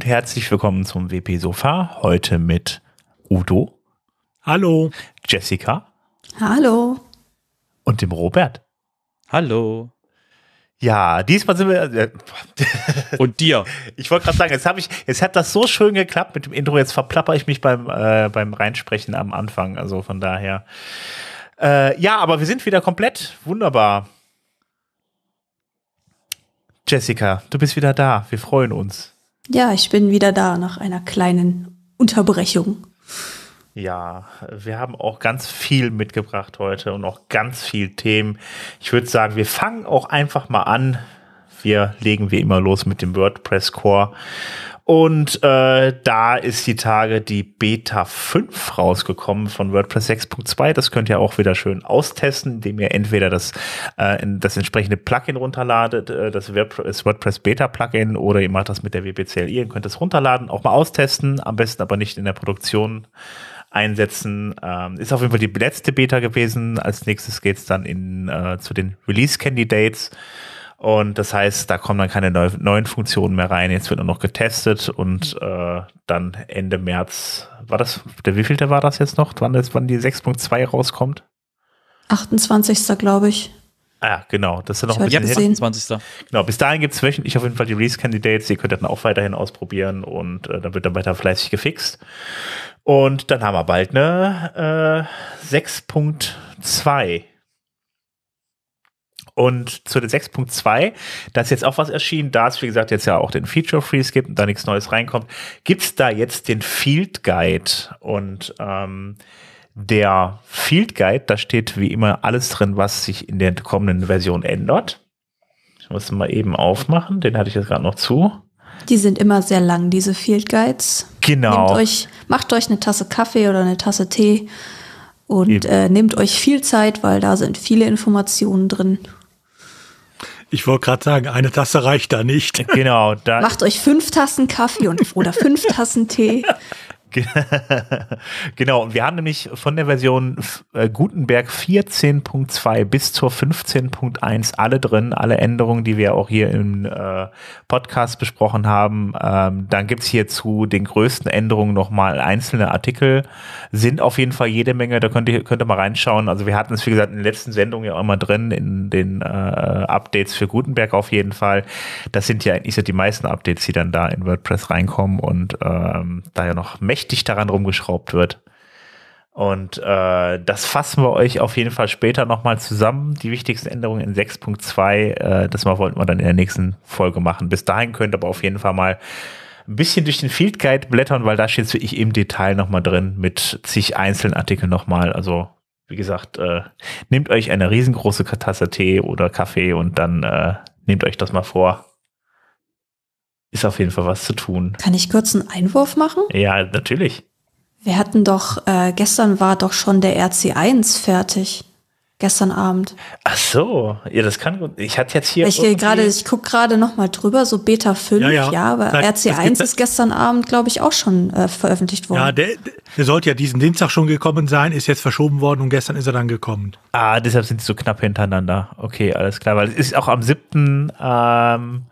Und herzlich willkommen zum WP Sofa. Heute mit Udo. Hallo. Jessica. Hallo. Und dem Robert. Hallo. Ja, diesmal sind wir. Äh, und dir. Ich wollte gerade sagen, jetzt habe ich, jetzt hat das so schön geklappt mit dem Intro. Jetzt verplapper ich mich beim äh, beim Reinsprechen am Anfang. Also von daher. Äh, ja, aber wir sind wieder komplett. Wunderbar. Jessica, du bist wieder da. Wir freuen uns. Ja, ich bin wieder da nach einer kleinen Unterbrechung. Ja, wir haben auch ganz viel mitgebracht heute und auch ganz viel Themen. Ich würde sagen, wir fangen auch einfach mal an. Wir legen wie immer los mit dem WordPress Core. Und äh, da ist die Tage die Beta 5 rausgekommen von WordPress 6.2. Das könnt ihr auch wieder schön austesten, indem ihr entweder das, äh, das entsprechende Plugin runterladet, äh, das WordPress Beta Plugin, oder ihr macht das mit der WPCLI. Ihr könnt es runterladen, auch mal austesten, am besten aber nicht in der Produktion einsetzen. Ähm, ist auf jeden Fall die letzte Beta gewesen. Als nächstes geht's dann in, äh, zu den Release Candidates. Und das heißt, da kommen dann keine neu, neuen Funktionen mehr rein. Jetzt wird nur noch getestet und äh, dann Ende März, war das, der wievielte war das jetzt noch? Wann, das, wann die 6.2 rauskommt? 28. glaube ich. Ah, genau. Das ist noch ein bisschen ja, 28. Genau, bis dahin gibt es wöchentlich auf jeden Fall die Release-Candidates. Ihr könnt dann auch weiterhin ausprobieren und äh, dann wird dann weiter fleißig gefixt. Und dann haben wir bald eine äh, 6.2. Und zu der 6.2, da ist jetzt auch was erschienen, da es, wie gesagt, jetzt ja auch den Feature Freeze gibt und da nichts Neues reinkommt, gibt es da jetzt den Field Guide. Und ähm, der Field Guide, da steht wie immer alles drin, was sich in der kommenden Version ändert. Ich muss mal eben aufmachen, den hatte ich jetzt gerade noch zu. Die sind immer sehr lang, diese Field Guides. Genau. Nehmt euch, macht euch eine Tasse Kaffee oder eine Tasse Tee und äh, nehmt euch viel Zeit, weil da sind viele Informationen drin. Ich wollte gerade sagen, eine Tasse reicht da nicht. Genau. Da Macht euch fünf Tassen Kaffee und, oder fünf Tassen Tee. genau, und wir haben nämlich von der Version äh, Gutenberg 14.2 bis zur 15.1 alle drin, alle Änderungen, die wir auch hier im äh, Podcast besprochen haben. Ähm, dann gibt's hier zu den größten Änderungen nochmal einzelne Artikel, sind auf jeden Fall jede Menge, da könnt ihr, könnt ihr mal reinschauen. Also wir hatten es, wie gesagt, in den letzten Sendungen ja auch immer drin, in den äh, Updates für Gutenberg auf jeden Fall. Das sind ja eigentlich so die meisten Updates, die dann da in WordPress reinkommen und ähm, da ja noch mächtig mächtig daran rumgeschraubt wird. Und äh, das fassen wir euch auf jeden Fall später nochmal zusammen. Die wichtigsten Änderungen in 6.2, äh, das mal wollten wir dann in der nächsten Folge machen. Bis dahin könnt ihr aber auf jeden Fall mal ein bisschen durch den Field Guide blättern, weil da steht wirklich im Detail nochmal drin mit zig einzelnen Artikeln nochmal. Also wie gesagt, äh, nehmt euch eine riesengroße Tasse Tee oder Kaffee und dann äh, nehmt euch das mal vor ist auf jeden Fall was zu tun. Kann ich kurz einen Einwurf machen? Ja, natürlich. Wir hatten doch, äh, gestern war doch schon der RC1 fertig. Gestern Abend. Ach so, ja, das kann gut. Ich hatte jetzt hier. Ich gehe gerade, ich gucke gerade noch mal drüber, so Beta 5, ja, ja. ja aber das, RC1 das ist gestern Abend, glaube ich, auch schon äh, veröffentlicht worden. Ja, der, der sollte ja diesen Dienstag schon gekommen sein, ist jetzt verschoben worden und gestern ist er dann gekommen. Ah, deshalb sind sie so knapp hintereinander. Okay, alles klar, weil es ist auch am 7. Ähm,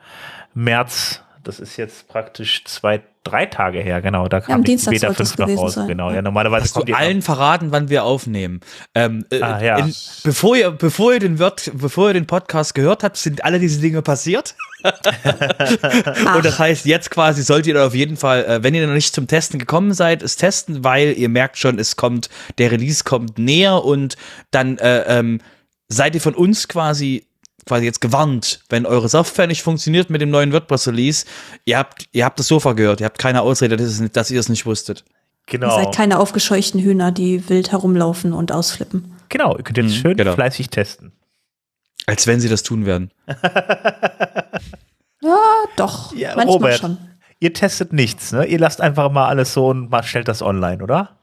März das ist jetzt praktisch zwei, drei Tage her, genau. Da kam ja, am Dienstag Beta 5 noch raus. Sein. Genau. Ja, normalerweise Hast kommt du allen verraten, wann wir aufnehmen. Ähm, äh, ah, ja. in, bevor ihr, bevor ihr den Word, bevor ihr den Podcast gehört habt, sind alle diese Dinge passiert. und das heißt, jetzt quasi solltet ihr auf jeden Fall, äh, wenn ihr noch nicht zum Testen gekommen seid, es testen, weil ihr merkt schon, es kommt, der Release kommt näher und dann äh, ähm, seid ihr von uns quasi quasi jetzt gewarnt, wenn eure Software nicht funktioniert mit dem neuen WordPress-Release, ihr habt, ihr habt das Sofa gehört, ihr habt keine Ausrede, dass, dass ihr es nicht wusstet. Genau. Ihr seid keine aufgescheuchten Hühner, die wild herumlaufen und ausflippen. Genau, ihr könnt jetzt mhm, schön genau. fleißig testen. Als wenn sie das tun werden. ja, doch. Ja, manchmal Robert, schon. Ihr testet nichts, ne? Ihr lasst einfach mal alles so und mal stellt das online, oder?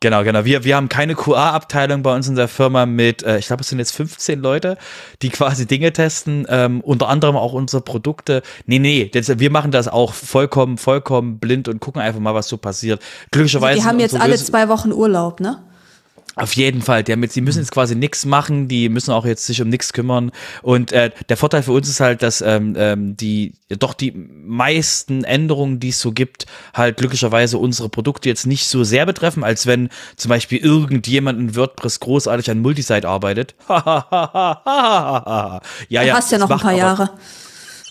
Genau, genau. Wir, wir haben keine QA-Abteilung bei uns in der Firma mit, äh, ich glaube, es sind jetzt 15 Leute, die quasi Dinge testen, ähm, unter anderem auch unsere Produkte. Nee, nee, das, wir machen das auch vollkommen, vollkommen blind und gucken einfach mal, was so passiert. Glücklicherweise. Also die haben jetzt alle zwei Wochen Urlaub, ne? Auf jeden Fall, damit sie müssen jetzt quasi nichts machen, die müssen auch jetzt sich um nichts kümmern. Und äh, der Vorteil für uns ist halt, dass ähm, ähm, die doch die meisten Änderungen, die es so gibt, halt glücklicherweise unsere Produkte jetzt nicht so sehr betreffen, als wenn zum Beispiel irgendjemand in WordPress großartig an Multisite arbeitet. ja, ja. Du hast ja noch ein paar Jahre.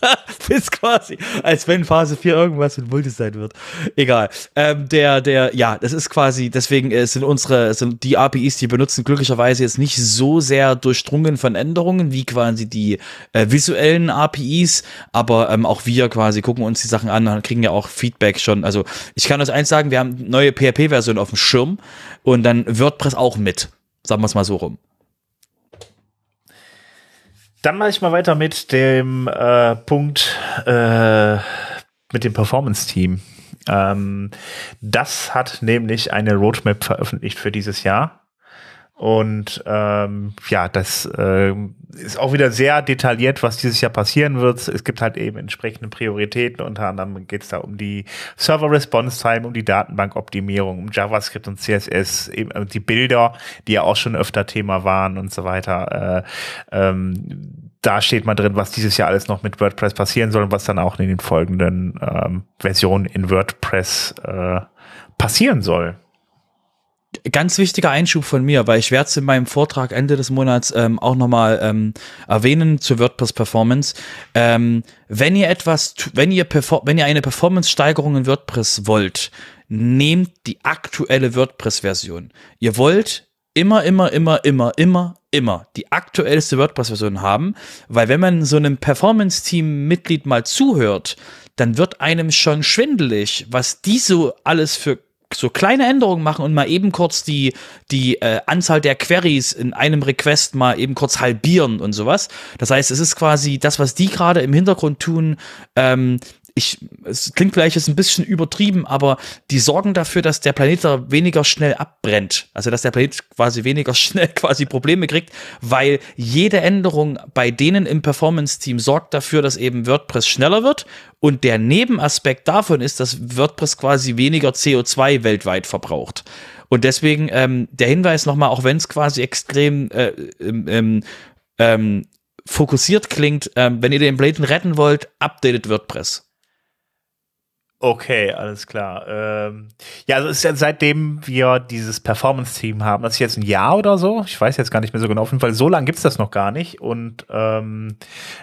Bis quasi, als wenn Phase 4 irgendwas mit Multisite wird. Egal. Ähm, der, der, ja, das ist quasi, deswegen äh, sind unsere, sind die APIs, die benutzen, glücklicherweise jetzt nicht so sehr durchdrungen von Änderungen, wie quasi die äh, visuellen APIs, aber ähm, auch wir quasi gucken uns die Sachen an und kriegen ja auch Feedback schon. Also ich kann uns eins sagen, wir haben neue PHP-Version auf dem Schirm und dann WordPress auch mit. Sagen wir es mal so rum. Dann mache ich mal weiter mit dem äh, Punkt äh, mit dem Performance-Team. Ähm, das hat nämlich eine Roadmap veröffentlicht für dieses Jahr. Und ähm, ja, das äh, ist auch wieder sehr detailliert, was dieses Jahr passieren wird. Es gibt halt eben entsprechende Prioritäten. Unter anderem geht es da um die Server Response Time, um die Datenbankoptimierung, um JavaScript und CSS, eben äh, die Bilder, die ja auch schon öfter Thema waren und so weiter. Äh, ähm, da steht mal drin, was dieses Jahr alles noch mit WordPress passieren soll und was dann auch in den folgenden ähm, Versionen in WordPress äh, passieren soll ganz wichtiger Einschub von mir, weil ich werde es in meinem Vortrag Ende des Monats ähm, auch nochmal ähm, erwähnen zur WordPress Performance. Ähm, wenn ihr etwas, wenn ihr, wenn ihr eine Performance-Steigerung in WordPress wollt, nehmt die aktuelle WordPress-Version. Ihr wollt immer, immer, immer, immer, immer, immer die aktuellste WordPress-Version haben, weil wenn man so einem Performance-Team-Mitglied mal zuhört, dann wird einem schon schwindelig, was die so alles für so kleine Änderungen machen und mal eben kurz die, die äh, Anzahl der Queries in einem Request mal eben kurz halbieren und sowas. Das heißt, es ist quasi das, was die gerade im Hintergrund tun, ähm, ich, es klingt vielleicht jetzt ein bisschen übertrieben, aber die sorgen dafür, dass der Planet da weniger schnell abbrennt. Also, dass der Planet quasi weniger schnell quasi Probleme kriegt, weil jede Änderung bei denen im Performance-Team sorgt dafür, dass eben WordPress schneller wird. Und der Nebenaspekt davon ist, dass WordPress quasi weniger CO2 weltweit verbraucht. Und deswegen ähm, der Hinweis nochmal, auch wenn es quasi extrem äh, ähm, ähm, fokussiert klingt, ähm, wenn ihr den Bladen retten wollt, updatet WordPress. Okay, alles klar. Ähm, ja, also ist ja seitdem wir dieses Performance-Team haben, das ist jetzt ein Jahr oder so, ich weiß jetzt gar nicht mehr so genau, auf jeden Fall so lange gibt's das noch gar nicht und ähm,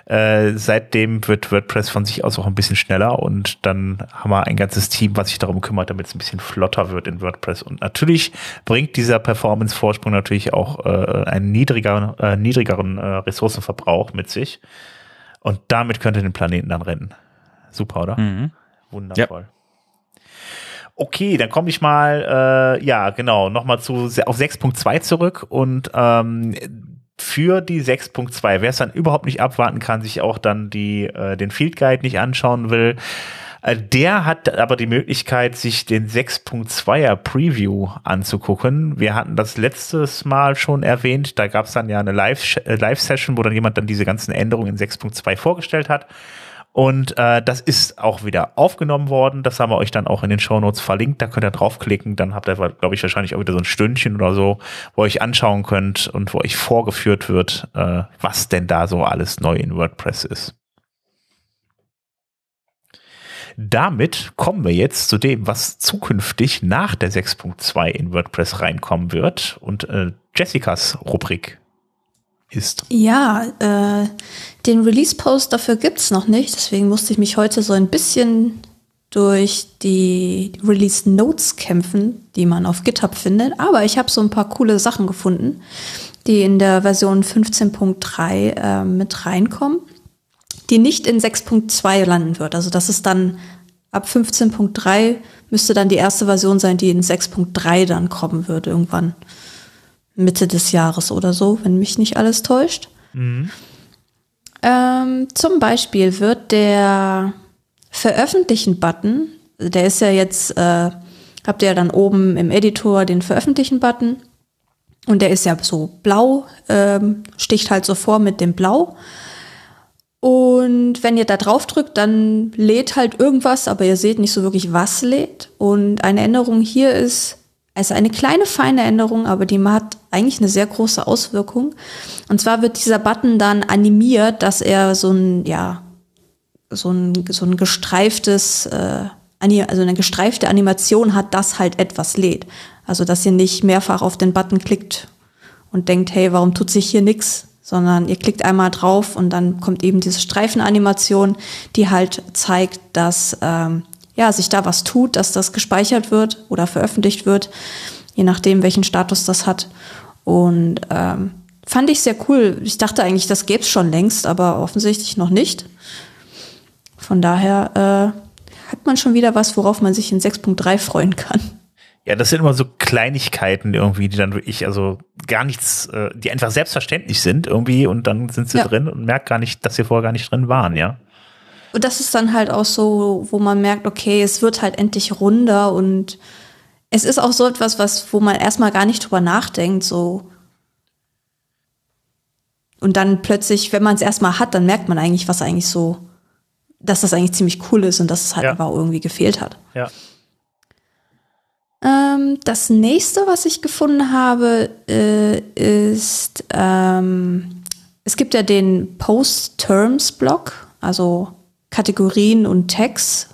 äh, seitdem wird WordPress von sich aus auch ein bisschen schneller und dann haben wir ein ganzes Team, was sich darum kümmert, damit es ein bisschen flotter wird in WordPress und natürlich bringt dieser Performance-Vorsprung natürlich auch äh, einen niedriger, äh, niedrigeren äh, Ressourcenverbrauch mit sich und damit könnt ihr den Planeten dann rennen. Super, oder? Mhm. Wundervoll. Ja. Okay, dann komme ich mal, äh, ja, genau, nochmal zu auf 6.2 zurück und ähm, für die 6.2, wer es dann überhaupt nicht abwarten kann, sich auch dann die, äh, den Field Guide nicht anschauen will, äh, der hat aber die Möglichkeit, sich den 6.2er Preview anzugucken. Wir hatten das letztes Mal schon erwähnt, da gab es dann ja eine äh, Live-Session, wo dann jemand dann diese ganzen Änderungen in 6.2 vorgestellt hat. Und äh, das ist auch wieder aufgenommen worden. Das haben wir euch dann auch in den Show Notes verlinkt. Da könnt ihr draufklicken. Dann habt ihr, glaube ich, wahrscheinlich auch wieder so ein Stündchen oder so, wo ihr euch anschauen könnt und wo euch vorgeführt wird, äh, was denn da so alles neu in WordPress ist. Damit kommen wir jetzt zu dem, was zukünftig nach der 6.2 in WordPress reinkommen wird und äh, Jessicas Rubrik ist. Ja, äh, den Release-Post dafür gibt es noch nicht, deswegen musste ich mich heute so ein bisschen durch die Release Notes kämpfen, die man auf GitHub findet. Aber ich habe so ein paar coole Sachen gefunden, die in der Version 15.3 äh, mit reinkommen, die nicht in 6.2 landen wird. Also das ist dann ab 15.3 müsste dann die erste Version sein, die in 6.3 dann kommen würde irgendwann. Mitte des Jahres oder so, wenn mich nicht alles täuscht. Mhm. Ähm, zum Beispiel wird der Veröffentlichen-Button, der ist ja jetzt, äh, habt ihr ja dann oben im Editor den Veröffentlichen-Button und der ist ja so blau, ähm, sticht halt so vor mit dem Blau. Und wenn ihr da drauf drückt, dann lädt halt irgendwas, aber ihr seht nicht so wirklich, was lädt. Und eine Änderung hier ist, Ist eine kleine, feine Änderung, aber die hat eigentlich eine sehr große Auswirkung. Und zwar wird dieser Button dann animiert, dass er so ein, ja, so ein, so ein gestreiftes, äh, also eine gestreifte Animation hat, das halt etwas lädt. Also, dass ihr nicht mehrfach auf den Button klickt und denkt, hey, warum tut sich hier nichts? Sondern ihr klickt einmal drauf und dann kommt eben diese Streifenanimation, die halt zeigt, dass ähm, ja, sich da was tut, dass das gespeichert wird oder veröffentlicht wird, je nachdem, welchen Status das hat. Und ähm, fand ich sehr cool. Ich dachte eigentlich, das gäbe es schon längst, aber offensichtlich noch nicht. Von daher äh, hat man schon wieder was, worauf man sich in 6.3 freuen kann. Ja, das sind immer so Kleinigkeiten irgendwie, die dann wirklich, also gar nichts, äh, die einfach selbstverständlich sind irgendwie und dann sind sie ja. drin und merkt gar nicht, dass sie vorher gar nicht drin waren, ja. Und das ist dann halt auch so, wo man merkt, okay, es wird halt endlich runder und es ist auch so etwas, was, wo man erstmal gar nicht drüber nachdenkt, so. Und dann plötzlich, wenn man es erstmal hat, dann merkt man eigentlich, was eigentlich so, dass das eigentlich ziemlich cool ist und dass es halt ja. einfach irgendwie gefehlt hat. Ja. Ähm, das nächste, was ich gefunden habe, äh, ist, ähm, es gibt ja den Post-Terms-Block, also Kategorien und Tags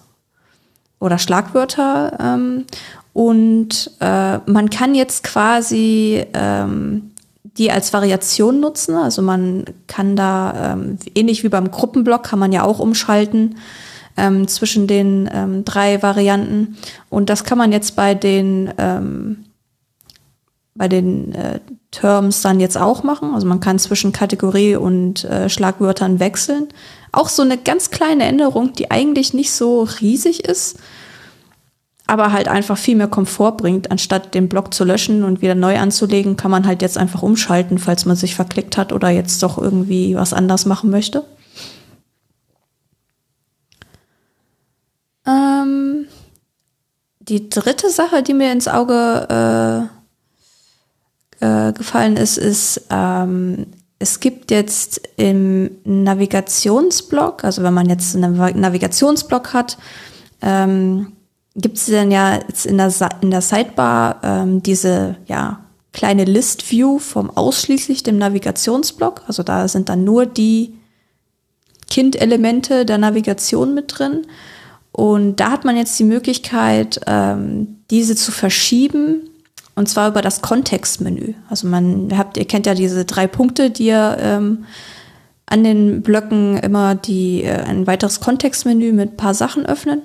oder Schlagwörter. Ähm, und äh, man kann jetzt quasi ähm, die als Variation nutzen. Also man kann da, ähm, ähnlich wie beim Gruppenblock, kann man ja auch umschalten ähm, zwischen den ähm, drei Varianten. Und das kann man jetzt bei den, ähm, bei den äh, Terms dann jetzt auch machen. Also man kann zwischen Kategorie und äh, Schlagwörtern wechseln. Auch so eine ganz kleine Änderung, die eigentlich nicht so riesig ist, aber halt einfach viel mehr Komfort bringt. Anstatt den Block zu löschen und wieder neu anzulegen, kann man halt jetzt einfach umschalten, falls man sich verklickt hat oder jetzt doch irgendwie was anders machen möchte. Ähm, die dritte Sache, die mir ins Auge äh, äh, gefallen ist, ist, ähm, es gibt jetzt im Navigationsblock, also wenn man jetzt einen Navigationsblock hat, ähm, gibt es dann ja jetzt in der, in der Sidebar ähm, diese ja, kleine List-View vom ausschließlich dem Navigationsblock. Also da sind dann nur die Kind-Elemente der Navigation mit drin. Und da hat man jetzt die Möglichkeit, ähm, diese zu verschieben und zwar über das Kontextmenü. Also man habt, ihr kennt ja diese drei Punkte, die ihr ähm, an den Blöcken immer die äh, ein weiteres Kontextmenü mit ein paar Sachen öffnen.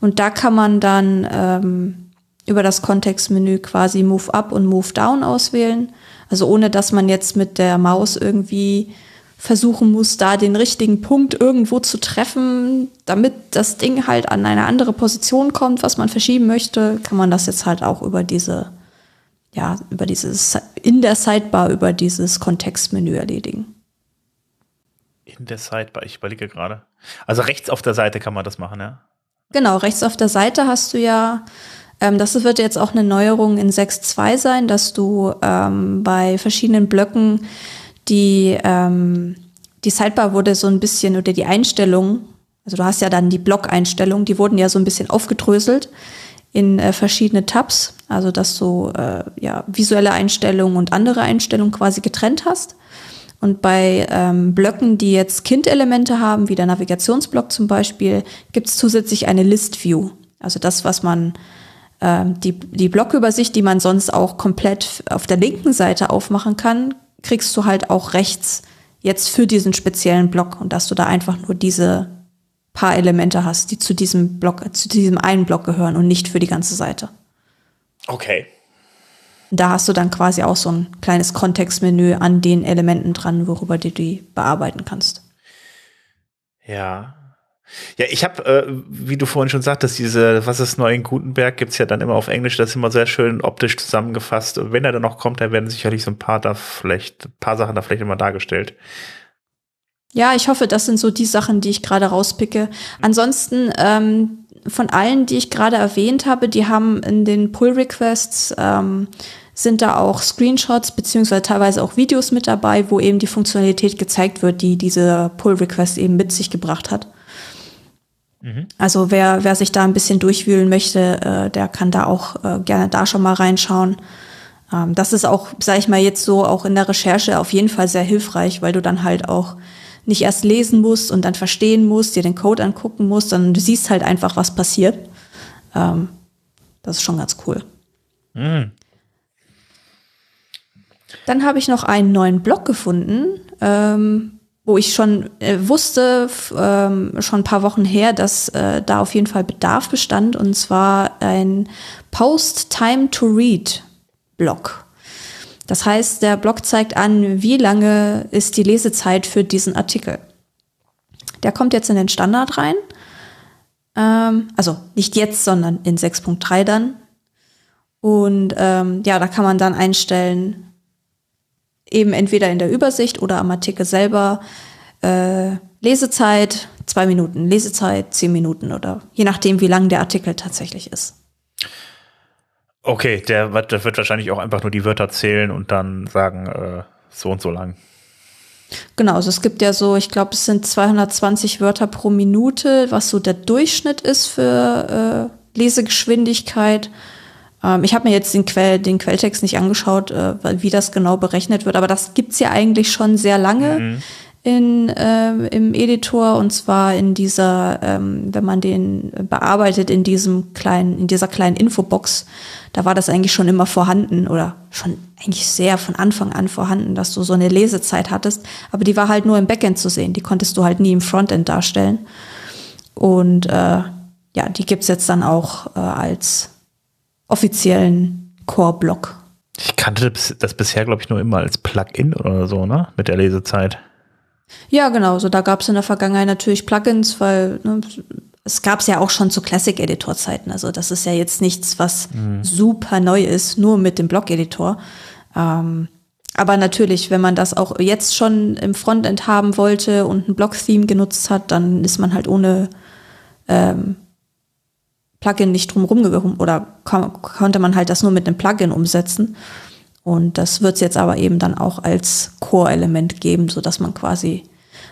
Und da kann man dann ähm, über das Kontextmenü quasi Move Up und Move Down auswählen. Also ohne dass man jetzt mit der Maus irgendwie versuchen muss, da den richtigen Punkt irgendwo zu treffen, damit das Ding halt an eine andere Position kommt, was man verschieben möchte, kann man das jetzt halt auch über diese ja, über dieses, in der Sidebar über dieses Kontextmenü erledigen. In der Sidebar, ich überlege gerade. Also rechts auf der Seite kann man das machen, ja? Genau, rechts auf der Seite hast du ja, ähm, das wird jetzt auch eine Neuerung in 6.2 sein, dass du ähm, bei verschiedenen Blöcken die, ähm, die Sidebar wurde so ein bisschen, oder die Einstellung, also du hast ja dann die Block-Einstellung, die wurden ja so ein bisschen aufgedröselt in äh, verschiedene Tabs, also dass du äh, ja, visuelle Einstellungen und andere Einstellungen quasi getrennt hast. Und bei ähm, Blöcken, die jetzt Kind-Elemente haben, wie der Navigationsblock zum Beispiel, gibt es zusätzlich eine List-View. Also das, was man, äh, die, die Blockübersicht, die man sonst auch komplett auf der linken Seite aufmachen kann, kriegst du halt auch rechts jetzt für diesen speziellen Block und dass du da einfach nur diese paar Elemente hast, die zu diesem Block, zu diesem einen Block gehören und nicht für die ganze Seite. Okay. Da hast du dann quasi auch so ein kleines Kontextmenü an den Elementen dran, worüber du die bearbeiten kannst. Ja. Ja, ich habe, äh, wie du vorhin schon sagtest, diese, was ist neu in Gutenberg, gibt es ja dann immer auf Englisch, das ist immer sehr schön optisch zusammengefasst. Wenn er dann noch kommt, dann werden sicherlich so ein paar da vielleicht, ein paar Sachen da vielleicht immer dargestellt. Ja, ich hoffe, das sind so die Sachen, die ich gerade rauspicke. Ansonsten, ähm, von allen, die ich gerade erwähnt habe, die haben in den Pull-Requests ähm, sind da auch Screenshots beziehungsweise teilweise auch Videos mit dabei, wo eben die Funktionalität gezeigt wird, die diese Pull-Request eben mit sich gebracht hat. Mhm. Also wer, wer sich da ein bisschen durchwühlen möchte, äh, der kann da auch äh, gerne da schon mal reinschauen. Ähm, das ist auch, sag ich mal, jetzt so auch in der Recherche auf jeden Fall sehr hilfreich, weil du dann halt auch nicht erst lesen musst und dann verstehen musst, dir den Code angucken musst, sondern du siehst halt einfach, was passiert. Ähm, das ist schon ganz cool. Mhm. Dann habe ich noch einen neuen Blog gefunden, ähm, wo ich schon äh, wusste, ähm, schon ein paar Wochen her, dass äh, da auf jeden Fall Bedarf bestand, und zwar ein Post Time to Read Blog. Das heißt, der Blog zeigt an, wie lange ist die Lesezeit für diesen Artikel. Der kommt jetzt in den Standard rein. Ähm, also nicht jetzt, sondern in 6.3 dann. Und ähm, ja, da kann man dann einstellen, eben entweder in der Übersicht oder am Artikel selber äh, Lesezeit zwei Minuten, Lesezeit zehn Minuten oder je nachdem, wie lang der Artikel tatsächlich ist. Okay, der, der wird wahrscheinlich auch einfach nur die Wörter zählen und dann sagen, äh, so und so lang. Genau, also es gibt ja so, ich glaube, es sind 220 Wörter pro Minute, was so der Durchschnitt ist für äh, Lesegeschwindigkeit. Ähm, ich habe mir jetzt den, Quell, den Quelltext nicht angeschaut, äh, wie das genau berechnet wird, aber das gibt's ja eigentlich schon sehr lange. Mhm in, äh, im Editor und zwar in dieser, ähm, wenn man den bearbeitet in diesem kleinen, in dieser kleinen Infobox, da war das eigentlich schon immer vorhanden oder schon eigentlich sehr von Anfang an vorhanden, dass du so eine Lesezeit hattest, aber die war halt nur im Backend zu sehen, die konntest du halt nie im Frontend darstellen. Und äh, ja, die gibt's jetzt dann auch äh, als offiziellen Core-Block. Ich kannte das bisher, glaube ich, nur immer als Plugin oder so, ne? Mit der Lesezeit. Ja, genau. So, da gab es in der Vergangenheit natürlich Plugins, weil ne, es gab es ja auch schon zu Classic-Editor-Zeiten. Also das ist ja jetzt nichts, was mhm. super neu ist, nur mit dem Blog-Editor. Ähm, aber natürlich, wenn man das auch jetzt schon im Frontend haben wollte und ein Blog-Theme genutzt hat, dann ist man halt ohne ähm, Plugin nicht drumherum gekommen oder konnte man halt das nur mit einem Plugin umsetzen. Und das wird es jetzt aber eben dann auch als Core-Element geben, so dass man quasi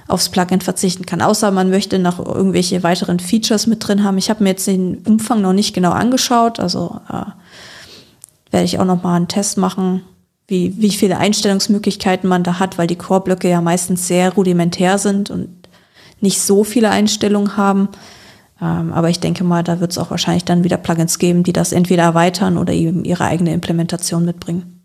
aufs Plugin verzichten kann. Außer man möchte noch irgendwelche weiteren Features mit drin haben. Ich habe mir jetzt den Umfang noch nicht genau angeschaut, also äh, werde ich auch noch mal einen Test machen, wie, wie viele Einstellungsmöglichkeiten man da hat, weil die Core-Blöcke ja meistens sehr rudimentär sind und nicht so viele Einstellungen haben. Ähm, aber ich denke mal, da wird es auch wahrscheinlich dann wieder Plugins geben, die das entweder erweitern oder eben ihre eigene Implementation mitbringen.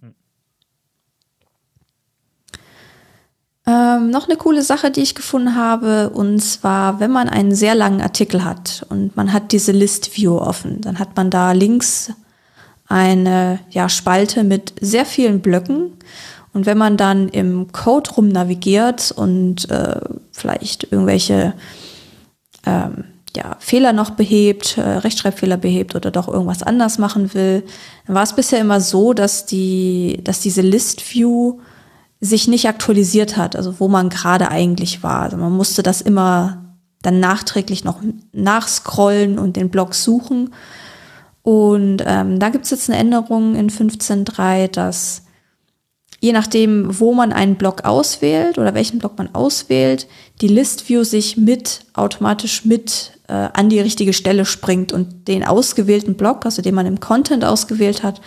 Ähm, noch eine coole Sache, die ich gefunden habe, und zwar, wenn man einen sehr langen Artikel hat und man hat diese List View offen, dann hat man da links eine ja, Spalte mit sehr vielen Blöcken. Und wenn man dann im Code rum navigiert und äh, vielleicht irgendwelche ähm, ja, Fehler noch behebt, äh, Rechtschreibfehler behebt oder doch irgendwas anders machen will, dann war es bisher immer so, dass die, dass diese List View sich nicht aktualisiert hat, also wo man gerade eigentlich war. Also man musste das immer dann nachträglich noch nachscrollen und den Blog suchen. Und ähm, da gibt's jetzt eine Änderung in 15.3, dass je nachdem, wo man einen Block auswählt oder welchen Block man auswählt, die List View sich mit automatisch mit äh, an die richtige Stelle springt und den ausgewählten Block, also den man im Content ausgewählt hat,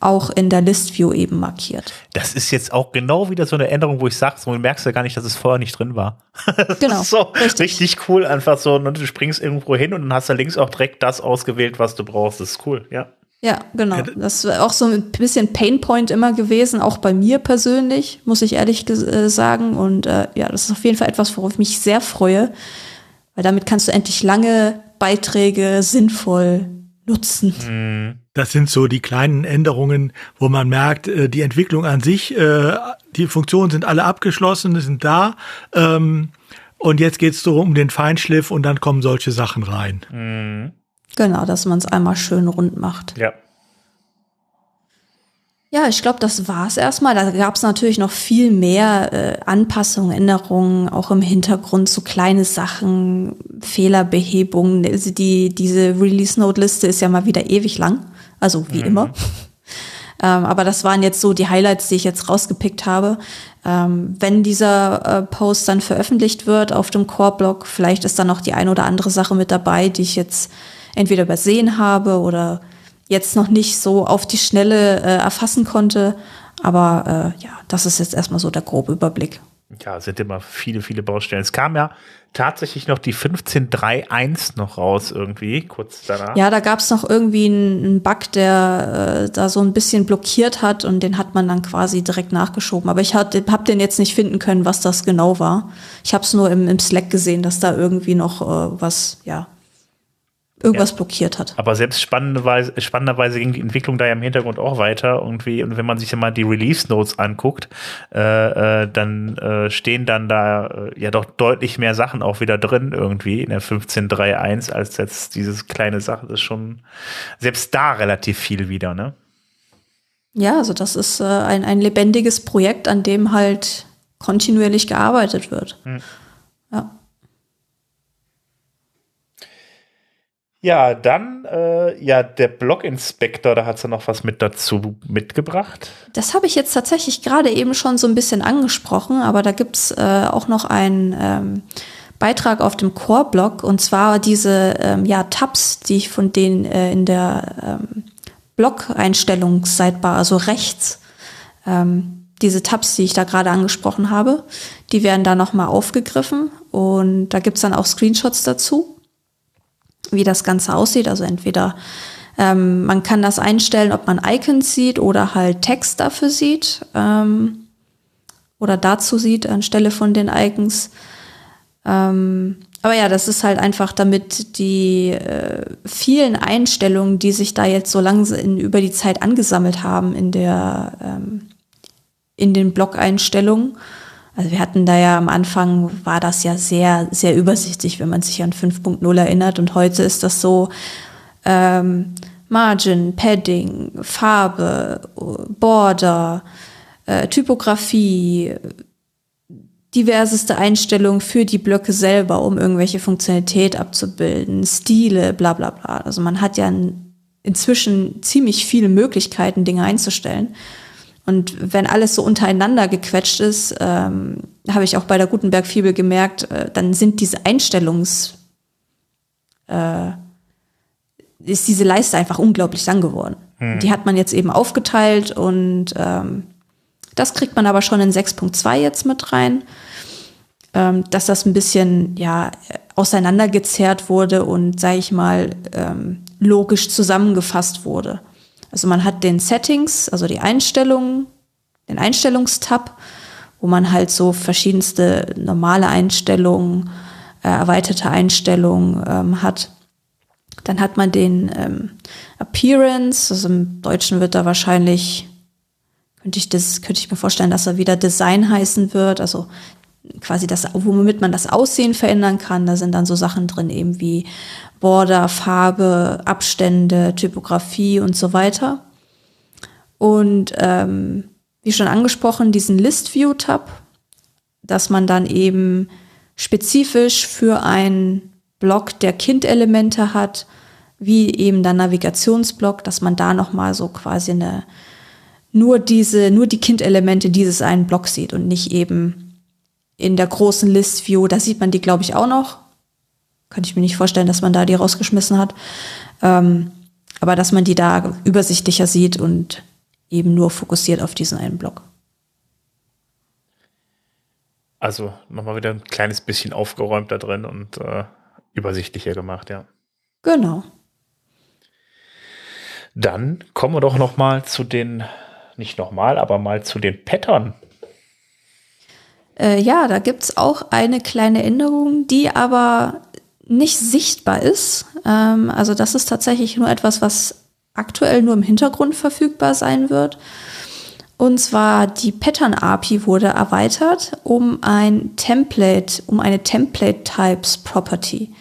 auch in der List View eben markiert. Das ist jetzt auch genau wieder so eine Änderung, wo ich sage, du merkst ja gar nicht, dass es vorher nicht drin war. das genau. Ist so richtig. richtig cool, einfach so, und du springst irgendwo hin und dann hast du links auch direkt das ausgewählt, was du brauchst. Das ist cool, ja. Ja, genau. Das ist auch so ein bisschen Painpoint immer gewesen, auch bei mir persönlich, muss ich ehrlich äh, sagen. Und äh, ja, das ist auf jeden Fall etwas, worauf ich mich sehr freue, weil damit kannst du endlich lange Beiträge sinnvoll nutzen. Mhm. Das sind so die kleinen Änderungen, wo man merkt, äh, die Entwicklung an sich, äh, die Funktionen sind alle abgeschlossen, sind da. Ähm, und jetzt geht es so um den Feinschliff und dann kommen solche Sachen rein. Mhm. Genau, dass man es einmal schön rund macht. Ja. Ja, ich glaube, das war's erstmal. Da gab es natürlich noch viel mehr äh, Anpassungen, Änderungen, auch im Hintergrund, so kleine Sachen, Fehlerbehebungen. Also die, diese Release-Note-Liste ist ja mal wieder ewig lang, also wie mhm. immer. ähm, aber das waren jetzt so die Highlights, die ich jetzt rausgepickt habe. Ähm, wenn dieser äh, Post dann veröffentlicht wird auf dem Core-Blog, vielleicht ist da noch die ein oder andere Sache mit dabei, die ich jetzt entweder übersehen habe oder jetzt noch nicht so auf die Schnelle äh, erfassen konnte. Aber äh, ja, das ist jetzt erstmal so der grobe Überblick. Ja, sind immer viele, viele Baustellen. Es kam ja tatsächlich noch die 15.3.1 noch raus irgendwie, kurz danach. Ja, da gab es noch irgendwie einen Bug, der äh, da so ein bisschen blockiert hat und den hat man dann quasi direkt nachgeschoben. Aber ich habe den jetzt nicht finden können, was das genau war. Ich habe es nur im, im Slack gesehen, dass da irgendwie noch äh, was, ja, irgendwas ja. blockiert hat. Aber selbst spannenderweise, spannenderweise ging die Entwicklung da ja im Hintergrund auch weiter irgendwie. Und wenn man sich ja mal die Release Notes anguckt, äh, äh, dann äh, stehen dann da äh, ja doch deutlich mehr Sachen auch wieder drin irgendwie in der 15.3.1 als jetzt dieses kleine Sache. Das ist schon selbst da relativ viel wieder, ne? Ja, also das ist äh, ein, ein lebendiges Projekt, an dem halt kontinuierlich gearbeitet wird. Hm. Ja. Ja, dann, äh, ja, der Blog-Inspektor, da hat sie noch was mit dazu mitgebracht. Das habe ich jetzt tatsächlich gerade eben schon so ein bisschen angesprochen, aber da gibt's äh, auch noch einen ähm, Beitrag auf dem Core-Blog. Und zwar diese ähm, ja, Tabs, die ich von denen äh, in der ähm, Blog-Einstellungsseitbar, also rechts, ähm, diese Tabs, die ich da gerade angesprochen habe, die werden da nochmal aufgegriffen. Und da gibt's dann auch Screenshots dazu wie das Ganze aussieht. Also entweder ähm, man kann das einstellen, ob man Icons sieht oder halt Text dafür sieht ähm, oder dazu sieht anstelle von den Icons. Ähm, aber ja, das ist halt einfach, damit die äh, vielen Einstellungen, die sich da jetzt so langsam über die Zeit angesammelt haben in der ähm, in den Blog-Einstellungen, also wir hatten da ja am Anfang, war das ja sehr, sehr übersichtlich, wenn man sich an 5.0 erinnert. Und heute ist das so ähm, Margin, Padding, Farbe, Border, äh, Typografie, diverseste Einstellungen für die Blöcke selber, um irgendwelche Funktionalität abzubilden, Stile, bla bla bla. Also man hat ja inzwischen ziemlich viele Möglichkeiten, Dinge einzustellen. Und wenn alles so untereinander gequetscht ist, ähm, habe ich auch bei der Gutenberg-Fibel gemerkt, äh, dann sind diese Einstellungs, äh, ist diese Leiste einfach unglaublich lang geworden. Hm. Die hat man jetzt eben aufgeteilt und ähm, das kriegt man aber schon in 6.2 jetzt mit rein, ähm, dass das ein bisschen ja auseinandergezerrt wurde und sage ich mal ähm, logisch zusammengefasst wurde. Also man hat den Settings, also die Einstellungen, den Einstellungstab, wo man halt so verschiedenste normale Einstellungen, äh, erweiterte Einstellungen ähm, hat. Dann hat man den ähm, Appearance, also im Deutschen wird da wahrscheinlich, könnte ich das, könnte ich mir vorstellen, dass er wieder Design heißen wird, also quasi das, womit man das Aussehen verändern kann. Da sind dann so Sachen drin, eben wie Border, Farbe, Abstände, Typografie und so weiter. Und ähm, wie schon angesprochen, diesen List View Tab, dass man dann eben spezifisch für einen Block der Kindelemente hat, wie eben der Navigationsblock, dass man da noch mal so quasi eine nur diese nur die Kindelemente dieses einen Blocks sieht und nicht eben in der großen List View, da sieht man die glaube ich auch noch, könnte ich mir nicht vorstellen, dass man da die rausgeschmissen hat. Ähm, aber dass man die da übersichtlicher sieht und eben nur fokussiert auf diesen einen Block. Also nochmal wieder ein kleines bisschen aufgeräumt da drin und äh, übersichtlicher gemacht, ja. Genau. Dann kommen wir doch noch mal zu den, nicht nochmal, aber mal zu den Pattern. Äh, ja, da gibt es auch eine kleine Änderung, die aber nicht sichtbar ist. Ähm, also das ist tatsächlich nur etwas, was aktuell nur im Hintergrund verfügbar sein wird. Und zwar die Pattern API wurde erweitert um ein Template, um eine Template Types Property.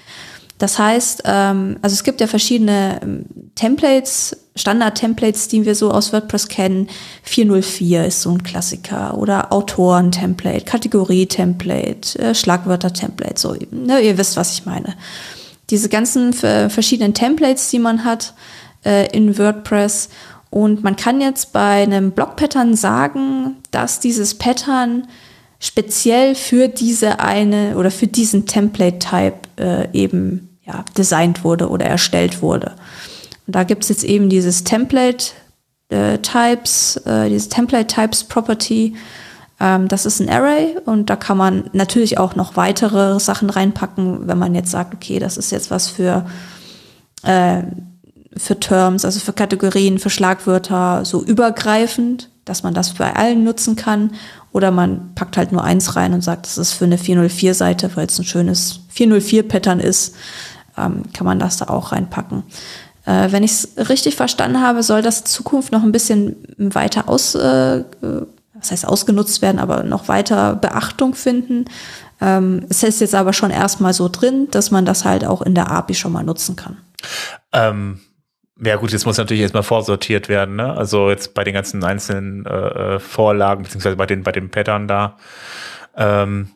Das heißt, ähm, also es gibt ja verschiedene ähm, Templates, Standard-Templates, die wir so aus WordPress kennen. 404 ist so ein Klassiker oder Autoren-Template, Kategorie-Template, äh, Schlagwörter-Template, so, ne, ihr wisst, was ich meine. Diese ganzen verschiedenen Templates, die man hat äh, in WordPress Und man kann jetzt bei einem Block-Pattern sagen, dass dieses Pattern speziell für diese eine oder für diesen Template-Type äh, eben ja, designt wurde oder erstellt wurde. Und da gibt es jetzt eben dieses Template äh, Types, äh, dieses Template Types Property. Ähm, das ist ein Array und da kann man natürlich auch noch weitere Sachen reinpacken, wenn man jetzt sagt, okay, das ist jetzt was für äh, für Terms, also für Kategorien, für Schlagwörter so übergreifend, dass man das bei allen nutzen kann. Oder man packt halt nur eins rein und sagt, das ist für eine 404-Seite, weil es ein schönes 404-Pattern ist, ähm, kann man das da auch reinpacken. Äh, wenn ich es richtig verstanden habe, soll das in Zukunft noch ein bisschen weiter aus, äh, was heißt ausgenutzt werden, aber noch weiter Beachtung finden. Ähm, es ist jetzt aber schon erstmal so drin, dass man das halt auch in der API schon mal nutzen kann. Ähm, ja gut, jetzt muss natürlich erstmal vorsortiert werden, ne? Also jetzt bei den ganzen einzelnen äh, äh Vorlagen, beziehungsweise bei den, bei den Pattern da. Ähm,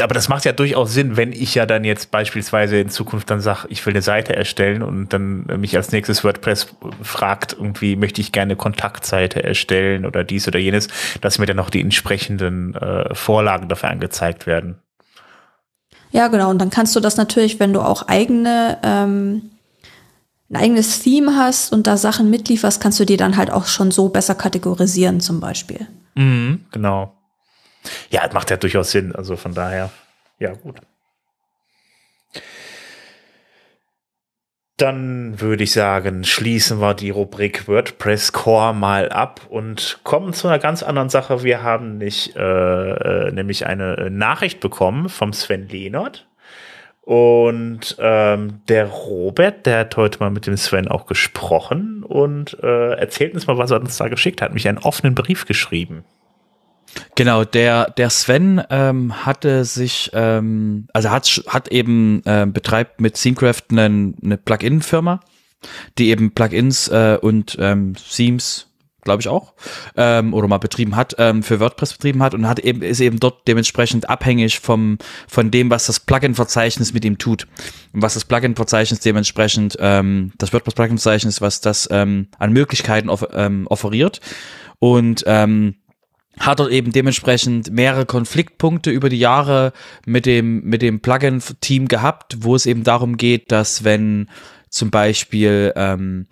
aber das macht ja durchaus Sinn, wenn ich ja dann jetzt beispielsweise in Zukunft dann sage, ich will eine Seite erstellen und dann mich als nächstes WordPress fragt, irgendwie möchte ich gerne Kontaktseite erstellen oder dies oder jenes, dass mir dann auch die entsprechenden äh, Vorlagen dafür angezeigt werden. Ja, genau. Und dann kannst du das natürlich, wenn du auch eigene, ähm, ein eigenes Theme hast und da Sachen mitlieferst, kannst du die dann halt auch schon so besser kategorisieren zum Beispiel. Mhm, genau. Ja, macht ja durchaus Sinn. Also von daher, ja, gut. Dann würde ich sagen, schließen wir die Rubrik WordPress Core mal ab und kommen zu einer ganz anderen Sache. Wir haben nicht, äh, äh nämlich eine Nachricht bekommen vom Sven Lehnert. Und ähm, der Robert, der hat heute mal mit dem Sven auch gesprochen und äh, erzählt uns mal, was er uns da geschickt hat. Mich einen offenen Brief geschrieben. Genau, der, der Sven ähm, hatte sich, ähm, also hat, hat eben, äh, betreibt mit Themecraft eine, eine Plugin-Firma, die eben Plugins äh, und ähm, Themes glaube ich auch, ähm, oder mal betrieben hat, ähm, für WordPress betrieben hat und hat eben, ist eben dort dementsprechend abhängig vom, von dem, was das Plugin-Verzeichnis mit ihm tut. Und was das Plugin-Verzeichnis dementsprechend, ähm, das WordPress-Plugin-Verzeichnis, was das ähm, an Möglichkeiten off ähm, offeriert. Und ähm, hat dort eben dementsprechend mehrere Konfliktpunkte über die Jahre mit dem, mit dem Plugin-Team gehabt, wo es eben darum geht, dass wenn zum Beispiel ähm,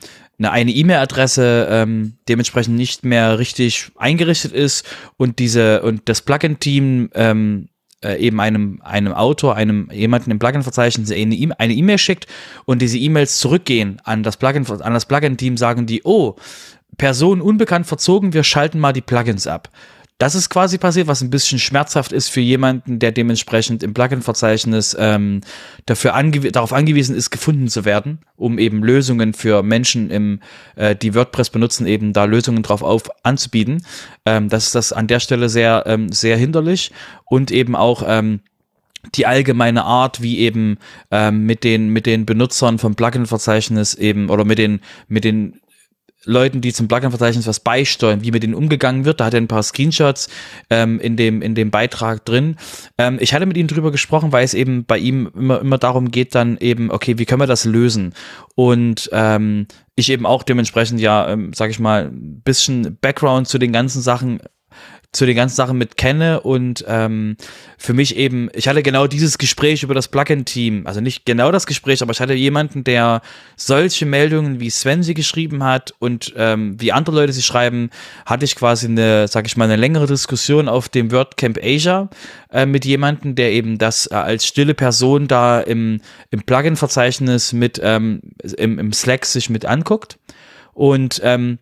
eine E-Mail-Adresse ähm, dementsprechend nicht mehr richtig eingerichtet ist und diese und das Plugin-Team ähm, äh, eben einem einem Autor, einem jemanden im Plugin-Verzeichnis eine E-Mail schickt und diese E-Mails zurückgehen an das Plugin an das Plugin-Team, sagen die, oh Person unbekannt verzogen, wir schalten mal die Plugins ab. Das ist quasi passiert, was ein bisschen schmerzhaft ist für jemanden, der dementsprechend im Plugin-Verzeichnis ähm, dafür angew darauf angewiesen ist, gefunden zu werden, um eben Lösungen für Menschen, im, äh, die WordPress benutzen, eben da Lösungen drauf auf anzubieten. Ähm, das ist das an der Stelle sehr, ähm, sehr hinderlich und eben auch ähm, die allgemeine Art, wie eben ähm, mit den mit den Benutzern vom Plugin-Verzeichnis eben oder mit den mit den Leuten, die zum Plugin-Verzeichnis was beisteuern, wie mit denen umgegangen wird. Da hat er ein paar Screenshots ähm, in, dem, in dem Beitrag drin. Ähm, ich hatte mit ihm drüber gesprochen, weil es eben bei ihm immer, immer darum geht, dann eben, okay, wie können wir das lösen? Und ähm, ich eben auch dementsprechend ja, ähm, sag ich mal, ein bisschen Background zu den ganzen Sachen zu den ganzen Sachen mit kenne und ähm, für mich eben, ich hatte genau dieses Gespräch über das Plugin-Team, also nicht genau das Gespräch, aber ich hatte jemanden, der solche Meldungen, wie Sven sie geschrieben hat und ähm, wie andere Leute sie schreiben, hatte ich quasi eine, sag ich mal, eine längere Diskussion auf dem WordCamp Asia äh, mit jemandem, der eben das äh, als stille Person da im, im Plugin-Verzeichnis mit ähm, im, im Slack sich mit anguckt. Und ähm,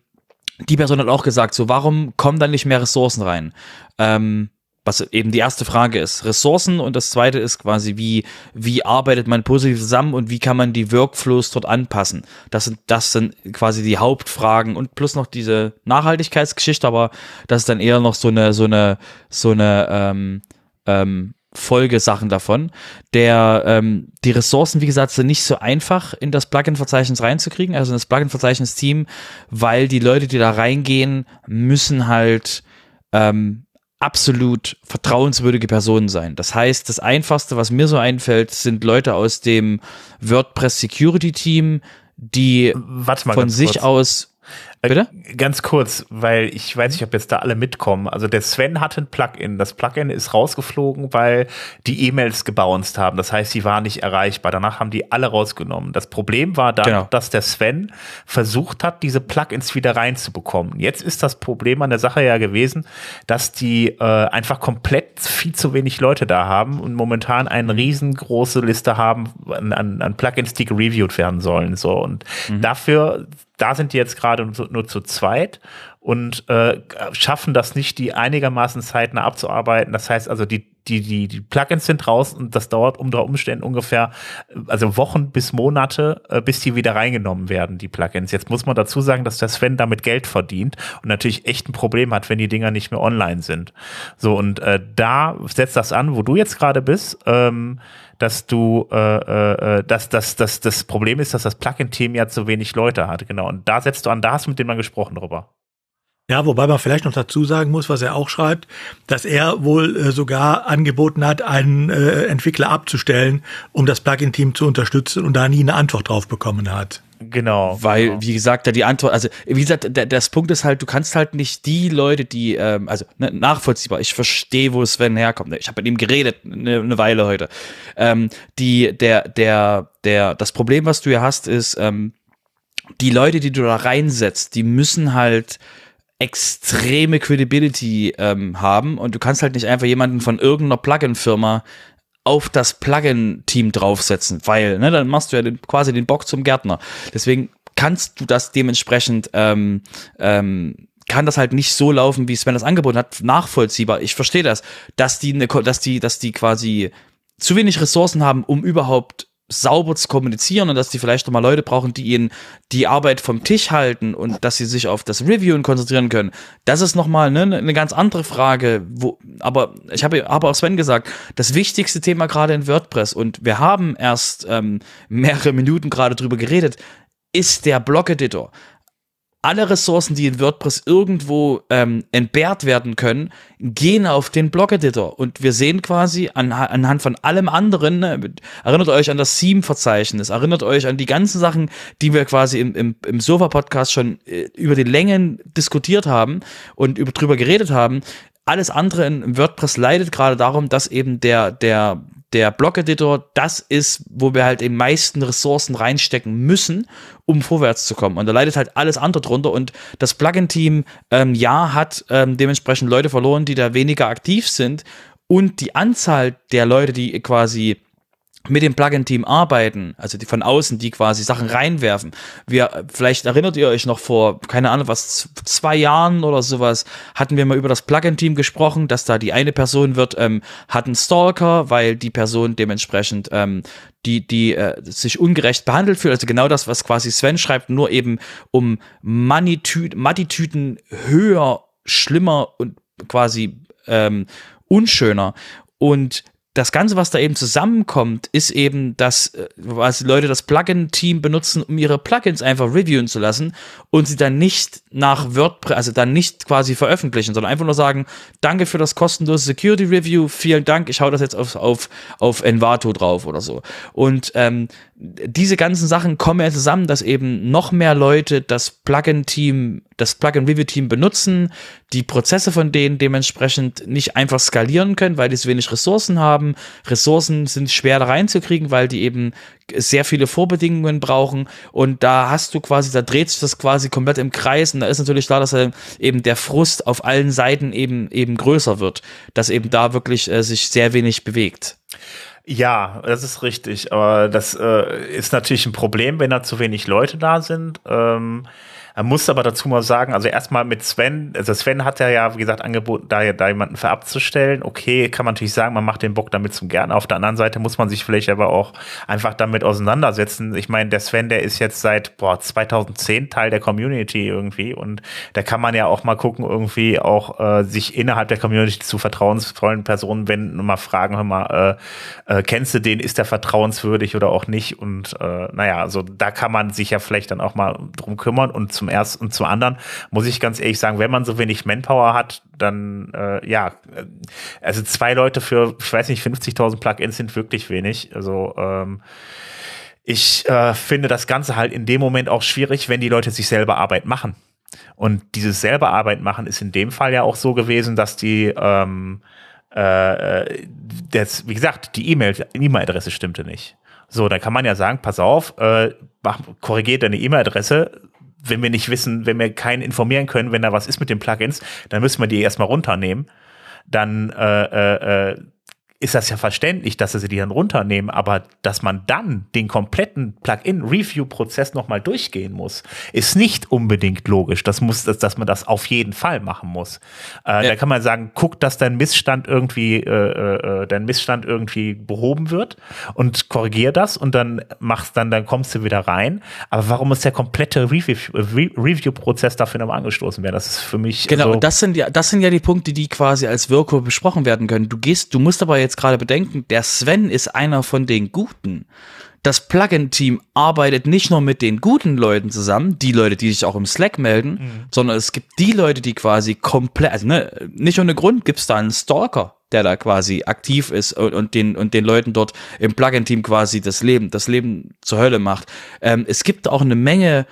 die Person hat auch gesagt, so warum kommen da nicht mehr Ressourcen rein? Ähm, was eben die erste Frage ist, Ressourcen und das zweite ist quasi, wie, wie arbeitet man positiv zusammen und wie kann man die Workflows dort anpassen? Das sind, das sind quasi die Hauptfragen und plus noch diese Nachhaltigkeitsgeschichte, aber das ist dann eher noch so eine, so eine, so eine, ähm, ähm, Folgesachen davon. Der, ähm, die Ressourcen, wie gesagt, sind nicht so einfach in das Plugin-Verzeichnis reinzukriegen, also in das Plugin-Verzeichnis-Team, weil die Leute, die da reingehen, müssen halt ähm, absolut vertrauenswürdige Personen sein. Das heißt, das Einfachste, was mir so einfällt, sind Leute aus dem WordPress Security Team, die von sich kurz. aus Bitte? Äh, ganz kurz, weil ich weiß nicht, ob jetzt da alle mitkommen. Also der Sven hatte ein Plugin. Das Plugin ist rausgeflogen, weil die E-Mails gebounced haben. Das heißt, sie waren nicht erreichbar. Danach haben die alle rausgenommen. Das Problem war dann, genau. dass der Sven versucht hat, diese Plugins wieder reinzubekommen. Jetzt ist das Problem an der Sache ja gewesen, dass die äh, einfach komplett viel zu wenig Leute da haben und momentan eine riesengroße Liste haben an, an, an Plugins, die gereviewt werden sollen. So und mhm. dafür da sind die jetzt gerade nur zu zweit und äh, schaffen das nicht, die einigermaßen zeitnah abzuarbeiten. Das heißt also, die, die, die, die Plugins sind raus und das dauert unter Umständen ungefähr, also Wochen bis Monate, äh, bis die wieder reingenommen werden, die Plugins. Jetzt muss man dazu sagen, dass der Sven damit Geld verdient und natürlich echt ein Problem hat, wenn die Dinger nicht mehr online sind. So, und äh, da setzt das an, wo du jetzt gerade bist. Ähm, dass du, äh, äh, äh, dass, dass, dass das Problem ist, dass das Plugin-Team ja zu wenig Leute hat, genau. Und da setzt du an, da hast du mit dem mal gesprochen drüber. Ja, wobei man vielleicht noch dazu sagen muss, was er auch schreibt, dass er wohl äh, sogar angeboten hat, einen äh, Entwickler abzustellen, um das Plugin-Team zu unterstützen und da nie eine Antwort drauf bekommen hat. Genau. Weil, genau. wie gesagt, da die Antwort, also wie gesagt, der, das Punkt ist halt, du kannst halt nicht die Leute, die, ähm, also ne, nachvollziehbar, ich verstehe, wo Sven herkommt. Ich habe mit ihm geredet eine, eine Weile heute. Ähm, die, der, der, der, das Problem, was du hier hast, ist, ähm, die Leute, die du da reinsetzt, die müssen halt extreme Credibility ähm, haben und du kannst halt nicht einfach jemanden von irgendeiner Plugin-Firma auf das Plugin-Team draufsetzen, weil ne, dann machst du ja den, quasi den Bock zum Gärtner. Deswegen kannst du das dementsprechend ähm, ähm, kann das halt nicht so laufen, wie Sven das angeboten hat, nachvollziehbar. Ich verstehe das, dass die, ne, dass die, dass die quasi zu wenig Ressourcen haben, um überhaupt sauber zu kommunizieren und dass die vielleicht nochmal Leute brauchen, die ihnen die Arbeit vom Tisch halten und dass sie sich auf das Reviewen konzentrieren können. Das ist nochmal ne, eine ganz andere Frage. Wo, aber ich habe aber auch Sven gesagt, das wichtigste Thema gerade in WordPress und wir haben erst ähm, mehrere Minuten gerade drüber geredet, ist der Blog-Editor alle Ressourcen, die in WordPress irgendwo ähm, entbehrt werden können, gehen auf den Blog-Editor. Und wir sehen quasi an, anhand von allem anderen, ne, erinnert euch an das Theme-Verzeichnis, erinnert euch an die ganzen Sachen, die wir quasi im, im, im Sofa-Podcast schon äh, über die Längen diskutiert haben und über, drüber geredet haben. Alles andere in WordPress leidet gerade darum, dass eben der, der der Blog-Editor das ist, wo wir halt die meisten Ressourcen reinstecken müssen, um vorwärts zu kommen. Und da leidet halt alles andere drunter. Und das Plugin-Team, ähm, ja, hat ähm, dementsprechend Leute verloren, die da weniger aktiv sind. Und die Anzahl der Leute, die quasi mit dem Plugin-Team arbeiten, also die von außen, die quasi Sachen reinwerfen. Wir, vielleicht erinnert ihr euch noch vor, keine Ahnung, was, zwei Jahren oder sowas, hatten wir mal über das Plugin-Team gesprochen, dass da die eine Person wird, ähm, hat einen Stalker, weil die Person dementsprechend, ähm, die, die äh, sich ungerecht behandelt fühlt. Also genau das, was quasi Sven schreibt, nur eben um Mattitüten höher, schlimmer und quasi ähm, unschöner. Und das Ganze, was da eben zusammenkommt, ist eben, dass äh, was Leute das Plugin-Team benutzen, um ihre Plugins einfach reviewen zu lassen und sie dann nicht nach WordPress, also dann nicht quasi veröffentlichen, sondern einfach nur sagen, danke für das kostenlose Security Review, vielen Dank, ich hau das jetzt auf, auf, auf Envato drauf oder so. Und ähm, diese ganzen Sachen kommen ja zusammen, dass eben noch mehr Leute das Plugin-Team, das Plugin-Review-Team benutzen, die Prozesse von denen dementsprechend nicht einfach skalieren können, weil die so wenig Ressourcen haben. Ressourcen sind schwer da reinzukriegen, weil die eben sehr viele Vorbedingungen brauchen und da hast du quasi, da dreht sich das quasi komplett im Kreis und da ist natürlich klar, dass eben der Frust auf allen Seiten eben eben größer wird, dass eben da wirklich äh, sich sehr wenig bewegt. Ja, das ist richtig. Aber das äh, ist natürlich ein Problem, wenn da zu wenig Leute da sind. Ähm, man muss aber dazu mal sagen, also erstmal mit Sven, also Sven hat ja, ja wie gesagt, angeboten, da, da jemanden für abzustellen. Okay, kann man natürlich sagen, man macht den Bock damit zum Gern. Auf der anderen Seite muss man sich vielleicht aber auch einfach damit auseinandersetzen. Ich meine, der Sven, der ist jetzt seit boah, 2010 Teil der Community irgendwie und da kann man ja auch mal gucken, irgendwie auch äh, sich innerhalb der Community zu vertrauensvollen Personen wenden und mal fragen, hör mal, äh, äh, kennst du den, ist der vertrauenswürdig oder auch nicht? Und äh, naja, also da kann man sich ja vielleicht dann auch mal drum kümmern und zum ersten und zum anderen muss ich ganz ehrlich sagen, wenn man so wenig Manpower hat, dann äh, ja, äh, also zwei Leute für, ich weiß nicht, 50.000 Plugins sind wirklich wenig. Also ähm, ich äh, finde das Ganze halt in dem Moment auch schwierig, wenn die Leute sich selber Arbeit machen. Und dieses selber Arbeit machen ist in dem Fall ja auch so gewesen, dass die, ähm, äh, das, wie gesagt, die E-Mail-Adresse stimmte nicht. So, dann kann man ja sagen, pass auf, äh, korrigiert deine E-Mail-Adresse. Wenn wir nicht wissen, wenn wir keinen informieren können, wenn da was ist mit den Plugins, dann müssen wir die erstmal runternehmen. Dann äh, äh, äh ist das ja verständlich, dass sie die dann runternehmen, aber dass man dann den kompletten Plugin-Review-Prozess nochmal durchgehen muss, ist nicht unbedingt logisch. Das muss, dass, dass man das auf jeden Fall machen muss. Äh, ja. Da kann man sagen, guck, dass dein Missstand irgendwie, äh, äh, dein Missstand irgendwie behoben wird und korrigier das und dann machst dann, dann kommst du wieder rein. Aber warum muss der komplette Review-Prozess dafür nochmal angestoßen werden? Das ist für mich. Genau, so und das sind ja, das sind ja die Punkte, die quasi als Wirkung besprochen werden können. Du gehst, du musst aber jetzt jetzt gerade bedenken, der Sven ist einer von den Guten. Das Plugin-Team arbeitet nicht nur mit den guten Leuten zusammen, die Leute, die sich auch im Slack melden, mhm. sondern es gibt die Leute, die quasi komplett, also ne, nicht ohne Grund gibt es da einen Stalker, der da quasi aktiv ist und, und, den, und den Leuten dort im Plugin-Team quasi das Leben, das Leben zur Hölle macht. Ähm, es gibt auch eine Menge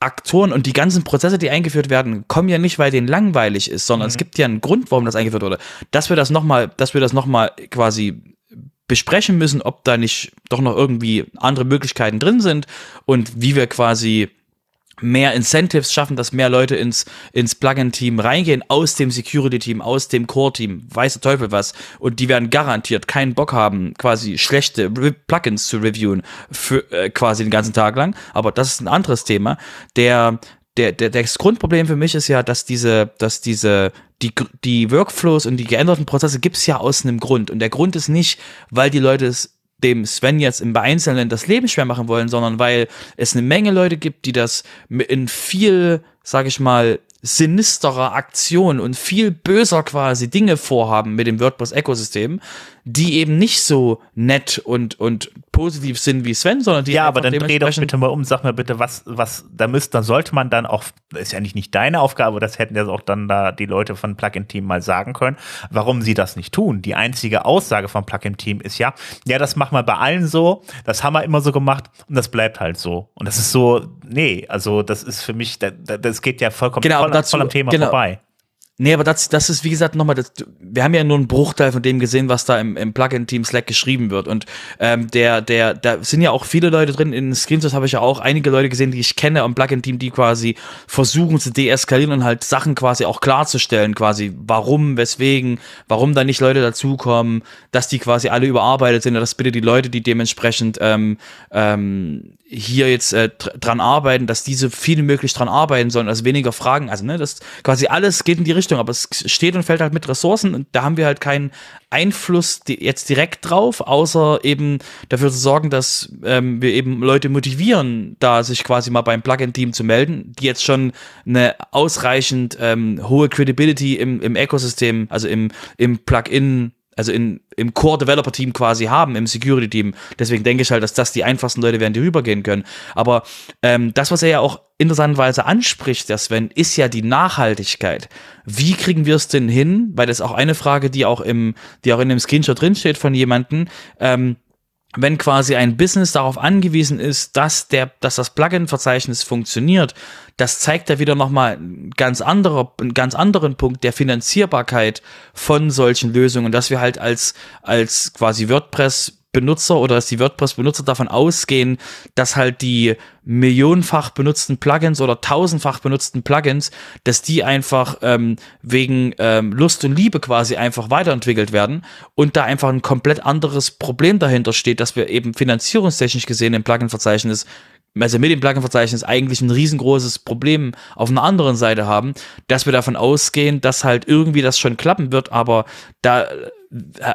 Aktoren und die ganzen Prozesse, die eingeführt werden, kommen ja nicht, weil denen langweilig ist, sondern mhm. es gibt ja einen Grund, warum das eingeführt wurde. Dass wir das nochmal, dass wir das nochmal quasi besprechen müssen, ob da nicht doch noch irgendwie andere Möglichkeiten drin sind und wie wir quasi mehr Incentives schaffen, dass mehr Leute ins, ins Plugin-Team reingehen, aus dem Security-Team, aus dem Core-Team, weiß der Teufel was. Und die werden garantiert keinen Bock haben, quasi schlechte Plugins zu reviewen, für, äh, quasi den ganzen Tag lang. Aber das ist ein anderes Thema. Der, der, der, das Grundproblem für mich ist ja, dass diese, dass diese, die, die Workflows und die geänderten Prozesse gibt's ja aus einem Grund. Und der Grund ist nicht, weil die Leute es dem Sven jetzt im Einzelnen das Leben schwer machen wollen, sondern weil es eine Menge Leute gibt, die das in viel, sag ich mal, sinisterer Aktion und viel böser quasi Dinge vorhaben mit dem WordPress-Ökosystem, die eben nicht so nett und, und positiv sind wie Sven, sondern die Ja, aber dann dreh doch bitte mal um, sag mir bitte, was, was da müsste, dann sollte man dann auch, das ist ja nicht, nicht deine Aufgabe, das hätten ja auch dann da die Leute von Plugin-Team mal sagen können, warum sie das nicht tun. Die einzige Aussage vom Plugin-Team ist ja, ja, das machen wir bei allen so, das haben wir immer so gemacht und das bleibt halt so. Und das ist so, nee, also das ist für mich, das, das geht ja vollkommen genau, voll, dazu, voll am Thema genau. vorbei. Nee, aber das, das ist, wie gesagt, nochmal, das, wir haben ja nur einen Bruchteil von dem gesehen, was da im, im Plugin-Team Slack geschrieben wird. Und ähm, der, der, da sind ja auch viele Leute drin, in Screenshots habe ich ja auch einige Leute gesehen, die ich kenne am Plugin-Team, die quasi versuchen zu deeskalieren und halt Sachen quasi auch klarzustellen, quasi warum, weswegen, warum da nicht Leute dazukommen, dass die quasi alle überarbeitet sind, dass bitte die Leute, die dementsprechend ähm, ähm, hier jetzt äh, dran arbeiten, dass diese viel möglich dran arbeiten sollen, also weniger Fragen, also ne, das quasi alles geht in die Richtung, aber es steht und fällt halt mit Ressourcen und da haben wir halt keinen Einfluss jetzt direkt drauf, außer eben dafür zu sorgen, dass ähm, wir eben Leute motivieren, da sich quasi mal beim Plugin-Team zu melden, die jetzt schon eine ausreichend ähm, hohe Credibility im, im Ökosystem, also im, im Plugin also in, im Core-Developer-Team quasi haben, im Security-Team. Deswegen denke ich halt, dass das die einfachsten Leute wären, die rübergehen können. Aber ähm, das, was er ja auch interessanterweise anspricht, der Sven, ist ja die Nachhaltigkeit. Wie kriegen wir es denn hin? Weil das ist auch eine Frage, die auch im, die auch in dem Screenshot drinsteht von jemandem. Ähm, wenn quasi ein Business darauf angewiesen ist, dass der, dass das Plugin-Verzeichnis funktioniert, das zeigt ja wieder nochmal ganz anderer, einen ganz anderen Punkt der Finanzierbarkeit von solchen Lösungen, dass wir halt als, als quasi WordPress Benutzer oder dass die WordPress-Benutzer davon ausgehen, dass halt die millionenfach benutzten Plugins oder tausendfach benutzten Plugins, dass die einfach ähm, wegen ähm, Lust und Liebe quasi einfach weiterentwickelt werden und da einfach ein komplett anderes Problem dahinter steht, dass wir eben finanzierungstechnisch gesehen im Plugin-Verzeichnis also mit dem Plugin-Verzeichnis eigentlich ein riesengroßes Problem auf einer anderen Seite haben, dass wir davon ausgehen, dass halt irgendwie das schon klappen wird, aber da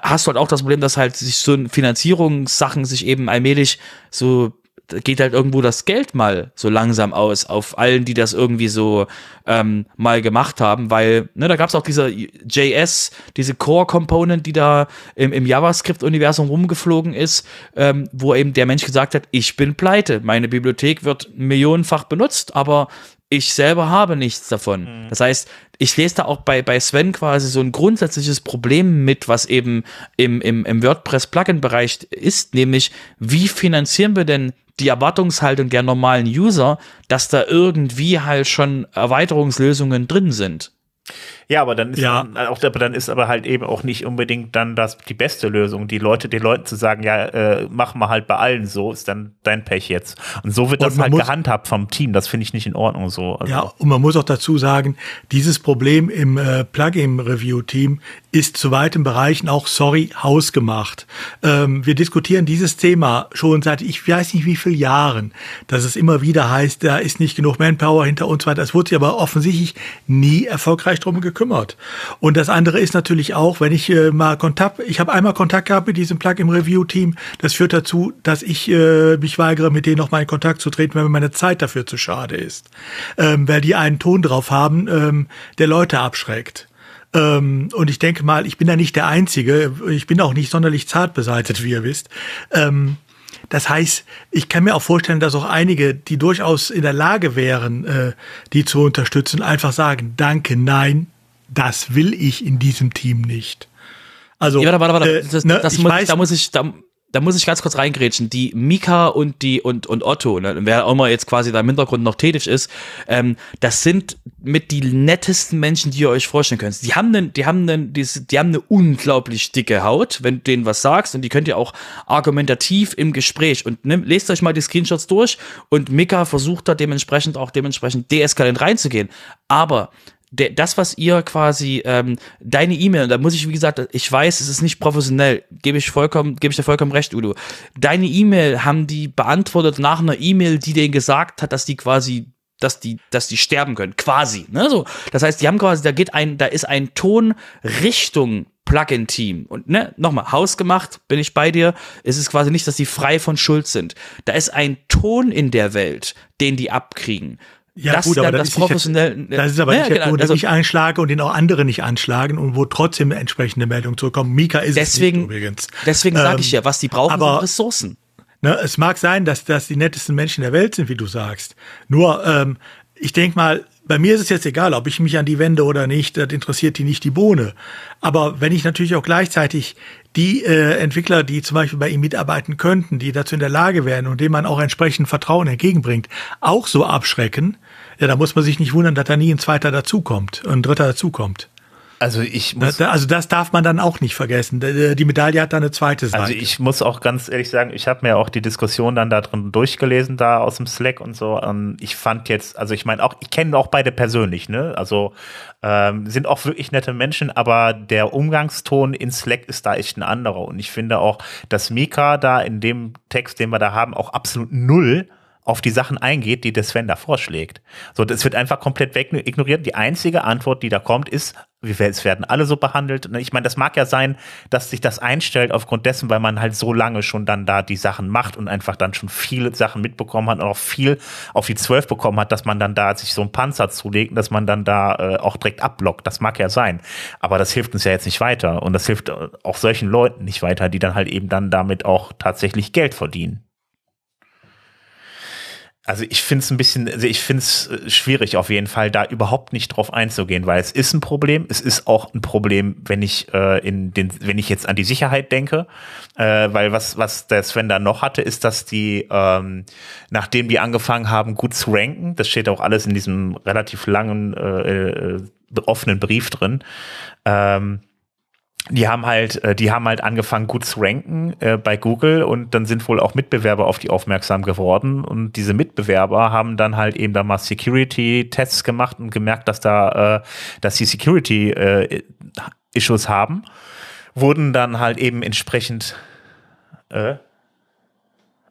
hast du halt auch das Problem, dass halt sich so Finanzierungssachen sich eben allmählich so geht halt irgendwo das Geld mal so langsam aus auf allen, die das irgendwie so ähm, mal gemacht haben, weil ne, da gab es auch diese JS, diese Core-Component, die da im, im JavaScript-Universum rumgeflogen ist, ähm, wo eben der Mensch gesagt hat, ich bin pleite, meine Bibliothek wird millionenfach benutzt, aber ich selber habe nichts davon. Mhm. Das heißt, ich lese da auch bei, bei Sven quasi so ein grundsätzliches Problem mit, was eben im, im, im WordPress-Plugin-Bereich ist, nämlich wie finanzieren wir denn die Erwartungshaltung der normalen User, dass da irgendwie halt schon Erweiterungslösungen drin sind. Ja, aber dann ist ja. Dann, auch, aber dann ist aber halt eben auch nicht unbedingt dann das die beste Lösung. Die Leute, den Leuten zu sagen, ja, äh, mach mal halt bei allen so, ist dann dein Pech jetzt. Und so wird das halt muss, gehandhabt vom Team. Das finde ich nicht in Ordnung so. Also. Ja, und man muss auch dazu sagen, dieses Problem im äh, Plugin-Review-Team ist zu weiten Bereichen auch, sorry, hausgemacht. Ähm, wir diskutieren dieses Thema schon seit ich weiß nicht wie vielen Jahren, dass es immer wieder heißt, da ist nicht genug Manpower hinter uns weiter. Es wurde sich aber offensichtlich nie erfolgreich drum gekümmert gekümmert. Und das andere ist natürlich auch, wenn ich äh, mal Kontakt, ich habe einmal Kontakt gehabt mit diesem Plug-in-Review-Team, das führt dazu, dass ich äh, mich weigere, mit denen noch mal in Kontakt zu treten, wenn mir meine Zeit dafür zu schade ist. Ähm, weil die einen Ton drauf haben, ähm, der Leute abschreckt. Ähm, und ich denke mal, ich bin da nicht der Einzige. Ich bin auch nicht sonderlich zart beseitet, wie ihr wisst. Ähm, das heißt, ich kann mir auch vorstellen, dass auch einige, die durchaus in der Lage wären, äh, die zu unterstützen, einfach sagen, danke, nein, das will ich in diesem Team nicht. Also, ja, warte, warte, warte. Äh, das, ne, das muss, weiß, da muss ich, da, da muss ich ganz kurz reingrätschen. Die Mika und die und, und Otto, ne, wer auch immer jetzt quasi da im Hintergrund noch tätig ist, ähm, das sind mit die nettesten Menschen, die ihr euch vorstellen könnt. Die haben einen, die haben einen, die, die haben eine unglaublich dicke Haut, wenn du denen was sagst, und die könnt ihr auch argumentativ im Gespräch und ne, lest euch mal die Screenshots durch und Mika versucht da dementsprechend auch dementsprechend deeskalierend reinzugehen. Aber der, das, was ihr quasi, ähm, deine E-Mail, da muss ich, wie gesagt, ich weiß, es ist nicht professionell, gebe ich vollkommen, gebe ich dir vollkommen recht, Udo. Deine E-Mail haben die beantwortet nach einer E-Mail, die denen gesagt hat, dass die quasi dass die, dass die sterben können, quasi. Ne? So, das heißt, die haben quasi, da geht ein, da ist ein Ton Richtung Plugin-Team. Und ne, nochmal, hausgemacht, bin ich bei dir. Es ist quasi nicht, dass die frei von Schuld sind. Da ist ein Ton in der Welt, den die abkriegen. Ja, das gut, aber das, das, professionell, jetzt, das ist aber ja, nicht genau, der also, ich einschlage und den auch andere nicht anschlagen und wo trotzdem entsprechende Meldungen zurückkommen. Mika ist deswegen, es nicht übrigens. Deswegen sage ich ähm, ja, was die brauchen, aber, sind Ressourcen. Ne, es mag sein, dass das die nettesten Menschen der Welt sind, wie du sagst. Nur, ähm, ich denk mal, bei mir ist es jetzt egal, ob ich mich an die wende oder nicht, das interessiert die nicht die Bohne. Aber wenn ich natürlich auch gleichzeitig die äh, Entwickler, die zum Beispiel bei ihm mitarbeiten könnten, die dazu in der Lage wären und denen man auch entsprechend Vertrauen entgegenbringt, auch so abschrecken, ja, da muss man sich nicht wundern, dass da nie ein zweiter dazukommt, ein dritter dazukommt. Also ich muss. Also das darf man dann auch nicht vergessen. Die Medaille hat da eine zweite Seite. Also ich muss auch ganz ehrlich sagen, ich habe mir auch die Diskussion dann da drin durchgelesen, da aus dem Slack und so. Und ich fand jetzt, also ich meine auch, ich kenne auch beide persönlich, ne? Also ähm, sind auch wirklich nette Menschen, aber der Umgangston in Slack ist da echt ein anderer. Und ich finde auch, dass Mika da in dem Text, den wir da haben, auch absolut null auf die Sachen eingeht, die der Sven da vorschlägt. So, das wird einfach komplett weg ignoriert. Die einzige Antwort, die da kommt, ist, es werden alle so behandelt. Ich meine, das mag ja sein, dass sich das einstellt aufgrund dessen, weil man halt so lange schon dann da die Sachen macht und einfach dann schon viele Sachen mitbekommen hat und auch viel auf die Zwölf bekommen hat, dass man dann da sich so einen Panzer zulegt und dass man dann da äh, auch direkt abblockt. Das mag ja sein. Aber das hilft uns ja jetzt nicht weiter. Und das hilft äh, auch solchen Leuten nicht weiter, die dann halt eben dann damit auch tatsächlich Geld verdienen. Also ich finde es ein bisschen, also ich finde es äh, schwierig auf jeden Fall, da überhaupt nicht drauf einzugehen, weil es ist ein Problem. Es ist auch ein Problem, wenn ich äh, in den, wenn ich jetzt an die Sicherheit denke, äh, weil was was der Sven da noch hatte, ist, dass die, ähm, nachdem die angefangen haben, gut zu ranken, das steht auch alles in diesem relativ langen äh, äh, offenen Brief drin. Ähm, die haben halt, äh, die haben halt angefangen gut zu ranken äh, bei Google und dann sind wohl auch Mitbewerber auf die aufmerksam geworden und diese Mitbewerber haben dann halt eben da mal Security-Tests gemacht und gemerkt, dass da, äh, dass die Security-Issues äh, haben, wurden dann halt eben entsprechend äh,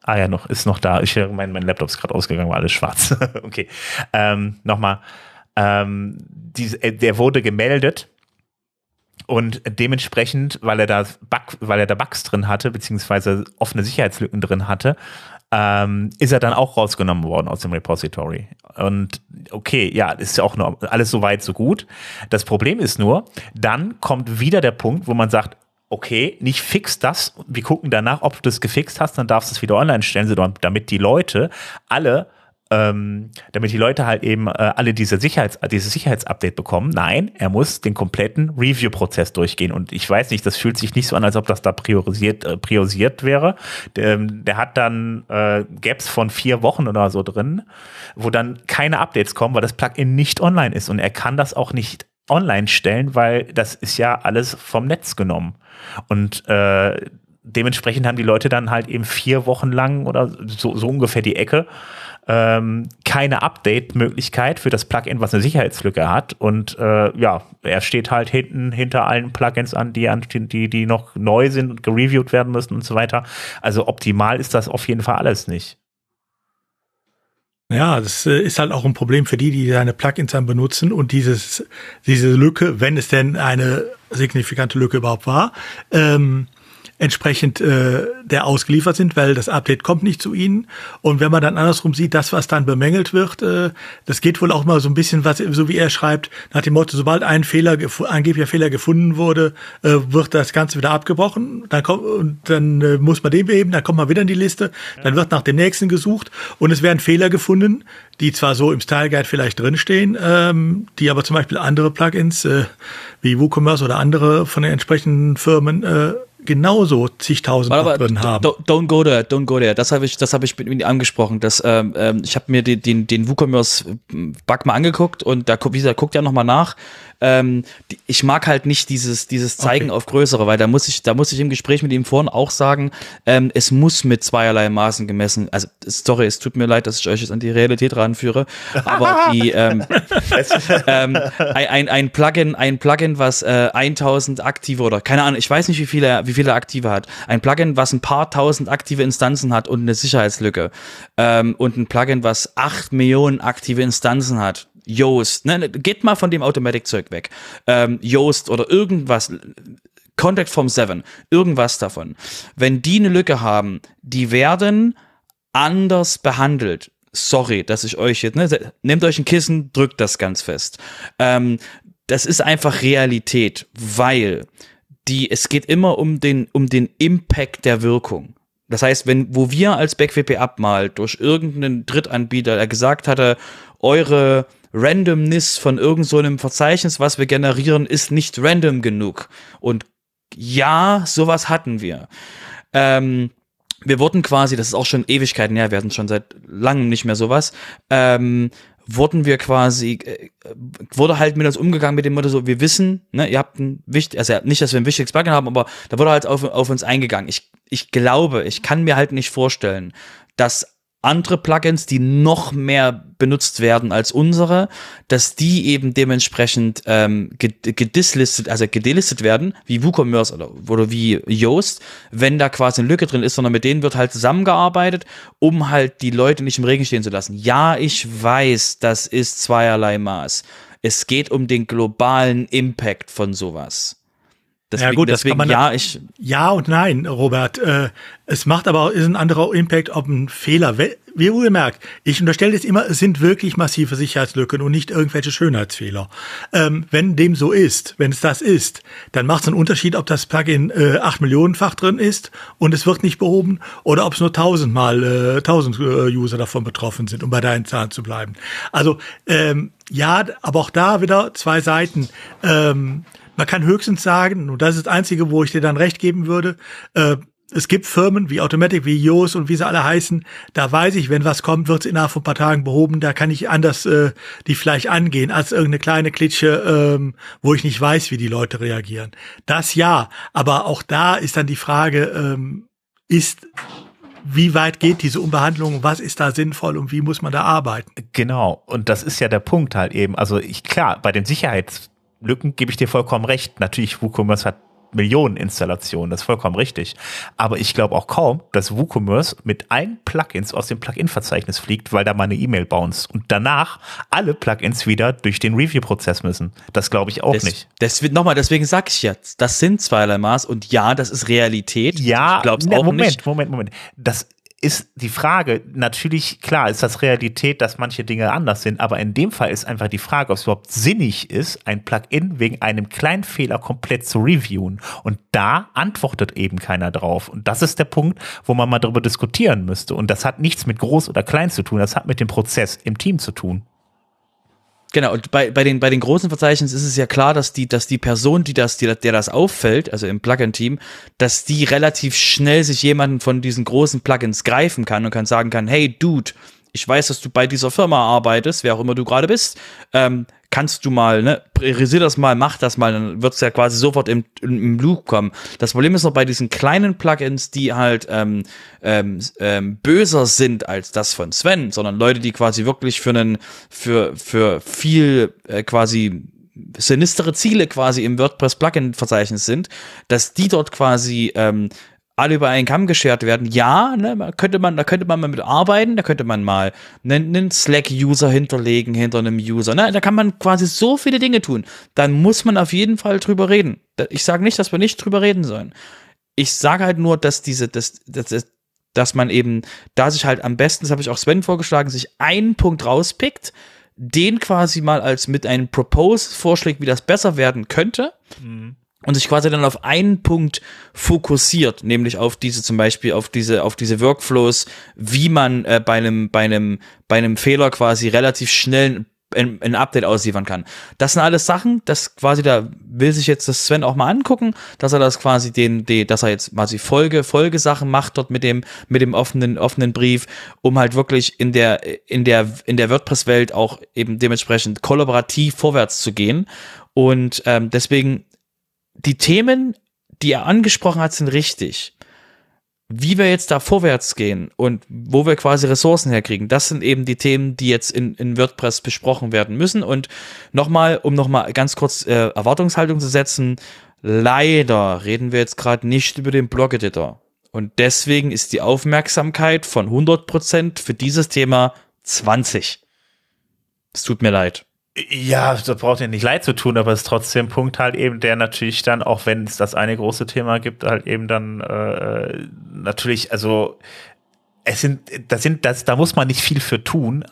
Ah ja, noch, ist noch da. Ich, mein, mein Laptop ist gerade ausgegangen, war alles schwarz. okay. Ähm, Nochmal. Ähm, die, äh, der wurde gemeldet und dementsprechend, weil er da Bug, weil er da Bugs drin hatte, beziehungsweise offene Sicherheitslücken drin hatte, ähm, ist er dann auch rausgenommen worden aus dem Repository. Und okay, ja, ist ja auch nur alles so weit, so gut. Das Problem ist nur, dann kommt wieder der Punkt, wo man sagt, okay, nicht fix das. Wir gucken danach, ob du das gefixt hast, dann darfst du es wieder online stellen, damit die Leute alle ähm, damit die Leute halt eben äh, alle diese Sicherheits dieses Sicherheitsupdate bekommen. Nein, er muss den kompletten Review-Prozess durchgehen. Und ich weiß nicht, das fühlt sich nicht so an, als ob das da priorisiert, äh, priorisiert wäre. Der, der hat dann äh, Gaps von vier Wochen oder so drin, wo dann keine Updates kommen, weil das Plugin nicht online ist. Und er kann das auch nicht online stellen, weil das ist ja alles vom Netz genommen. Und äh, dementsprechend haben die Leute dann halt eben vier Wochen lang oder so, so ungefähr die Ecke ähm, keine Update-Möglichkeit für das Plugin, was eine Sicherheitslücke hat. Und äh, ja, er steht halt hinten hinter allen Plugins an, die, die, die noch neu sind und gereviewt werden müssen und so weiter. Also optimal ist das auf jeden Fall alles nicht. Ja, das äh, ist halt auch ein Problem für die, die seine Plugins dann benutzen und dieses, diese Lücke, wenn es denn eine signifikante Lücke überhaupt war, ähm, entsprechend äh, der ausgeliefert sind, weil das Update kommt nicht zu ihnen. Und wenn man dann andersrum sieht, das, was dann bemängelt wird, äh, das geht wohl auch mal so ein bisschen, was so wie er schreibt, nach dem Motto, sobald ein Fehler, angeblicher Fehler gefunden wurde, äh, wird das Ganze wieder abgebrochen. Dann kommt, und dann äh, muss man den beheben, dann kommt man wieder in die Liste, dann wird nach dem nächsten gesucht und es werden Fehler gefunden, die zwar so im Style Guide vielleicht drinstehen, ähm, die aber zum Beispiel andere Plugins äh, wie WooCommerce oder andere von den entsprechenden Firmen äh, genauso zigtausend aber, drin haben. Don't go there, don't go there. Das habe ich, das habe ich mit ihm angesprochen. Das, ähm, ähm ich habe mir den, den, den WooCommerce Bug mal angeguckt und da, wie gesagt, guckt ja noch mal nach ähm, die, ich mag halt nicht dieses, dieses Zeigen okay. auf größere, weil da muss ich, da muss ich im Gespräch mit ihm vorhin auch sagen, ähm, es muss mit zweierlei Maßen gemessen, also sorry, es tut mir leid, dass ich euch jetzt an die Realität ranführe, aber die ähm, ähm, ein, ein Plugin, ein Plugin, was äh, 1000 aktive oder keine Ahnung, ich weiß nicht, wie viele, wie viele aktive hat, ein Plugin, was ein paar tausend aktive Instanzen hat und eine Sicherheitslücke. Ähm, und ein Plugin, was acht Millionen aktive Instanzen hat, Yoast, ne, geht mal von dem Automatic-Zeug weg. Ähm, Yoast oder irgendwas, Contact Form 7, irgendwas davon. Wenn die eine Lücke haben, die werden anders behandelt. Sorry, dass ich euch jetzt, ne, nehmt euch ein Kissen, drückt das ganz fest. Ähm, das ist einfach Realität, weil die, es geht immer um den, um den Impact der Wirkung. Das heißt, wenn, wo wir als BackWP abmalt durch irgendeinen Drittanbieter, der gesagt hatte, eure Randomness von irgend so einem Verzeichnis, was wir generieren, ist nicht random genug. Und ja, sowas hatten wir. Ähm, wir wurden quasi, das ist auch schon Ewigkeiten her, wir hatten schon seit langem nicht mehr sowas, ähm, wurden wir quasi, äh, wurde halt mit uns umgegangen mit dem Motto so, wir wissen, ne, ihr habt ein wichtig, also nicht, dass wir ein wichtiges Plugin haben, aber da wurde halt auf, auf uns eingegangen. Ich, ich glaube, ich kann mir halt nicht vorstellen, dass andere Plugins, die noch mehr benutzt werden als unsere, dass die eben dementsprechend ähm, gedislistet, also gedelistet werden, wie WooCommerce oder, oder wie Yoast, wenn da quasi eine Lücke drin ist, sondern mit denen wird halt zusammengearbeitet, um halt die Leute nicht im Regen stehen zu lassen. Ja, ich weiß, das ist zweierlei Maß. Es geht um den globalen Impact von sowas. Deswegen, ja gut, deswegen, das kann man, ja, ich. Ja und nein, Robert. Äh, es macht aber ist ein anderer Impact, ob ein Fehler. Wie ihr merkt, ich unterstelle jetzt immer, es sind wirklich massive Sicherheitslücken und nicht irgendwelche Schönheitsfehler. Ähm, wenn dem so ist, wenn es das ist, dann macht es einen Unterschied, ob das Plugin äh, 8 Millionenfach drin ist und es wird nicht behoben oder ob es nur tausendmal äh, tausend äh, User davon betroffen sind, um bei deinen Zahlen zu bleiben. Also ähm, ja, aber auch da wieder zwei Seiten. Ähm, man kann höchstens sagen, und das ist das Einzige, wo ich dir dann recht geben würde, äh, es gibt Firmen wie Automatic, wie Yoast und wie sie alle heißen, da weiß ich, wenn was kommt, wird es innerhalb von ein paar Tagen behoben, da kann ich anders äh, die vielleicht angehen, als irgendeine kleine Klitsche, ähm, wo ich nicht weiß, wie die Leute reagieren. Das ja, aber auch da ist dann die Frage, ähm, ist wie weit geht diese Umbehandlung, was ist da sinnvoll und wie muss man da arbeiten? Genau, und das ist ja der Punkt halt eben. Also ich klar, bei den Sicherheits Lücken gebe ich dir vollkommen recht. Natürlich, WooCommerce hat Millionen Installationen, das ist vollkommen richtig. Aber ich glaube auch kaum, dass WooCommerce mit allen Plugins aus dem Plugin-Verzeichnis fliegt, weil da mal eine E-Mail bounce und danach alle Plugins wieder durch den Review-Prozess müssen. Das glaube ich auch das, nicht. Das wird nochmal, deswegen sage ich jetzt, das sind zweierlei Maß und ja, das ist Realität. Ja, ich glaube ne, Moment, nicht. Moment, Moment. Das ist die Frage, natürlich, klar, ist das Realität, dass manche Dinge anders sind, aber in dem Fall ist einfach die Frage, ob es überhaupt sinnig ist, ein Plugin wegen einem kleinen Fehler komplett zu reviewen. Und da antwortet eben keiner drauf. Und das ist der Punkt, wo man mal darüber diskutieren müsste. Und das hat nichts mit groß oder klein zu tun, das hat mit dem Prozess im Team zu tun. Genau, und bei, bei, den, bei den großen Verzeichnissen ist es ja klar, dass die, dass die Person, die das, die, der das auffällt, also im Plugin-Team, dass die relativ schnell sich jemanden von diesen großen Plugins greifen kann und kann sagen kann, hey Dude, ich weiß, dass du bei dieser Firma arbeitest, wer auch immer du gerade bist, ähm, kannst du mal, ne, priorisier das mal, mach das mal, dann wird es ja quasi sofort im, im, im Loop kommen. Das Problem ist noch bei diesen kleinen Plugins, die halt ähm, ähm, ähm, böser sind als das von Sven, sondern Leute, die quasi wirklich für einen, für, für viel äh, quasi sinistere Ziele quasi im WordPress Plugin Verzeichnis sind, dass die dort quasi ähm, alle über einen Kamm geschert werden. Ja, ne, könnte man, da könnte man mal mit arbeiten, da könnte man mal einen, einen Slack-User hinterlegen hinter einem User. Ne? Da kann man quasi so viele Dinge tun. Dann muss man auf jeden Fall drüber reden. Ich sage nicht, dass wir nicht drüber reden sollen. Ich sage halt nur, dass diese, dass, dass, dass man eben, da sich halt am besten, das habe ich auch Sven vorgeschlagen, sich einen Punkt rauspickt, den quasi mal als mit einem Propose vorschlägt, wie das besser werden könnte. Mhm und sich quasi dann auf einen Punkt fokussiert, nämlich auf diese zum Beispiel auf diese auf diese Workflows, wie man äh, bei einem bei einem bei einem Fehler quasi relativ schnell ein, ein Update ausliefern kann. Das sind alles Sachen, das quasi da will sich jetzt das Sven auch mal angucken, dass er das quasi den, den dass er jetzt quasi Folge Folgesachen macht dort mit dem mit dem offenen offenen Brief, um halt wirklich in der in der in der WordPress Welt auch eben dementsprechend kollaborativ vorwärts zu gehen und ähm, deswegen die Themen, die er angesprochen hat, sind richtig. Wie wir jetzt da vorwärts gehen und wo wir quasi Ressourcen herkriegen, das sind eben die Themen, die jetzt in, in WordPress besprochen werden müssen. Und nochmal, um nochmal ganz kurz äh, Erwartungshaltung zu setzen, leider reden wir jetzt gerade nicht über den Blog-Editor. Und deswegen ist die Aufmerksamkeit von 100% für dieses Thema 20. Es tut mir leid. Ja, das braucht ja nicht leid zu tun, aber es ist trotzdem ein Punkt halt eben, der natürlich dann, auch wenn es das eine große Thema gibt, halt eben dann äh, natürlich, also es sind, das sind, das, da muss man nicht viel für tun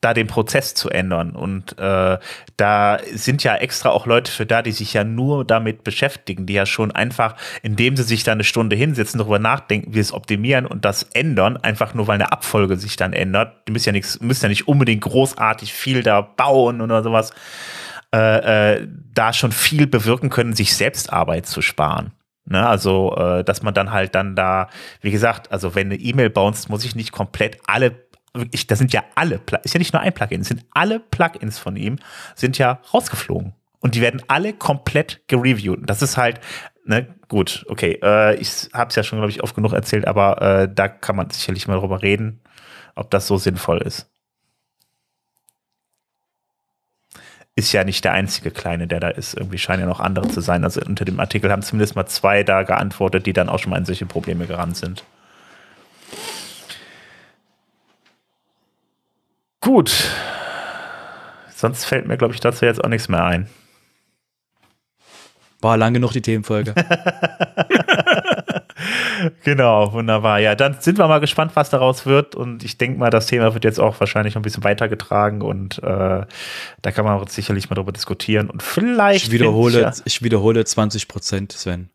da den Prozess zu ändern. Und äh, da sind ja extra auch Leute für da, die sich ja nur damit beschäftigen, die ja schon einfach, indem sie sich da eine Stunde hinsetzen, darüber nachdenken, wie es optimieren und das ändern, einfach nur weil eine Abfolge sich dann ändert. Die müssen ja nichts, müssen ja nicht unbedingt großartig viel da bauen oder sowas. Äh, äh, da schon viel bewirken können, sich selbst Arbeit zu sparen. Ne, also, äh, dass man dann halt dann da, wie gesagt, also wenn eine E-Mail bounce, muss ich nicht komplett alle wirklich, das sind ja alle, ist ja nicht nur ein Plugin, sind alle Plugins von ihm, sind ja rausgeflogen. Und die werden alle komplett gereviewt. Das ist halt, ne, gut, okay, äh, ich habe es ja schon, glaube ich, oft genug erzählt, aber äh, da kann man sicherlich mal drüber reden, ob das so sinnvoll ist. Ist ja nicht der einzige Kleine, der da ist. Irgendwie scheinen ja noch andere zu sein. Also unter dem Artikel haben zumindest mal zwei da geantwortet, die dann auch schon mal in solche Probleme gerannt sind. Gut. Sonst fällt mir, glaube ich, dazu jetzt auch nichts mehr ein. War lang genug die Themenfolge. genau, wunderbar. Ja, dann sind wir mal gespannt, was daraus wird. Und ich denke mal, das Thema wird jetzt auch wahrscheinlich noch ein bisschen weitergetragen und äh, da kann man sicherlich mal drüber diskutieren. Und vielleicht. Ich wiederhole, ich, ja, ich wiederhole 20 Prozent, Sven.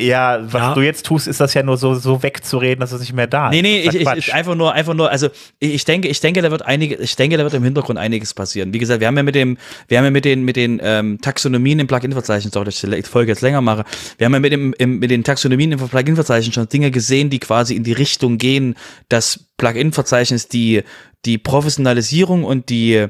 Ja, was ja. du jetzt tust, ist das ja nur so, so wegzureden, dass es nicht mehr da ist. Nee, nee, ich, ich, einfach nur, einfach nur, also ich denke, ich denke, da wird einige, ich denke, da wird im Hintergrund einiges passieren. Wie gesagt, wir haben ja mit dem, wir haben ja mit den, mit den ähm, Taxonomien im Plugin-Verzeichnis, auch dass ich die Folge jetzt länger mache, wir haben ja mit dem, im, mit den Taxonomien im Plugin-Verzeichnis schon Dinge gesehen, die quasi in die Richtung gehen, dass Plugin-Verzeichnis die, die Professionalisierung und die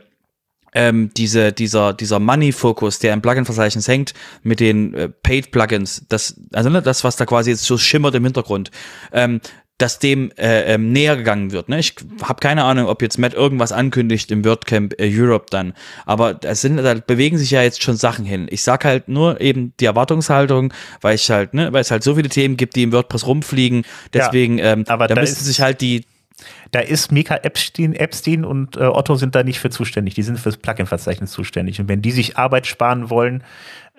ähm, diese, dieser, dieser Money-Fokus, der im Plugin-Verzeichnis hängt, mit den äh, Paid-Plugins, das, also ne, das, was da quasi jetzt so schimmert im Hintergrund, ähm, dass dem äh, ähm, näher gegangen wird. Ne? Ich habe keine Ahnung, ob jetzt Matt irgendwas ankündigt im WordCamp äh, Europe dann, aber da, sind, da bewegen sich ja jetzt schon Sachen hin. Ich sag halt nur eben die Erwartungshaltung, weil ich halt, ne, weil es halt so viele Themen gibt, die im WordPress rumfliegen. Deswegen, ja, ähm, aber da, da müssen sich halt die da ist Mika Epstein, Epstein und äh, Otto sind da nicht für zuständig. Die sind fürs Plugin-Verzeichnis zuständig. Und wenn die sich Arbeit sparen wollen,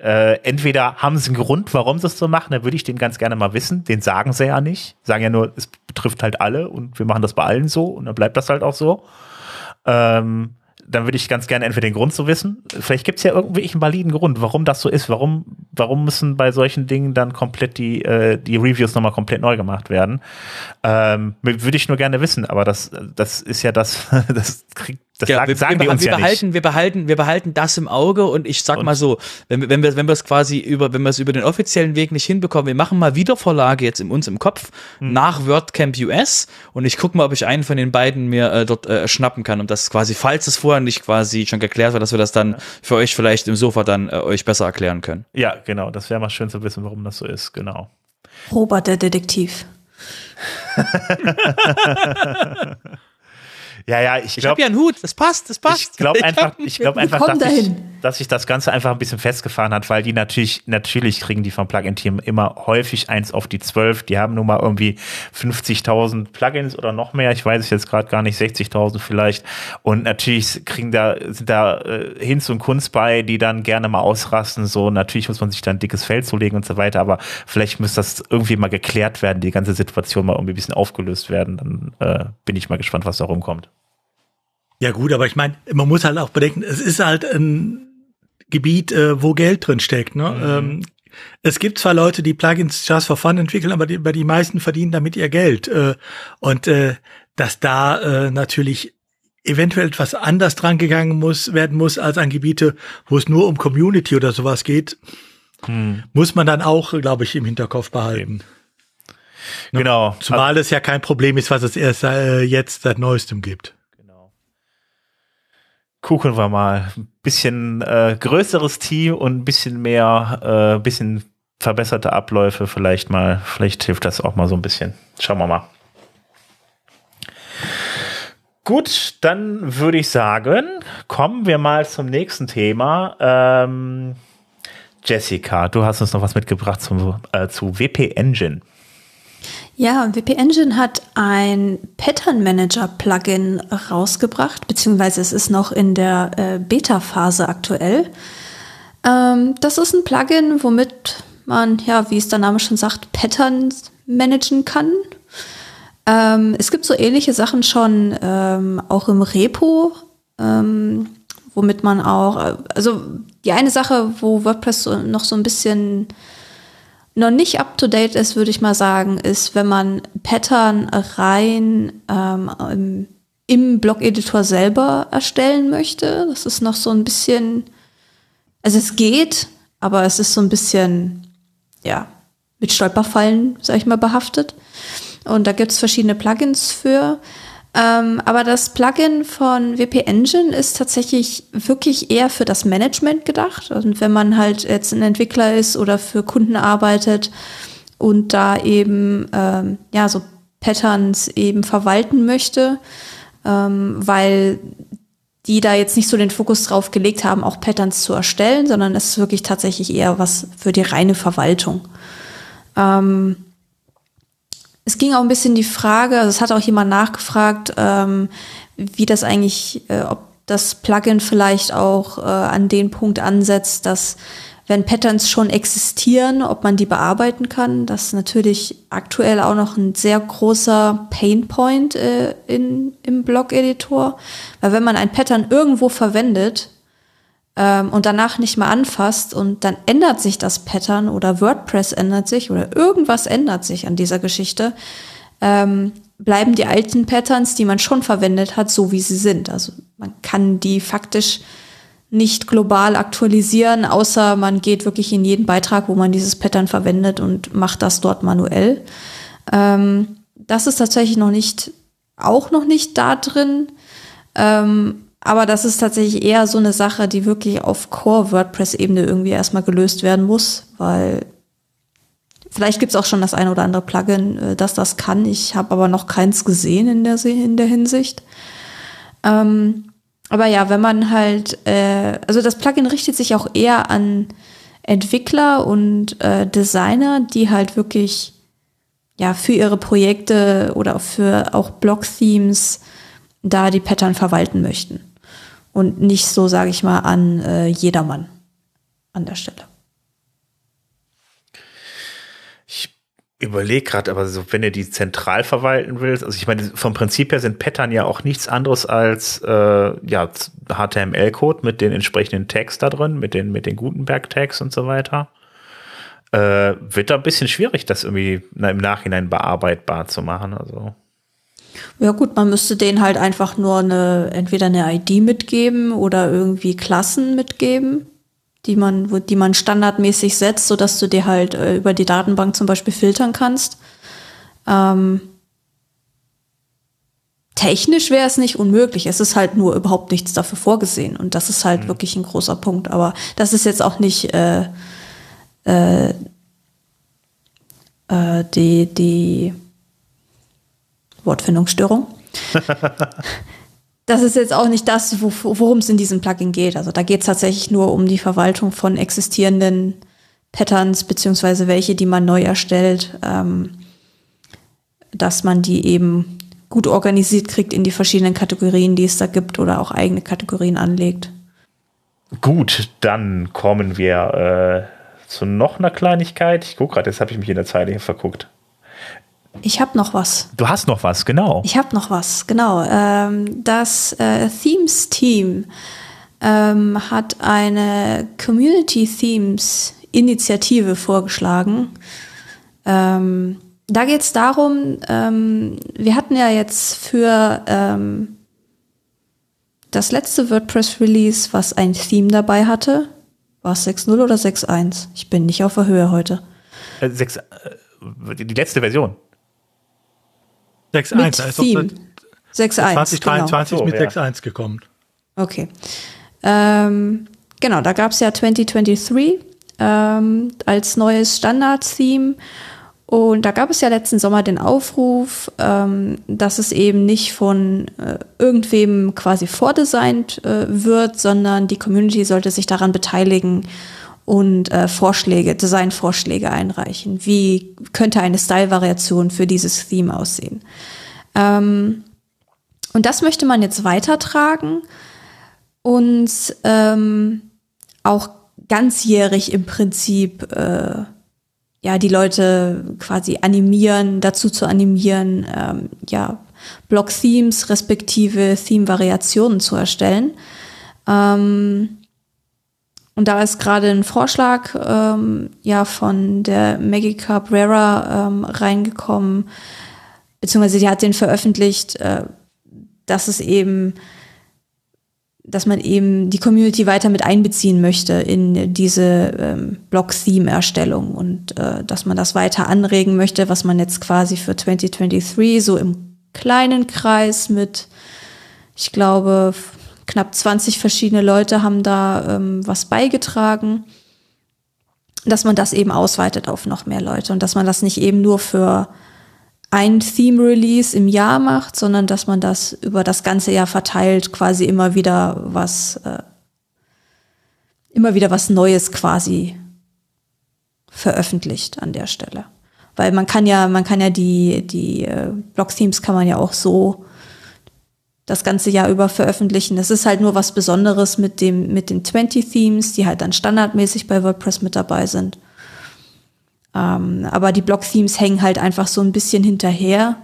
Äh, entweder haben sie einen Grund, warum sie es so machen, dann würde ich den ganz gerne mal wissen. Den sagen sie ja nicht. Sagen ja nur, es betrifft halt alle und wir machen das bei allen so und dann bleibt das halt auch so. Ähm, dann würde ich ganz gerne entweder den Grund zu wissen. Vielleicht gibt es ja irgendwie einen validen Grund, warum das so ist. Warum, warum müssen bei solchen Dingen dann komplett die, äh, die Reviews nochmal komplett neu gemacht werden? Ähm, würde ich nur gerne wissen, aber das, das ist ja das, das kriegt das ja, sagen, wir, sagen wir, uns wir ja behalten, nicht. Wir behalten, wir behalten das im Auge und ich sag Und- mal so, wenn, wir- wenn wir, wenn wir es quasi über, wenn wir es über den offiziellen Weg nicht hinbekommen, wir machen mal Wiedervorlage jetzt in uns im Kopf Hm. nach WordCamp US und ich gucke mal, ob ich einen von den beiden mir äh, dort äh, schnappen kann und das quasi, falls es vorher nicht quasi schon geklärt war, dass wir das dann für euch vielleicht im Sofa dann äh, euch besser erklären können. Ja, genau. Das wäre mal schön zu wissen, warum das so ist. Genau. Robert der Detektiv. Ja, ja, ich Ich habe glaube. ja einen Hut, das passt, das passt. Ich glaube einfach, ich glaube Wir einfach, dass, ich, dass sich das Ganze einfach ein bisschen festgefahren hat, weil die natürlich, natürlich kriegen die vom Plugin-Team immer häufig eins auf die 12. Die haben nun mal irgendwie 50.000 Plugins oder noch mehr. Ich weiß es jetzt gerade gar nicht, 60.000 vielleicht. Und natürlich kriegen da, sind da äh, Hinz und Kunst bei, die dann gerne mal ausrasten. So, natürlich muss man sich da ein dickes Feld zulegen und so weiter. Aber vielleicht muss das irgendwie mal geklärt werden, die ganze Situation mal irgendwie ein bisschen aufgelöst werden. Dann äh, bin ich mal gespannt, was da rumkommt. Ja gut, aber ich meine, man muss halt auch bedenken, es ist halt ein Gebiet, äh, wo Geld drin steckt. Ne? Ähm, es gibt zwar Leute, die Plugins just for fun entwickeln, aber die, aber die meisten verdienen damit ihr Geld. Äh, und äh, dass da äh, natürlich eventuell etwas anders dran gegangen muss, werden muss als an Gebiete, wo es nur um Community oder sowas geht, muss man dann auch, glaube ich, im Hinterkopf behalten. Genau. Zumal es ja kein Problem ist, was es erst äh, jetzt seit neuestem gibt. Gucken wir mal. Ein bisschen äh, größeres Team und ein bisschen mehr, äh, bisschen verbesserte Abläufe vielleicht mal. Vielleicht hilft das auch mal so ein bisschen. Schauen wir mal. Gut, dann würde ich sagen, kommen wir mal zum nächsten Thema. Ähm, Jessica, du hast uns noch was mitgebracht zum, äh, zu WP Engine. Ja, WP Engine hat ein Pattern Manager Plugin rausgebracht, beziehungsweise es ist noch in der äh, Beta-Phase aktuell. Ähm, das ist ein Plugin, womit man, ja, wie es der Name schon sagt, Patterns managen kann. Ähm, es gibt so ähnliche Sachen schon ähm, auch im Repo, ähm, womit man auch, äh, also die eine Sache, wo WordPress so, noch so ein bisschen noch nicht up to date ist, würde ich mal sagen, ist, wenn man Pattern rein ähm, im, im Blog-Editor selber erstellen möchte. Das ist noch so ein bisschen, also es geht, aber es ist so ein bisschen, ja, mit Stolperfallen, sag ich mal, behaftet. Und da gibt es verschiedene Plugins für. Ähm, aber das Plugin von WP Engine ist tatsächlich wirklich eher für das Management gedacht. Und wenn man halt jetzt ein Entwickler ist oder für Kunden arbeitet und da eben ähm, ja so Patterns eben verwalten möchte, ähm, weil die da jetzt nicht so den Fokus drauf gelegt haben, auch Patterns zu erstellen, sondern es ist wirklich tatsächlich eher was für die reine Verwaltung. Ähm, es ging auch ein bisschen die Frage, also es hat auch jemand nachgefragt, ähm, wie das eigentlich, äh, ob das Plugin vielleicht auch äh, an den Punkt ansetzt, dass wenn Patterns schon existieren, ob man die bearbeiten kann. Das ist natürlich aktuell auch noch ein sehr großer Painpoint äh, im Blog-Editor. Weil wenn man ein Pattern irgendwo verwendet, ähm, und danach nicht mehr anfasst und dann ändert sich das Pattern oder WordPress ändert sich oder irgendwas ändert sich an dieser Geschichte, ähm, bleiben die alten Patterns, die man schon verwendet hat, so wie sie sind. Also man kann die faktisch nicht global aktualisieren, außer man geht wirklich in jeden Beitrag, wo man dieses Pattern verwendet und macht das dort manuell. Ähm, das ist tatsächlich noch nicht, auch noch nicht da drin. Ähm, aber das ist tatsächlich eher so eine Sache, die wirklich auf Core-WordPress-Ebene irgendwie erstmal gelöst werden muss, weil vielleicht gibt es auch schon das ein oder andere Plugin, äh, das das kann. Ich habe aber noch keins gesehen in der, in der Hinsicht. Ähm, aber ja, wenn man halt, äh, also das Plugin richtet sich auch eher an Entwickler und äh, Designer, die halt wirklich ja für ihre Projekte oder für auch Blog-Themes da die Pattern verwalten möchten und nicht so, sage ich mal, an äh, jedermann an der Stelle. Ich überlege gerade, aber so, wenn ihr die zentral verwalten willst, also ich meine, vom Prinzip her sind Pattern ja auch nichts anderes als äh, ja, HTML-Code mit den entsprechenden Tags da drin, mit den, mit den Gutenberg-Tags und so weiter. Äh, wird da ein bisschen schwierig, das irgendwie im Nachhinein bearbeitbar zu machen. Also. Ja gut, man müsste denen halt einfach nur eine, entweder eine ID mitgeben oder irgendwie Klassen mitgeben die man, die man standardmäßig setzt, so dass du dir halt äh, über die Datenbank zum Beispiel filtern kannst. Ähm, technisch wäre es nicht unmöglich. Es ist halt nur überhaupt nichts dafür vorgesehen. Und das ist halt mhm. wirklich ein großer Punkt. Aber das ist jetzt auch nicht äh, äh, äh, die, die Wortfindungsstörung. das ist jetzt auch nicht das, worum es in diesem Plugin geht. Also da geht es tatsächlich nur um die Verwaltung von existierenden Patterns, beziehungsweise welche, die man neu erstellt, ähm, dass man die eben gut organisiert kriegt in die verschiedenen Kategorien, die es da gibt oder auch eigene Kategorien anlegt. Gut, dann kommen wir äh, zu noch einer Kleinigkeit. Ich gucke gerade, jetzt habe ich mich in der Zeile hier verguckt. Ich habe noch was. Du hast noch was, genau. Ich habe noch was, genau. Ähm, das äh, Themes Team ähm, hat eine Community Themes Initiative vorgeschlagen. Ähm, da geht es darum, wir hatten ja jetzt für das letzte WordPress-Release, was ein Theme dabei hatte, war es 6.0 oder 6.1? Ich bin nicht auf der Höhe heute. Äh, 6, äh, die letzte Version. 6.1, da ist doch 6.1. 2023 genau. mit 6.1 gekommen. Okay. Ähm, genau, da gab es ja 2023 ähm, als neues Standard-Theme. Und da gab es ja letzten Sommer den Aufruf, ähm, dass es eben nicht von äh, irgendwem quasi vordesignt äh, wird, sondern die Community sollte sich daran beteiligen und äh, Vorschläge, Designvorschläge einreichen. Wie könnte eine Style-Variation für dieses Theme aussehen? Ähm, und das möchte man jetzt weitertragen und ähm, auch ganzjährig im Prinzip äh, ja die Leute quasi animieren, dazu zu animieren, ähm, ja Block-Themes respektive Theme-Variationen zu erstellen. Ähm, und da ist gerade ein Vorschlag ähm, ja von der Maggie Cabrera ähm, reingekommen, beziehungsweise die hat den veröffentlicht, äh, dass es eben, dass man eben die Community weiter mit einbeziehen möchte in diese ähm, Blog-Theme-Erstellung und äh, dass man das weiter anregen möchte, was man jetzt quasi für 2023 so im kleinen Kreis mit, ich glaube, knapp 20 verschiedene Leute haben da ähm, was beigetragen, dass man das eben ausweitet auf noch mehr Leute und dass man das nicht eben nur für ein Theme-Release im Jahr macht, sondern dass man das über das ganze Jahr verteilt, quasi immer wieder was, äh, immer wieder was Neues quasi veröffentlicht an der Stelle. Weil man kann ja, man kann ja die, die äh, Blog-Themes kann man ja auch so das ganze Jahr über veröffentlichen. Das ist halt nur was Besonderes mit dem, mit den 20 Themes, die halt dann standardmäßig bei WordPress mit dabei sind. Ähm, aber die Blog-Themes hängen halt einfach so ein bisschen hinterher,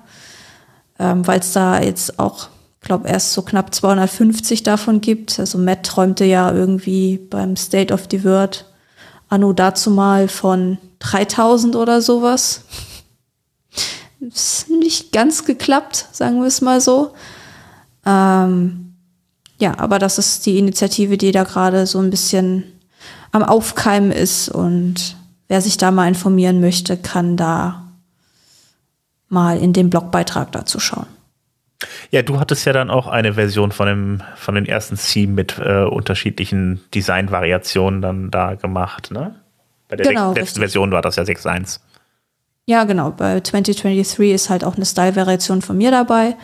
ähm, weil es da jetzt auch, glaube erst so knapp 250 davon gibt. Also Matt träumte ja irgendwie beim State of the Word anno dazu mal von 3000 oder sowas. Ist nicht ganz geklappt, sagen wir es mal so. Ähm, ja, aber das ist die Initiative, die da gerade so ein bisschen am Aufkeimen ist und wer sich da mal informieren möchte, kann da mal in den Blogbeitrag dazu schauen. Ja, du hattest ja dann auch eine Version von dem von den ersten Theme mit äh, unterschiedlichen Designvariationen dann da gemacht, ne? Bei der genau, letzten richtig. Version war das ja 6.1. Ja, genau. Bei 2023 ist halt auch eine Style-Variation von mir dabei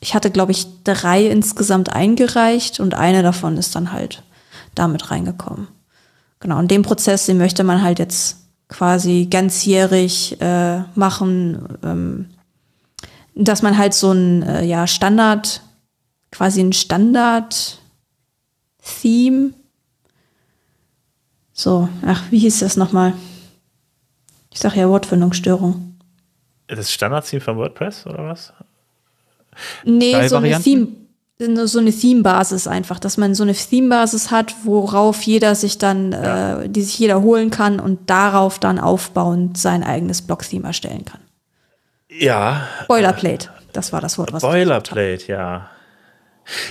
ich hatte, glaube ich, drei insgesamt eingereicht und eine davon ist dann halt damit reingekommen. Genau, und den Prozess, den möchte man halt jetzt quasi ganzjährig äh, machen, ähm, dass man halt so ein äh, ja, Standard, quasi ein Standard-Theme, so, ach, wie hieß das nochmal? Ich sage ja Wortfindungsstörung. Das Standard-Theme von WordPress oder was? Nee, so eine Theme so eine Theme-Basis einfach, dass man so eine Theme-Basis hat, worauf jeder sich dann, ja. äh, die sich jeder holen kann und darauf dann aufbauend sein eigenes Blog-Theme erstellen kann. Ja. Boilerplate, das war das Wort, was Boilerplate, ja.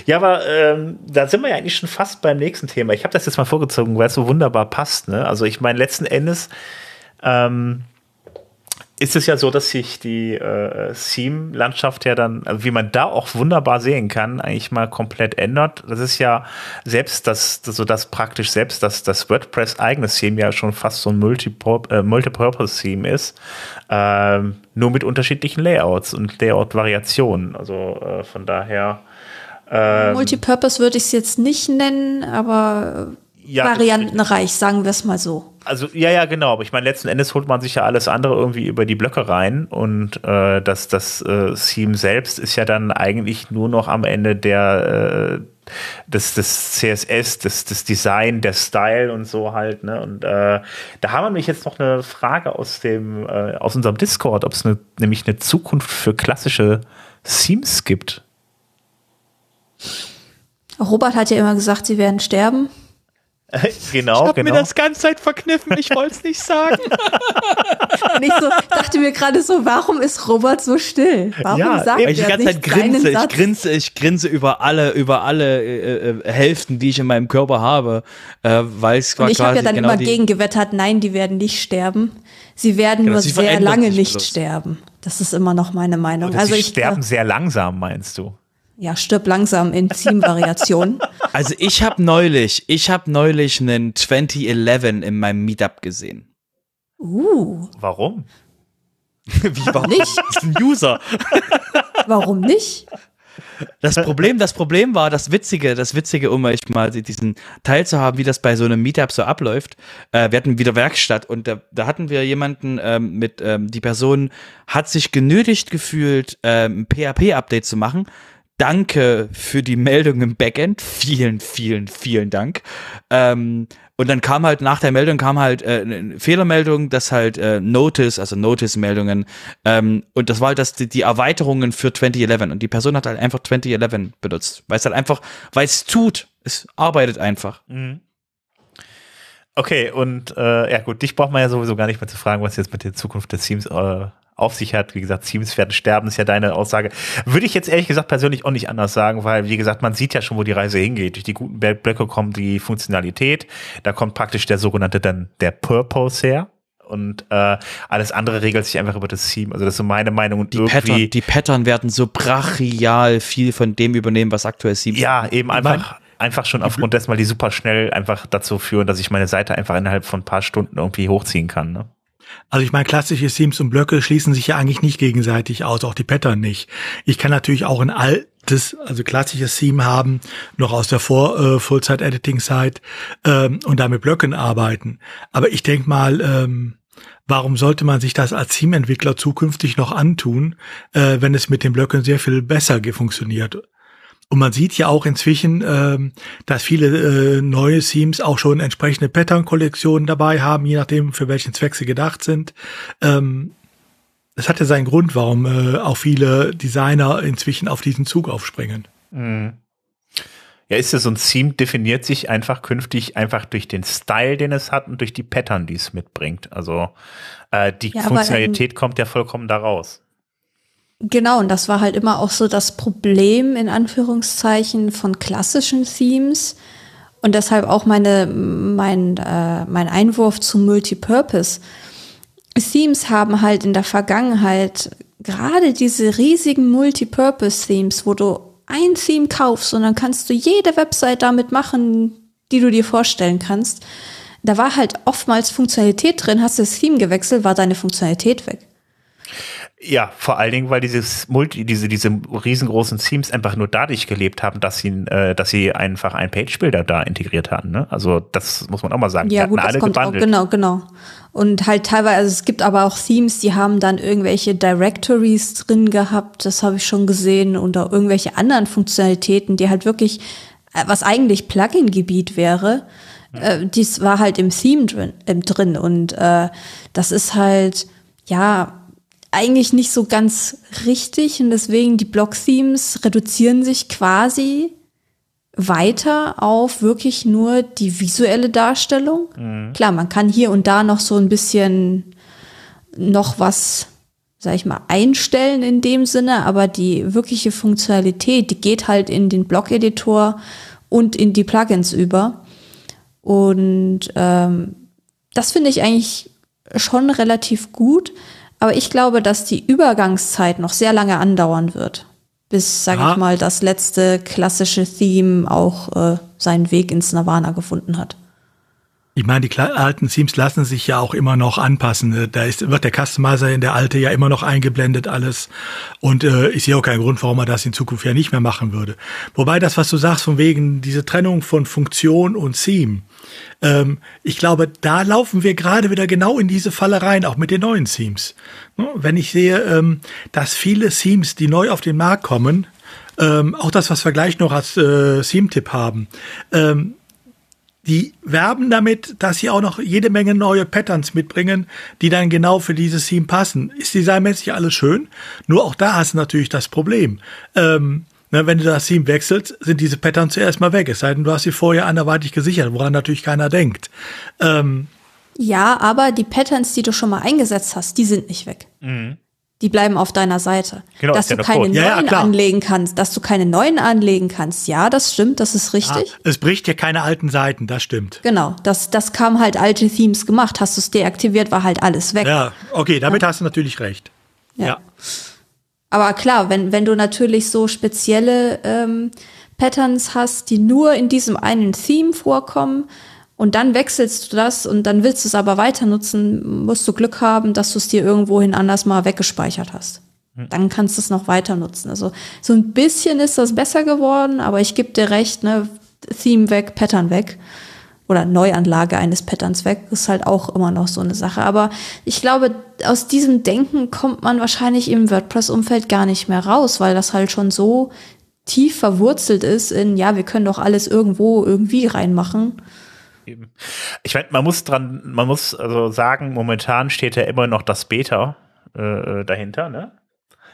Ja, aber ähm, da sind wir ja eigentlich schon fast beim nächsten Thema. Ich habe das jetzt mal vorgezogen, weil es so wunderbar passt. Ne? Also ich meine, letzten Endes ähm, ist es ja so, dass sich die äh, Theme-Landschaft ja dann, also wie man da auch wunderbar sehen kann, eigentlich mal komplett ändert. Das ist ja selbst das, so das praktisch selbst, dass das WordPress eigenes Theme ja schon fast so ein äh, Multipurpose-Theme ist, äh, nur mit unterschiedlichen Layouts und Layout-Variationen. Also äh, von daher. Ähm, Multipurpose würde ich es jetzt nicht nennen, aber ja, variantenreich, sagen wir es mal so. Also ja, ja, genau. Aber ich meine, letzten Endes holt man sich ja alles andere irgendwie über die Blöcke rein und äh, das, das äh, Theme selbst ist ja dann eigentlich nur noch am Ende der äh, das, das CSS, das, das Design, der Style und so halt. Ne? Und äh, da haben wir nämlich jetzt noch eine Frage aus dem äh, aus unserem Discord, ob es ne, nämlich eine Zukunft für klassische Themes gibt. Robert hat ja immer gesagt, sie werden sterben. genau, ich habe genau. mir das ganze Zeit verkniffen, ich wollte es nicht sagen. nicht so, dachte mir gerade so, warum ist Robert so still? Warum ja, sagt er ich die ganze Zeit grinse, ich grinse, ich grinse über alle, über alle äh, äh, Hälften, die ich in meinem Körper habe, äh, weil es quasi. Ich habe ja dann genau immer gegengewettert, nein, die werden nicht sterben. Sie werden genau, nur sehr lange nicht bloß. sterben. Das ist immer noch meine Meinung. Oder also sie ich sterben sehr langsam, meinst du? Ja, stirb langsam in Theme-Variationen. Also ich habe neulich, ich habe neulich einen 2011 in meinem Meetup gesehen. Uh. Warum? Wie warum nicht? Das ist ein User. Warum nicht? Das Problem, das Problem war, das Witzige, das Witzige, um euch mal diesen Teil zu haben, wie das bei so einem Meetup so abläuft. Äh, wir hatten wieder Werkstatt und da, da hatten wir jemanden ähm, mit, ähm, die Person hat sich genötigt gefühlt, ähm, ein PHP-Update zu machen Danke für die Meldung im Backend. Vielen, vielen, vielen Dank. Ähm, und dann kam halt nach der Meldung kam halt äh, eine Fehlermeldung, dass halt äh, Notice, also Notice-Meldungen, ähm, und das war halt das, die, Erweiterungen für 2011. Und die Person hat halt einfach 2011 benutzt. Weil es halt einfach, weil es tut, es arbeitet einfach. Mhm. Okay, und äh, ja gut, dich braucht man ja sowieso gar nicht mehr zu fragen, was jetzt mit der Zukunft des Teams äh, auf sich hat. Wie gesagt, Teams werden sterben, ist ja deine Aussage. Würde ich jetzt ehrlich gesagt persönlich auch nicht anders sagen, weil, wie gesagt, man sieht ja schon, wo die Reise hingeht. Durch die guten Blöcke kommt die Funktionalität. Da kommt praktisch der sogenannte dann der Purpose her. Und äh, alles andere regelt sich einfach über das Team. Also das ist so meine Meinung. Und die, Pattern, die Pattern werden so brachial viel von dem übernehmen, was aktuell Team Ja, eben einfach einfach schon aufgrund dessen, weil die super schnell einfach dazu führen, dass ich meine Seite einfach innerhalb von ein paar Stunden irgendwie hochziehen kann. Ne? Also ich meine, klassische Themes und Blöcke schließen sich ja eigentlich nicht gegenseitig aus, auch die Pattern nicht. Ich kann natürlich auch ein altes, also klassisches Theme haben, noch aus der Vor äh, Full-Zeit-Editing-Zeit ähm, und damit Blöcken arbeiten. Aber ich denke mal, ähm, warum sollte man sich das als Theme-Entwickler zukünftig noch antun, äh, wenn es mit den Blöcken sehr viel besser funktioniert? Und man sieht ja auch inzwischen, ähm, dass viele äh, neue Themes auch schon entsprechende Pattern-Kollektionen dabei haben, je nachdem, für welchen Zweck sie gedacht sind. Ähm, das hat ja seinen Grund, warum äh, auch viele Designer inzwischen auf diesen Zug aufspringen. Mhm. Ja, ist ja so ein Theme definiert sich einfach künftig einfach durch den Style, den es hat und durch die Pattern, die es mitbringt. Also äh, die ja, Funktionalität kommt ja vollkommen daraus. Genau, und das war halt immer auch so das Problem in Anführungszeichen von klassischen Themes und deshalb auch meine, mein, äh, mein Einwurf zu Multipurpose. Themes haben halt in der Vergangenheit gerade diese riesigen Multipurpose-Themes, wo du ein Theme kaufst und dann kannst du jede Website damit machen, die du dir vorstellen kannst. Da war halt oftmals Funktionalität drin, hast du das Theme gewechselt, war deine Funktionalität weg. Ja, vor allen Dingen, weil dieses Multi, diese, diese riesengroßen Themes einfach nur dadurch gelebt haben, dass sie, äh, dass sie einfach einen Page-Builder da integriert hatten. Ne? Also das muss man auch mal sagen. Ja, gut, das kommt auch, genau, genau. Und halt teilweise, also es gibt aber auch Themes, die haben dann irgendwelche Directories drin gehabt, das habe ich schon gesehen, oder irgendwelche anderen Funktionalitäten, die halt wirklich, äh, was eigentlich Plugin-Gebiet wäre, äh, dies war halt im Theme drin, äh, drin. Und äh, das ist halt, ja, eigentlich nicht so ganz richtig und deswegen die Block-Themes reduzieren sich quasi weiter auf wirklich nur die visuelle Darstellung. Mhm. Klar, man kann hier und da noch so ein bisschen noch was, sag ich mal, einstellen in dem Sinne, aber die wirkliche Funktionalität, die geht halt in den Blog-Editor und in die Plugins über. Und ähm, das finde ich eigentlich schon relativ gut. Aber ich glaube, dass die Übergangszeit noch sehr lange andauern wird, bis, sag ja. ich mal, das letzte klassische Theme auch äh, seinen Weg ins Nirvana gefunden hat. Ich meine, die alten Themes lassen sich ja auch immer noch anpassen. Da ist, wird der Customizer in der alte ja immer noch eingeblendet alles. Und äh, ich sehe auch keinen Grund, warum er das in Zukunft ja nicht mehr machen würde. Wobei das, was du sagst, von wegen diese Trennung von Funktion und Theme, ähm, ich glaube, da laufen wir gerade wieder genau in diese Falle rein, auch mit den neuen Themes. Wenn ich sehe, ähm, dass viele Themes, die neu auf den Markt kommen, ähm, auch das, was wir gleich noch als äh, Theme-Tipp haben, ähm, die werben damit, dass sie auch noch jede Menge neue Patterns mitbringen, die dann genau für dieses Theme passen. Ist designmäßig alles schön, nur auch da hast du natürlich das Problem. Ähm, na, wenn du das Theme wechselst, sind diese Patterns zuerst mal weg. Es sei denn, du hast sie vorher anderweitig gesichert, woran natürlich keiner denkt. Ähm, ja, aber die Patterns, die du schon mal eingesetzt hast, die sind nicht weg. Mhm die bleiben auf deiner Seite. Genau, dass du keine neuen ja, ja, anlegen kannst, dass du keine neuen anlegen kannst. Ja, das stimmt, das ist richtig. Ah, es bricht ja keine alten Seiten, das stimmt. Genau, das, das kam halt alte Themes gemacht. Hast du es deaktiviert, war halt alles weg. Ja, okay, damit ja. hast du natürlich recht. Ja. ja. Aber klar, wenn, wenn du natürlich so spezielle ähm, Patterns hast, die nur in diesem einen Theme vorkommen, und dann wechselst du das und dann willst du es aber weiter nutzen, musst du Glück haben, dass du es dir irgendwohin anders mal weggespeichert hast. Hm. Dann kannst du es noch weiter nutzen. Also so ein bisschen ist das besser geworden, aber ich gebe dir recht, ne, Theme weg, Pattern weg oder Neuanlage eines Patterns weg, ist halt auch immer noch so eine Sache. Aber ich glaube, aus diesem Denken kommt man wahrscheinlich im WordPress-Umfeld gar nicht mehr raus, weil das halt schon so tief verwurzelt ist in, ja, wir können doch alles irgendwo irgendwie reinmachen. Eben. Ich meine, man muss dran, man muss also sagen, momentan steht ja immer noch das Beta äh, äh dahinter, ne?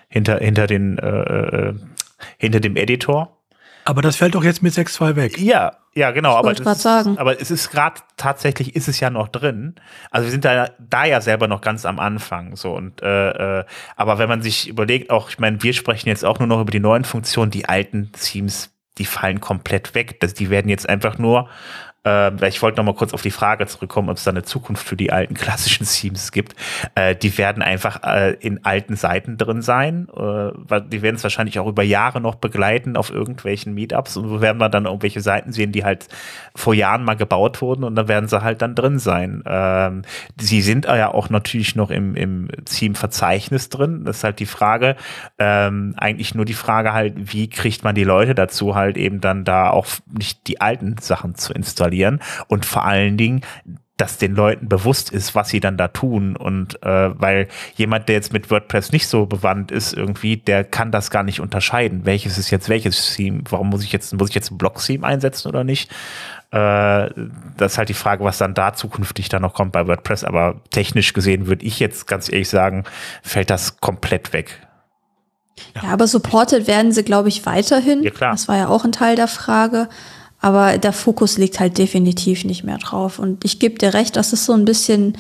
Hinter, hinter den, äh, äh, hinter dem Editor. Aber das fällt doch jetzt mit 6.2 weg. Ja, ja, genau. aber, das, sagen. aber es ist gerade tatsächlich ist es ja noch drin. Also wir sind da, da ja selber noch ganz am Anfang. So und äh, äh, aber wenn man sich überlegt, auch, ich meine, wir sprechen jetzt auch nur noch über die neuen Funktionen, die alten Themes, die fallen komplett weg. Das, die werden jetzt einfach nur äh, ich wollte noch mal kurz auf die Frage zurückkommen, ob es da eine Zukunft für die alten klassischen Themes gibt. Äh, die werden einfach äh, in alten Seiten drin sein. Äh, die werden es wahrscheinlich auch über Jahre noch begleiten auf irgendwelchen Meetups und werden wir dann irgendwelche Seiten sehen, die halt vor Jahren mal gebaut wurden und dann werden sie halt dann drin sein. Ähm, sie sind ja auch natürlich noch im, im Theme-Verzeichnis drin. Das ist halt die Frage, ähm, eigentlich nur die Frage halt, wie kriegt man die Leute dazu halt eben dann da auch nicht die alten Sachen zu installieren verlieren und vor allen Dingen dass den Leuten bewusst ist, was sie dann da tun. Und äh, weil jemand, der jetzt mit WordPress nicht so bewandt ist, irgendwie, der kann das gar nicht unterscheiden. Welches ist jetzt welches Theme? Warum muss ich jetzt, muss ich jetzt ein Block-Theme einsetzen oder nicht? Äh, das ist halt die Frage, was dann da zukünftig dann noch kommt bei WordPress. Aber technisch gesehen würde ich jetzt ganz ehrlich sagen, fällt das komplett weg. Ja, aber supported werden sie, glaube ich, weiterhin. Ja, klar. Das war ja auch ein Teil der Frage. Aber der Fokus liegt halt definitiv nicht mehr drauf. Und ich gebe dir recht, das ist so ein bisschen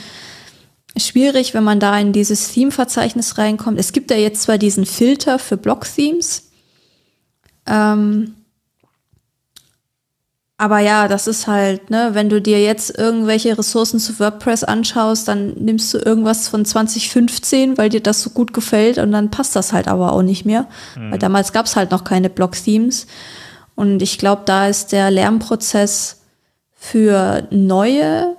schwierig, wenn man da in dieses Theme-Verzeichnis reinkommt. Es gibt ja jetzt zwar diesen Filter für Block-Themes, ähm, aber ja, das ist halt, ne, wenn du dir jetzt irgendwelche Ressourcen zu WordPress anschaust, dann nimmst du irgendwas von 2015, weil dir das so gut gefällt und dann passt das halt aber auch nicht mehr. Mhm. Weil damals gab es halt noch keine Block-Themes. Und ich glaube, da ist der Lernprozess für neue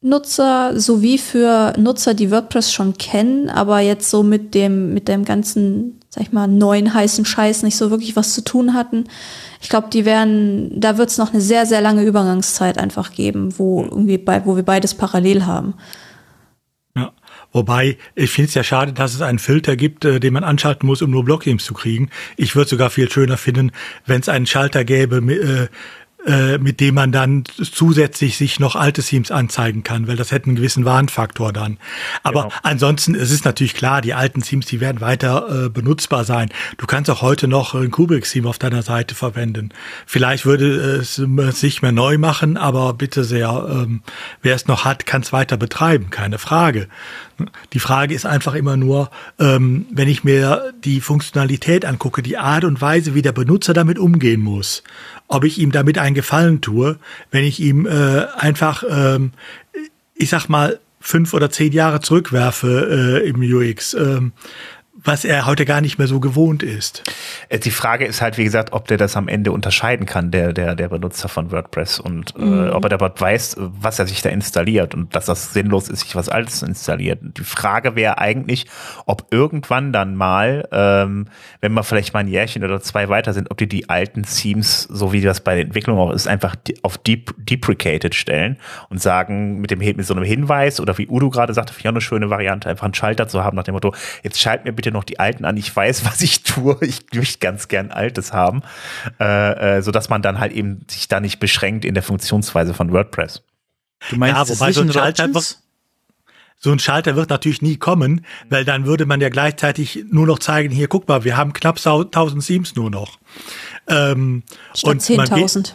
Nutzer sowie für Nutzer, die WordPress schon kennen, aber jetzt so mit dem, mit dem ganzen, sag ich mal, neuen heißen Scheiß nicht so wirklich was zu tun hatten. Ich glaube, die werden, da wird es noch eine sehr, sehr lange Übergangszeit einfach geben, wo irgendwie bei, wo wir beides parallel haben. Wobei, ich finde es ja schade, dass es einen Filter gibt, äh, den man anschalten muss, um nur Blockgames zu kriegen. Ich würde sogar viel schöner finden, wenn es einen Schalter gäbe, äh, äh, mit dem man dann zusätzlich sich noch alte Themes anzeigen kann, weil das hätte einen gewissen Warnfaktor dann. Aber genau. ansonsten, es ist natürlich klar, die alten Themes, die werden weiter äh, benutzbar sein. Du kannst auch heute noch ein Kubrick-Theme auf deiner Seite verwenden. Vielleicht würde es sich mehr neu machen, aber bitte sehr, ähm, wer es noch hat, kann es weiter betreiben, keine Frage. Die Frage ist einfach immer nur, ähm, wenn ich mir die Funktionalität angucke, die Art und Weise, wie der Benutzer damit umgehen muss, ob ich ihm damit einen Gefallen tue, wenn ich ihm äh, einfach, ähm, ich sag mal, fünf oder zehn Jahre zurückwerfe äh, im UX. Ähm, was er heute gar nicht mehr so gewohnt ist. Äh, die Frage ist halt, wie gesagt, ob der das am Ende unterscheiden kann, der, der, der Benutzer von WordPress und äh, mhm. äh, ob er dabei weiß, was er sich da installiert und dass das sinnlos ist, sich was Altes zu installieren. Die Frage wäre eigentlich, ob irgendwann dann mal, ähm, wenn wir vielleicht mal ein Jährchen oder zwei weiter sind, ob die die alten Themes, so wie das bei der Entwicklung auch ist, einfach auf Dep deprecated stellen und sagen mit dem mit so einem Hinweis oder wie Udo gerade sagte, finde ich auch eine schöne Variante, einfach einen Schalter zu haben nach dem Motto, jetzt schalt mir bitte noch die alten an, ich weiß, was ich tue, ich möchte ganz gern Altes haben, äh, äh, sodass man dann halt eben sich da nicht beschränkt in der Funktionsweise von WordPress. Du meinst, ja, wobei so ein Schalter wird, so ein Schalter wird natürlich nie kommen, weil dann würde man ja gleichzeitig nur noch zeigen, hier guck mal, wir haben knapp 1000 Themes nur noch. Ähm, Statt 10.000.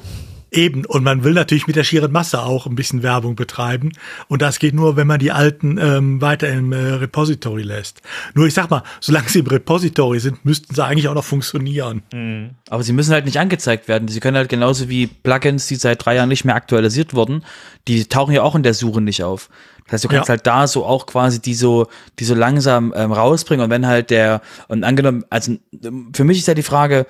Eben, und man will natürlich mit der schieren Masse auch ein bisschen Werbung betreiben. Und das geht nur, wenn man die alten ähm, weiter im äh, Repository lässt. Nur ich sag mal, solange sie im Repository sind, müssten sie eigentlich auch noch funktionieren. Mhm. Aber sie müssen halt nicht angezeigt werden. Sie können halt genauso wie Plugins, die seit drei Jahren nicht mehr aktualisiert wurden, die tauchen ja auch in der Suche nicht auf. Das heißt, du kannst ja. halt da so auch quasi die so, die so langsam ähm, rausbringen. Und wenn halt der, und angenommen, also für mich ist ja die Frage,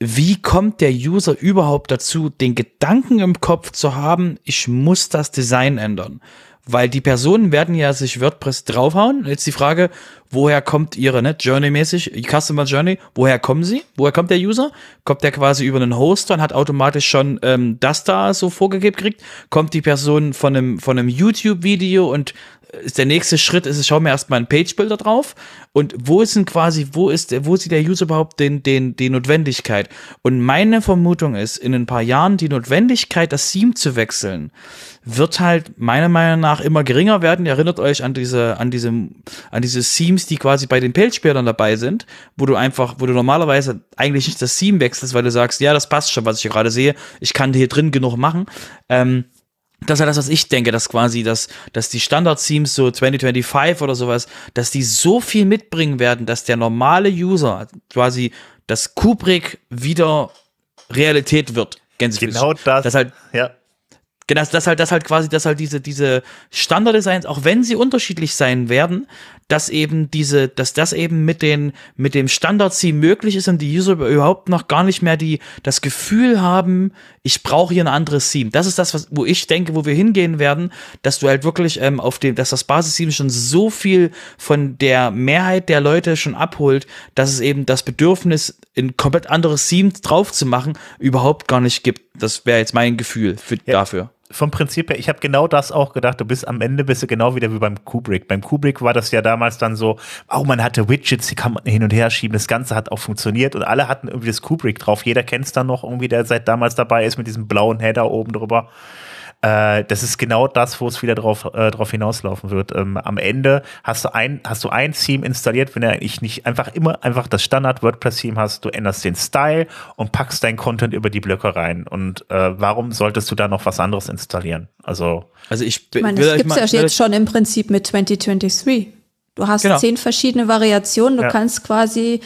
wie kommt der User überhaupt dazu, den Gedanken im Kopf zu haben, ich muss das Design ändern? Weil die Personen werden ja sich WordPress draufhauen. Jetzt die Frage, woher kommt ihre, ne, Journey-mäßig, Customer Journey, woher kommen sie? Woher kommt der User? Kommt der quasi über einen Hoster und hat automatisch schon ähm, das da so vorgegeben gekriegt? Kommt die Person von einem, von einem YouTube-Video und ist der nächste Schritt, ist, ich schaue mir erstmal ein Page-Builder drauf und wo ist denn quasi, wo ist, wo sieht der User überhaupt den, den, die Notwendigkeit? Und meine Vermutung ist, in ein paar Jahren die Notwendigkeit, das Theme zu wechseln, wird halt meiner Meinung nach immer geringer werden. Ihr erinnert euch an diese, an diese, an diese Themes, die quasi bei den Page-Buildern dabei sind, wo du einfach, wo du normalerweise eigentlich nicht das Theme wechselst, weil du sagst, ja, das passt schon, was ich hier gerade sehe, ich kann hier drin genug machen. Ähm, das ist ja das, was ich denke, dass quasi, dass, dass die Standard-Themes so 2025 oder sowas, dass die so viel mitbringen werden, dass der normale User quasi das Kubrick wieder Realität wird. Genau das. Das halt, ja. Genau, das halt, das halt quasi, dass halt diese, diese Standarddesigns, auch wenn sie unterschiedlich sein werden, dass eben diese, dass das eben mit den, mit dem Standard-Theme möglich ist und die User überhaupt noch gar nicht mehr die, das Gefühl haben, ich brauche hier ein anderes Theme. Das ist das, was, wo ich denke, wo wir hingehen werden, dass du halt wirklich ähm, auf dem, dass das Basis-Theme schon so viel von der Mehrheit der Leute schon abholt, dass es eben das Bedürfnis, ein komplett anderes Theme drauf zu machen, überhaupt gar nicht gibt. Das wäre jetzt mein Gefühl für, ja. dafür vom Prinzip her, ich habe genau das auch gedacht, du bist am Ende bist du genau wieder wie beim Kubrick. Beim Kubrick war das ja damals dann so, oh, man hatte Widgets, die kann man hin und her schieben, das Ganze hat auch funktioniert und alle hatten irgendwie das Kubrick drauf. Jeder kennt es dann noch irgendwie, der seit damals dabei ist mit diesem blauen Header oben drüber. Äh, das ist genau das, wo es wieder drauf, äh, drauf hinauslaufen wird. Ähm, am Ende hast du ein, hast du ein Theme installiert, wenn er ich nicht einfach immer einfach das Standard WordPress-Theme hast, du änderst den Style und packst dein Content über die Blöcke rein. Und äh, warum solltest du da noch was anderes installieren? Also, also ich, ich meine, das gibt es ja jetzt schon im Prinzip mit 2023. Du hast genau. zehn verschiedene Variationen, du ja. kannst quasi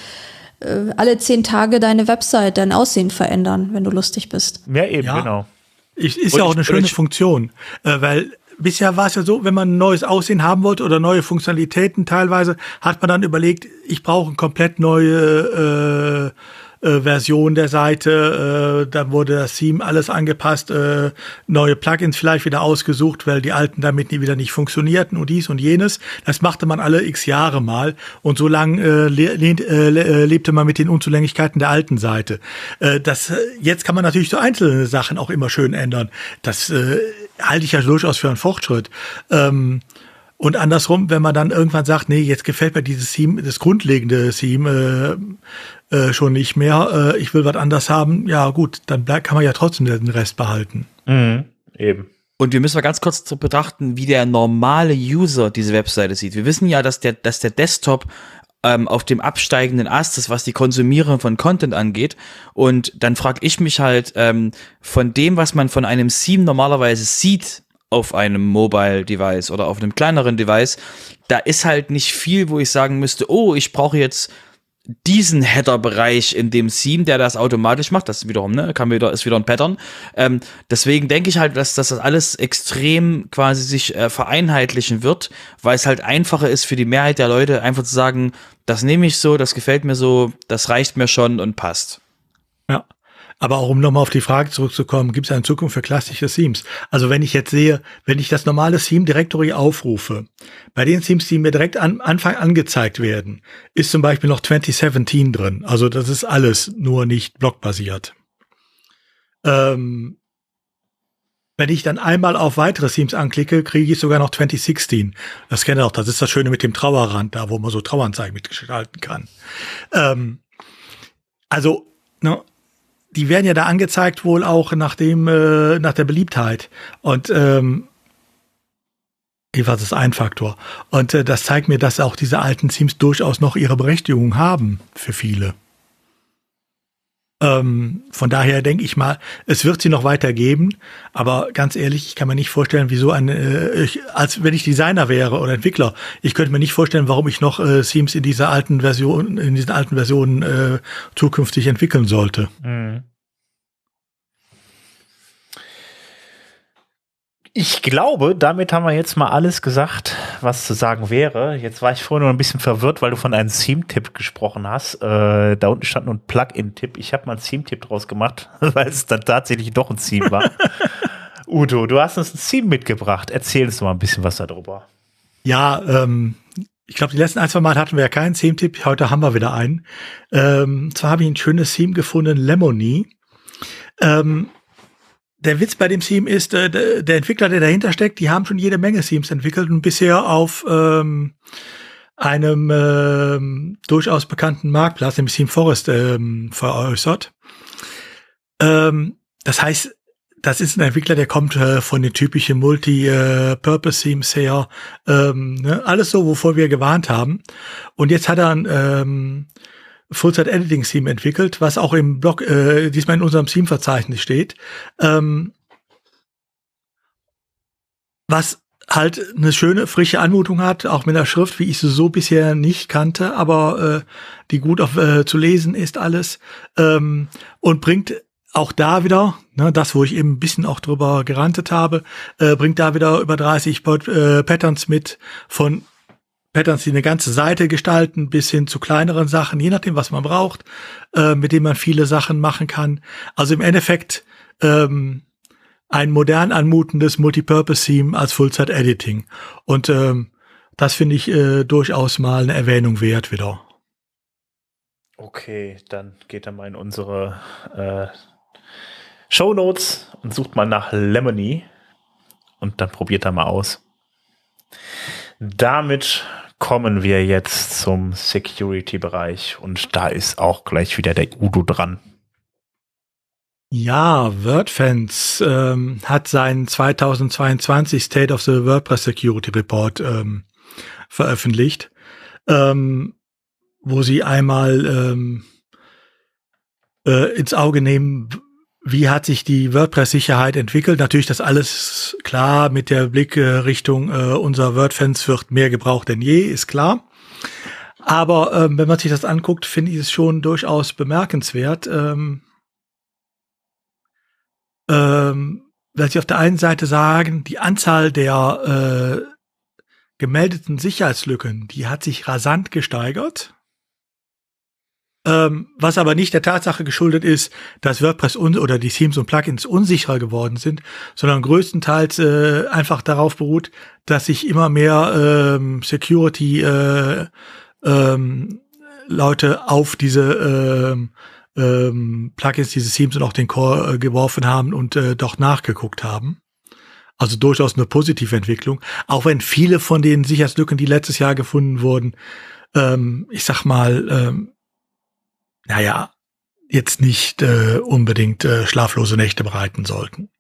äh, alle zehn Tage deine Website, dein Aussehen verändern, wenn du lustig bist. Ja, eben, ja. genau. Ich, ist und ja auch eine schöne Funktion, äh, weil bisher war es ja so, wenn man ein neues Aussehen haben wollte oder neue Funktionalitäten teilweise, hat man dann überlegt, ich brauche ein komplett neue äh, äh, Version der Seite. Äh, da wurde das Theme alles angepasst, äh, neue Plugins vielleicht wieder ausgesucht, weil die alten damit nie wieder nicht funktionierten und dies und jenes. Das machte man alle x Jahre mal und so lang äh, le äh, äh, lebte man mit den Unzulänglichkeiten der alten Seite. Äh, das, jetzt kann man natürlich so einzelne Sachen auch immer schön ändern. Das äh, halte ich ja durchaus für einen Fortschritt. Ähm, Und andersrum, wenn man dann irgendwann sagt, nee, jetzt gefällt mir dieses Theme, das grundlegende Theme äh, äh, schon nicht mehr, äh, ich will was anders haben, ja gut, dann bleib, kann man ja trotzdem den Rest behalten. Mhm, eben. Und wir müssen mal ganz kurz betrachten, wie der normale User diese Webseite sieht. Wir wissen ja, dass der, dass der Desktop ähm, auf dem absteigenden Ast ist, was die Konsumierung von Content angeht. Und dann frage ich mich halt, ähm, von dem, was man von einem Theme normalerweise sieht auf einem Mobile Device oder auf einem kleineren Device, da ist halt nicht viel, wo ich sagen müsste, oh, ich brauche jetzt diesen Header-Bereich in dem Theme, der das automatisch macht, das wiederum, ne, kann wieder, ist wieder ein Pattern. Ähm, deswegen denke ich halt, dass, dass das alles extrem quasi sich äh, vereinheitlichen wird, weil es halt einfacher ist für die Mehrheit der Leute, einfach zu sagen, das nehme ich so, das gefällt mir so, das reicht mir schon und passt. Ja. Aber auch um nochmal auf die Frage zurückzukommen, gibt es eine Zukunft für klassische Themes? Also wenn ich jetzt sehe, wenn ich das normale Theme Directory aufrufe, bei den Themes, die mir direkt am Anfang angezeigt werden, ist zum Beispiel noch 2017 drin. Also das ist alles, nur nicht blockbasiert. Ähm, wenn ich dann einmal auf weitere Themes anklicke, kriege ich sogar noch 2016. Das kennt ihr auch, das ist das Schöne mit dem Trauerrand da, wo man so Traueranzeigen mitgestalten kann. Ähm, also, ne, die werden ja da angezeigt wohl auch nach dem, äh, nach der Beliebtheit. Und ähm, jedenfalls ist ein Faktor. Und äh, das zeigt mir, dass auch diese alten Themes durchaus noch ihre Berechtigung haben für viele. Ähm, von daher denke ich mal, es wird sie noch weiter geben, aber ganz ehrlich, ich kann mir nicht vorstellen, wieso ein, äh, ich, als wenn ich Designer wäre oder Entwickler, ich könnte mir nicht vorstellen, warum ich noch äh, Themes in dieser alten Version, in diesen alten Versionen äh, zukünftig entwickeln sollte. Mhm. Ich glaube, damit haben wir jetzt mal alles gesagt, was zu sagen wäre. Jetzt war ich vorhin nur ein bisschen verwirrt, weil du von einem Theme-Tipp gesprochen hast. Äh, da unten stand nur ein Plugin-Tipp. Ich habe mal einen Theme-Tipp draus gemacht, weil es dann tatsächlich doch ein Theme war. Udo, du hast uns ein Theme mitgebracht. Erzähl uns mal ein bisschen was darüber. Ja, ähm, ich glaube, die letzten ein, zwei Mal hatten wir ja keinen Theme-Tipp. Heute haben wir wieder einen. Ähm, zwar habe ich ein schönes Theme gefunden, Lemony. Ähm, der Witz bei dem Theme ist, äh, der Entwickler, der dahinter steckt, die haben schon jede Menge Themes entwickelt und bisher auf ähm, einem ähm, durchaus bekannten Marktplatz, nämlich Theme Forest, ähm, veräußert. Ähm, das heißt, das ist ein Entwickler, der kommt äh, von den typischen Multi-Purpose-Themes her. Ähm, ne? Alles so, wovor wir gewarnt haben. Und jetzt hat er ein ähm, Full-Set Editing Theme entwickelt, was auch im Blog, äh, diesmal in unserem Theme-Verzeichnis steht. Ähm, was halt eine schöne, frische Anmutung hat, auch mit der Schrift, wie ich sie so bisher nicht kannte, aber äh, die gut auf, äh, zu lesen ist alles ähm, und bringt auch da wieder, ne, das, wo ich eben ein bisschen auch drüber gerantet habe, äh, bringt da wieder über 30 äh, Patterns mit von Patterns, die eine ganze Seite gestalten, bis hin zu kleineren Sachen, je nachdem, was man braucht, äh, mit dem man viele Sachen machen kann. Also im Endeffekt ähm, ein modern anmutendes Multipurpose-Theme als Full-Set-Editing. Und ähm, das finde ich äh, durchaus mal eine Erwähnung wert wieder. Okay, dann geht er mal in unsere äh, Show Notes und sucht mal nach Lemony und dann probiert er mal aus. Damit kommen wir jetzt zum Security-Bereich und da ist auch gleich wieder der Udo dran. Ja, WordFans ähm, hat seinen 2022 State of the WordPress Security Report ähm, veröffentlicht, ähm, wo sie einmal ähm, äh, ins Auge nehmen, wie hat sich die WordPress-Sicherheit entwickelt? Natürlich das alles klar mit der Blick Richtung äh, unser WordFans wird mehr gebraucht denn je, ist klar. Aber ähm, wenn man sich das anguckt, finde ich es schon durchaus bemerkenswert. Ähm, ähm, weil sie auf der einen Seite sagen, die Anzahl der äh, gemeldeten Sicherheitslücken, die hat sich rasant gesteigert ähm, was aber nicht der Tatsache geschuldet ist, dass WordPress oder die Themes und Plugins unsicherer geworden sind, sondern größtenteils äh, einfach darauf beruht, dass sich immer mehr ähm, Security äh, ähm, Leute auf diese ähm, ähm, Plugins, diese Themes und auch den Core äh, geworfen haben und äh, doch nachgeguckt haben. Also durchaus eine positive Entwicklung, auch wenn viele von den Sicherheitslücken, die letztes Jahr gefunden wurden, ähm, ich sag mal, ähm, naja, jetzt nicht äh, unbedingt äh, schlaflose Nächte bereiten sollten.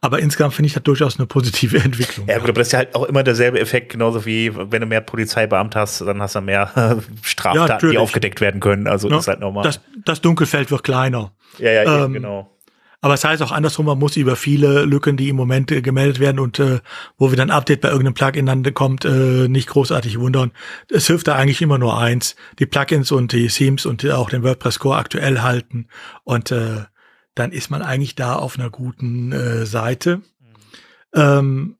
Aber insgesamt finde ich das durchaus eine positive Entwicklung. Ja, gut, aber das ist ja halt auch immer derselbe Effekt, genauso wie wenn du mehr Polizeibeamte hast, dann hast du mehr Straftaten, ja, die aufgedeckt werden können. Also ja, ist halt normal. Das, das Dunkelfeld wird kleiner. Ja, ja, ähm, genau. Aber es heißt auch andersrum, man muss über viele Lücken, die im Moment äh, gemeldet werden und äh, wo wieder ein Update bei irgendeinem Plugin dann kommt, äh, nicht großartig wundern. Es hilft da eigentlich immer nur eins, die Plugins und die Themes und auch den WordPress Core aktuell halten und äh, dann ist man eigentlich da auf einer guten äh, Seite. Ähm,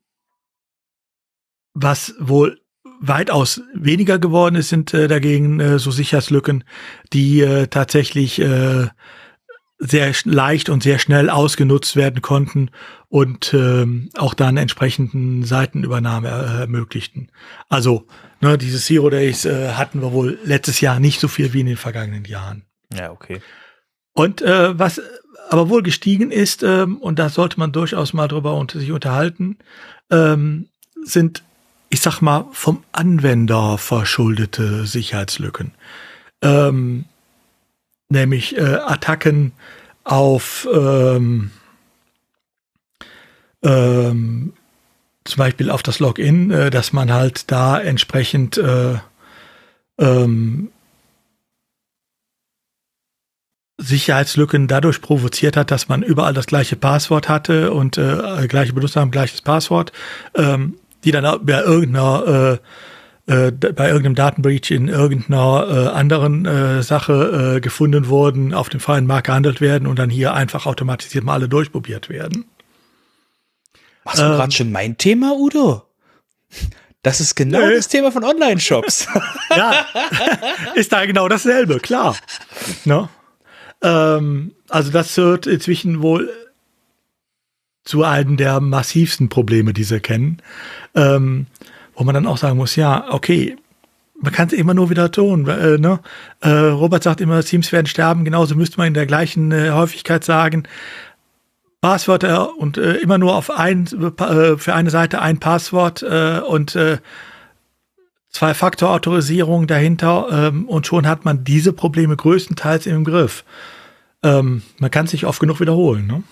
was wohl weitaus weniger geworden ist, sind äh, dagegen äh, so Sicherheitslücken, die äh, tatsächlich äh, sehr leicht und sehr schnell ausgenutzt werden konnten und ähm, auch dann entsprechenden Seitenübernahme äh, ermöglichten. Also ne, diese Zero Days äh, hatten wir wohl letztes Jahr nicht so viel wie in den vergangenen Jahren. Ja, okay. Und äh, was aber wohl gestiegen ist, ähm, und da sollte man durchaus mal drüber unter sich unterhalten, ähm, sind, ich sag mal, vom Anwender verschuldete Sicherheitslücken. Ähm, nämlich äh, Attacken auf ähm, ähm, zum Beispiel auf das Login, äh, dass man halt da entsprechend äh, ähm, Sicherheitslücken dadurch provoziert hat, dass man überall das gleiche Passwort hatte und äh, gleiche Benutzernamen, gleiches Passwort, ähm, die dann bei irgendeiner äh, äh, bei irgendeinem Datenbreach in irgendeiner äh, anderen äh, Sache äh, gefunden wurden, auf dem freien Markt gehandelt werden und dann hier einfach automatisiert mal alle durchprobiert werden. Machst du ähm, gerade schon mein Thema, Udo? Das ist genau nö. das Thema von Online-Shops. ja, ist da genau dasselbe, klar. No? Ähm, also das wird inzwischen wohl zu einem der massivsten Probleme, die sie kennen. Ähm, wo man dann auch sagen muss, ja, okay, man kann es immer nur wieder tun. Äh, ne? äh, Robert sagt immer, Teams werden sterben, genauso müsste man in der gleichen äh, Häufigkeit sagen. Passwörter und äh, immer nur auf ein, äh, für eine Seite ein Passwort äh, und Zwei-Faktor-Autorisierung dahinter ähm, und schon hat man diese Probleme größtenteils im Griff. Ähm, man kann sich oft genug wiederholen. Ne?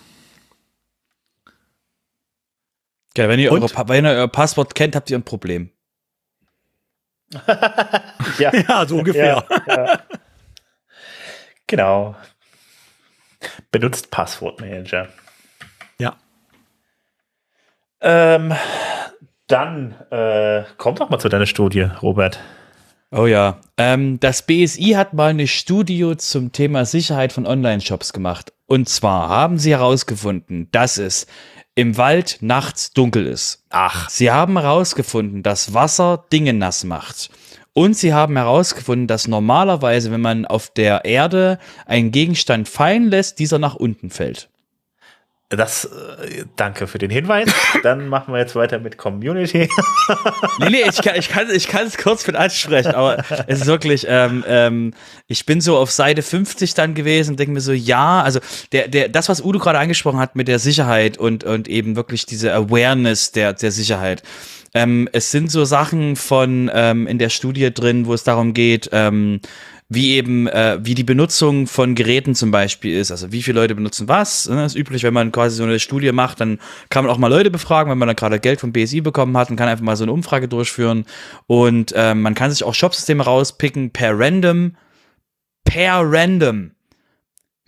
Ja, wenn ihr, eure, wenn ihr euer Passwort kennt, habt ihr ein Problem. ja. ja, so ungefähr. Ja, ja. Genau. Benutzt Passwortmanager. Ja. Ähm, dann äh, komm doch mal zu deiner Studie, Robert. Oh ja. Ähm, das BSI hat mal eine Studie zum Thema Sicherheit von Online-Shops gemacht. Und zwar haben sie herausgefunden, dass es im Wald nachts dunkel ist. Ach. Sie haben herausgefunden, dass Wasser Dinge nass macht. Und sie haben herausgefunden, dass normalerweise, wenn man auf der Erde einen Gegenstand fallen lässt, dieser nach unten fällt. Das, äh, danke für den Hinweis. Dann machen wir jetzt weiter mit Community. nee, nee, ich kann, ich kann, ich kann es kurz mit ansprechen, aber es ist wirklich, ähm, ähm, ich bin so auf Seite 50 dann gewesen und denke mir so, ja, also der, der, das, was Udo gerade angesprochen hat mit der Sicherheit und, und eben wirklich diese Awareness der, der Sicherheit. Ähm, es sind so Sachen von ähm, in der Studie drin, wo es darum geht, ähm, wie eben, äh, wie die Benutzung von Geräten zum Beispiel ist. Also wie viele Leute benutzen was. Ne? Das ist üblich, wenn man quasi so eine Studie macht, dann kann man auch mal Leute befragen, wenn man dann gerade Geld vom BSI bekommen hat und kann einfach mal so eine Umfrage durchführen. Und äh, man kann sich auch Shopsysteme rauspicken per random. Per random.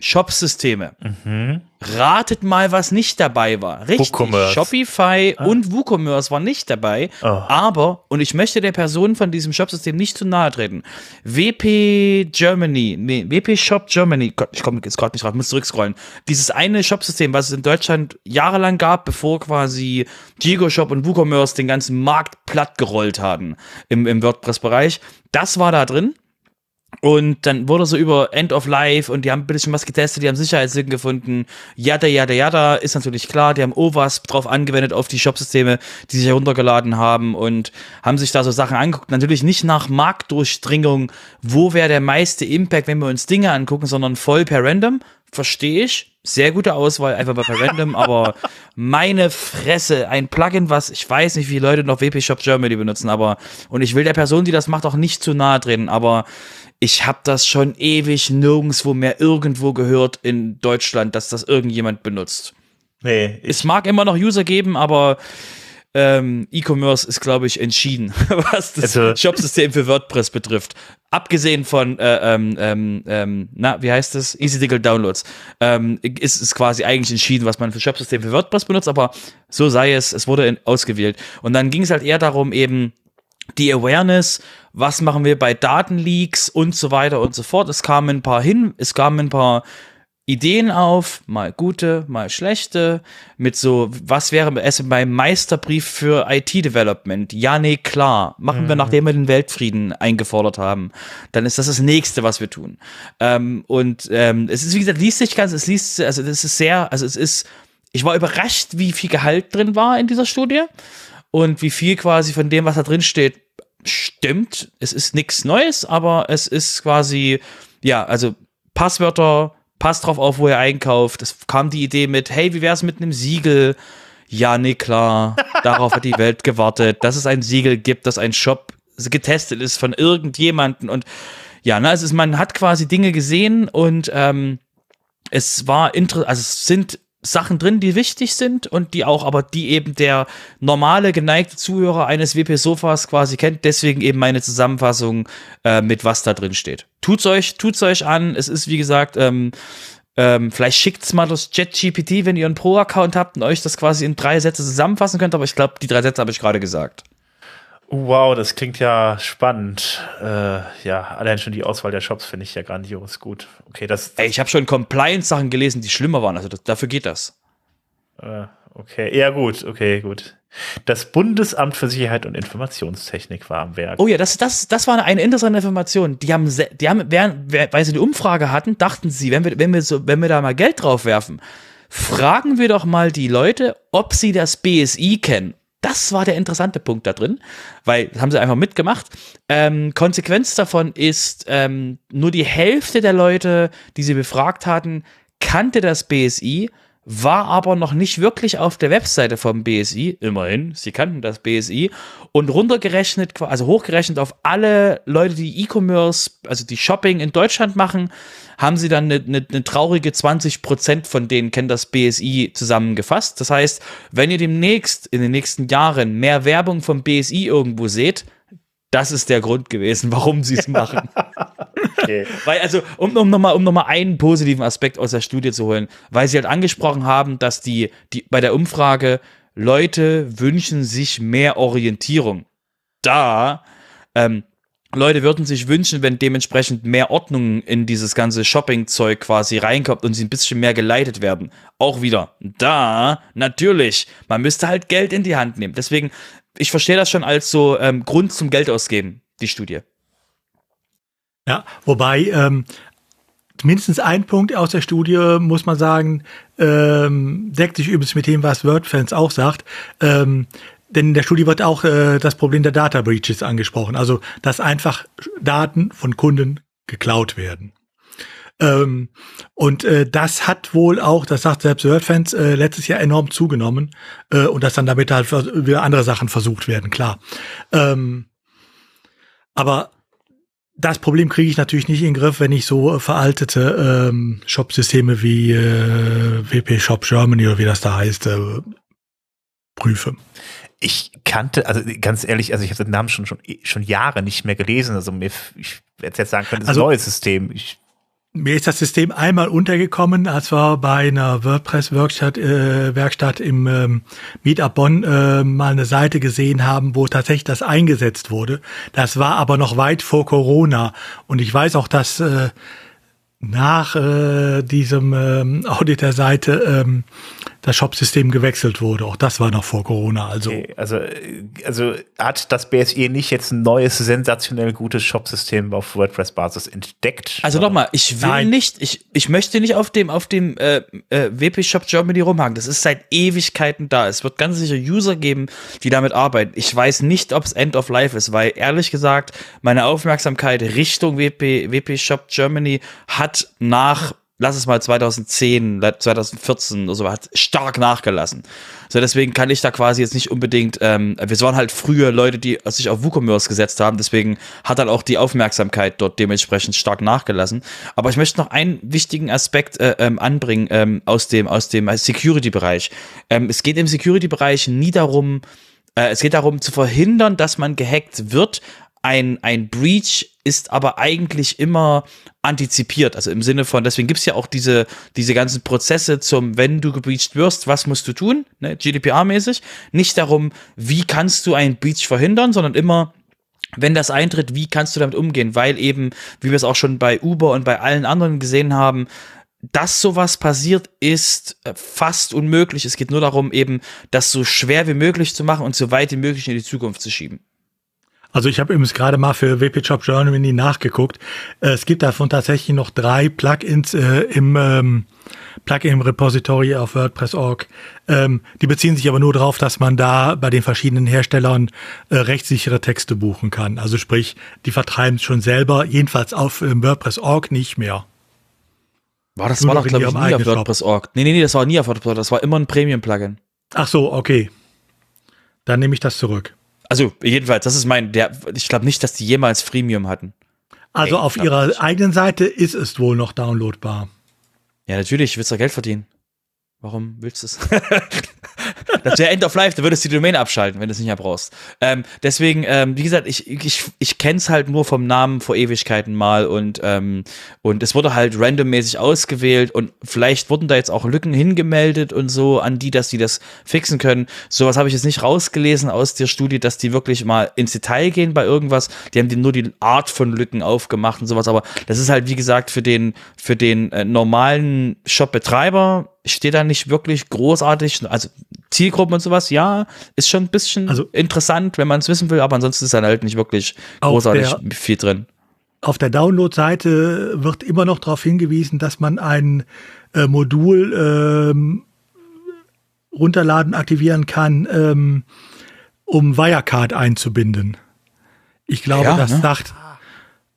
Shop-Systeme. Mhm. Ratet mal, was nicht dabei war. Richtig. WooCommerce. Shopify ah. und WooCommerce war nicht dabei. Oh. Aber, und ich möchte der Person von diesem Shopsystem nicht zu nahe treten. WP Germany, nee, WP Shop Germany, Gott, ich komme jetzt gerade nicht drauf, muss zurückscrollen. Dieses eine Shopsystem, was es in Deutschland jahrelang gab, bevor quasi Gigo Shop und WooCommerce den ganzen Markt platt gerollt hatten im, im WordPress-Bereich. Das war da drin. Und dann wurde so über End of Life und die haben ein bisschen was getestet, die haben Sicherheitslücken gefunden. Yada, yada, yada, ist natürlich klar. Die haben OWASP drauf angewendet auf die Shopsysteme, die sich heruntergeladen haben und haben sich da so Sachen angeguckt. Natürlich nicht nach Marktdurchdringung, wo wäre der meiste Impact, wenn wir uns Dinge angucken, sondern voll per random. Verstehe ich. sehr gute Auswahl, einfach mal per random, aber meine Fresse, ein Plugin, was ich weiß nicht, wie viele Leute noch WP Shop Germany benutzen, aber und ich will der Person, die das macht, auch nicht zu nahe treten, aber ich habe das schon ewig nirgendwo mehr irgendwo gehört in Deutschland, dass das irgendjemand benutzt. Nee. Es mag immer noch User geben, aber ähm, E-Commerce ist, glaube ich, entschieden, was das also, Shopsystem für WordPress betrifft. Abgesehen von, äh, ähm, ähm, ähm, na, wie heißt das? Easy Digital Downloads. Ähm, ist es quasi eigentlich entschieden, was man für Shopsystem für WordPress benutzt, aber so sei es, es wurde in, ausgewählt. Und dann ging es halt eher darum, eben die Awareness, was machen wir bei Datenleaks und so weiter und so fort. Es kamen ein paar hin, es kamen ein paar Ideen auf, mal gute, mal schlechte, mit so, was wäre es beim Meisterbrief für IT-Development? Ja, nee, klar. Machen mhm. wir, nachdem wir den Weltfrieden eingefordert haben. Dann ist das das nächste, was wir tun. Ähm, und ähm, es ist, wie gesagt, liest sich ganz, es liest, also es ist sehr, also es ist, ich war überrascht, wie viel Gehalt drin war in dieser Studie und wie viel quasi von dem, was da drin steht, stimmt. Es ist nichts Neues, aber es ist quasi, ja, also Passwörter, passt drauf auf, wo ihr einkauft. Es kam die Idee mit, hey, wie wär's mit einem Siegel? Ja, nee, klar. Darauf hat die Welt gewartet, dass es ein Siegel gibt, dass ein Shop getestet ist von irgendjemanden und ja, ne, ist, man hat quasi Dinge gesehen und ähm, es war interessant, also es sind Sachen drin, die wichtig sind und die auch, aber die eben der normale geneigte Zuhörer eines WP Sofas quasi kennt. Deswegen eben meine Zusammenfassung äh, mit was da drin steht. Tut's euch, tut's euch an. Es ist wie gesagt, ähm, ähm, vielleicht schickt's mal das ChatGPT, wenn ihr einen Pro-Account habt und euch das quasi in drei Sätze zusammenfassen könnt. Aber ich glaube, die drei Sätze habe ich gerade gesagt. Wow, das klingt ja spannend. Äh, ja, allein schon die Auswahl der Shops finde ich ja grandios gut. Okay, das. das Ey, ich habe schon Compliance-Sachen gelesen, die schlimmer waren. Also das, dafür geht das. Äh, okay, ja gut, okay, gut. Das Bundesamt für Sicherheit und Informationstechnik war am Werk. Oh ja, das, das, das war eine interessante Information. Die haben, die haben, während, weil sie die Umfrage hatten, dachten sie, wenn wir, wenn wir so, wenn wir da mal Geld drauf werfen, fragen wir doch mal die Leute, ob sie das BSI kennen das war der interessante Punkt da drin, weil haben sie einfach mitgemacht. Ähm, Konsequenz davon ist, ähm, nur die Hälfte der Leute, die sie befragt hatten, kannte das BSI, war aber noch nicht wirklich auf der Webseite vom BSI. Immerhin, sie kannten das BSI und runtergerechnet, also hochgerechnet auf alle Leute, die E-Commerce, also die Shopping in Deutschland machen, haben sie dann eine, eine, eine traurige 20 Prozent von denen kennen das BSI zusammengefasst. Das heißt, wenn ihr demnächst in den nächsten Jahren mehr Werbung vom BSI irgendwo seht, das ist der Grund gewesen, warum sie es machen. Weil, also, um, um nochmal um noch einen positiven Aspekt aus der Studie zu holen, weil sie halt angesprochen haben, dass die, die bei der Umfrage Leute wünschen sich mehr Orientierung. Da ähm, Leute würden sich wünschen, wenn dementsprechend mehr Ordnung in dieses ganze Shopping-Zeug quasi reinkommt und sie ein bisschen mehr geleitet werden. Auch wieder, da, natürlich, man müsste halt Geld in die Hand nehmen. Deswegen, ich verstehe das schon als so ähm, Grund zum Geld ausgeben, die Studie. Ja, wobei, ähm, mindestens ein Punkt aus der Studie, muss man sagen, ähm, deckt sich übrigens mit dem, was WordFans auch sagt. Ähm, denn in der Studie wird auch äh, das Problem der Data Breaches angesprochen, also dass einfach Daten von Kunden geklaut werden. Ähm, und äh, das hat wohl auch, das sagt selbst WordFans, äh, letztes Jahr enorm zugenommen äh, und dass dann damit halt wieder andere Sachen versucht werden, klar. Ähm, aber das Problem kriege ich natürlich nicht in den Griff, wenn ich so veraltete ähm, Shop-Systeme wie äh, WP Shop Germany oder wie das da heißt, äh, prüfe ich kannte, also ganz ehrlich, also ich habe den Namen schon, schon, schon Jahre nicht mehr gelesen. Also mir, ich werde jetzt sagen können, das ist also, ein neues System. Ich, mir ist das System einmal untergekommen, als wir bei einer WordPress-Werkstatt äh, Werkstatt im ähm, Meetup Bonn äh, mal eine Seite gesehen haben, wo tatsächlich das eingesetzt wurde. Das war aber noch weit vor Corona. Und ich weiß auch, dass äh, nach äh, diesem ähm, Audit der Seite ähm, das Shopsystem gewechselt wurde. Auch das war noch vor Corona. Also, okay, also, also hat das BSE nicht jetzt ein neues, sensationell gutes Shopsystem auf WordPress-Basis entdeckt? Also nochmal, ich will Nein. nicht, ich, ich möchte nicht auf dem, auf dem äh, äh, WP Shop Germany rumhaken. Das ist seit Ewigkeiten da. Es wird ganz sicher User geben, die damit arbeiten. Ich weiß nicht, ob es End of Life ist, weil ehrlich gesagt, meine Aufmerksamkeit Richtung WP, WP Shop Germany hat nach lass es mal 2010, 2014 oder so, hat stark nachgelassen. So, deswegen kann ich da quasi jetzt nicht unbedingt, ähm, wir waren halt früher Leute, die sich auf WooCommerce gesetzt haben, deswegen hat dann auch die Aufmerksamkeit dort dementsprechend stark nachgelassen. Aber ich möchte noch einen wichtigen Aspekt äh, ähm, anbringen ähm, aus dem, aus dem Security-Bereich. Ähm, es geht im Security-Bereich nie darum, äh, es geht darum zu verhindern, dass man gehackt wird, ein, ein Breach ist aber eigentlich immer antizipiert. Also im Sinne von, deswegen gibt's ja auch diese, diese ganzen Prozesse zum, wenn du gebreached wirst, was musst du tun, ne, GDPR-mäßig. Nicht darum, wie kannst du einen Breach verhindern, sondern immer, wenn das eintritt, wie kannst du damit umgehen? Weil eben, wie wir es auch schon bei Uber und bei allen anderen gesehen haben, dass sowas passiert, ist äh, fast unmöglich. Es geht nur darum, eben das so schwer wie möglich zu machen und so weit wie möglich in die Zukunft zu schieben. Also ich habe übrigens gerade mal für WP Job Germany nachgeguckt. Äh, es gibt davon tatsächlich noch drei Plugins äh, im ähm, Plugin Repository auf WordPress.org. Ähm, die beziehen sich aber nur darauf, dass man da bei den verschiedenen Herstellern äh, rechtssichere Texte buchen kann. Also sprich, die vertreiben es schon selber, jedenfalls auf ähm, WordPress.org nicht mehr. War das nur war doch, glaube ich, nie auf WordPress.org. Nee, nee, nee, das war nie auf WordPress.org. Das war immer ein Premium-Plugin. Ach so, okay. Dann nehme ich das zurück. Also jedenfalls, das ist mein, der, ich glaube nicht, dass die jemals Freemium hatten. Also Ey, auf ihrer nicht. eigenen Seite ist es wohl noch downloadbar. Ja, natürlich, willst du Geld verdienen. Warum willst du es? das wäre End of Life, da würdest du die Domain abschalten, wenn du es nicht mehr brauchst. Ähm, deswegen, ähm, wie gesagt, ich, ich, ich kenne es halt nur vom Namen vor Ewigkeiten mal und, ähm, und es wurde halt randommäßig ausgewählt und vielleicht wurden da jetzt auch Lücken hingemeldet und so an die, dass die das fixen können. Sowas habe ich jetzt nicht rausgelesen aus der Studie, dass die wirklich mal ins Detail gehen bei irgendwas. Die haben die nur die Art von Lücken aufgemacht und sowas, aber das ist halt, wie gesagt, für den, für den äh, normalen Shop-Betreiber steht da nicht wirklich großartig, also Zielgruppen und sowas, ja, ist schon ein bisschen also, interessant, wenn man es wissen will, aber ansonsten ist dann halt nicht wirklich großartig der, viel drin. Auf der Download-Seite wird immer noch darauf hingewiesen, dass man ein äh, Modul ähm, runterladen, aktivieren kann, ähm, um Wirecard einzubinden. Ich glaube, ja, das ne? sagt,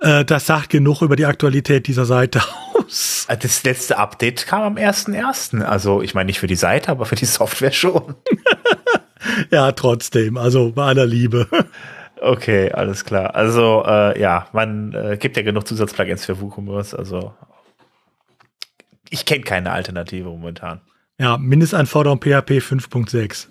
äh, das sagt genug über die Aktualität dieser Seite aus. Äh, das letzte Update kam am 1.1. Also ich meine nicht für die Seite, aber für die Software schon. ja, trotzdem. Also bei aller Liebe. Okay, alles klar. Also äh, ja, man äh, gibt ja genug Zusatzplugins für WooCommerce. Also ich kenne keine Alternative momentan. Ja, Mindestanforderung PHP 5.6.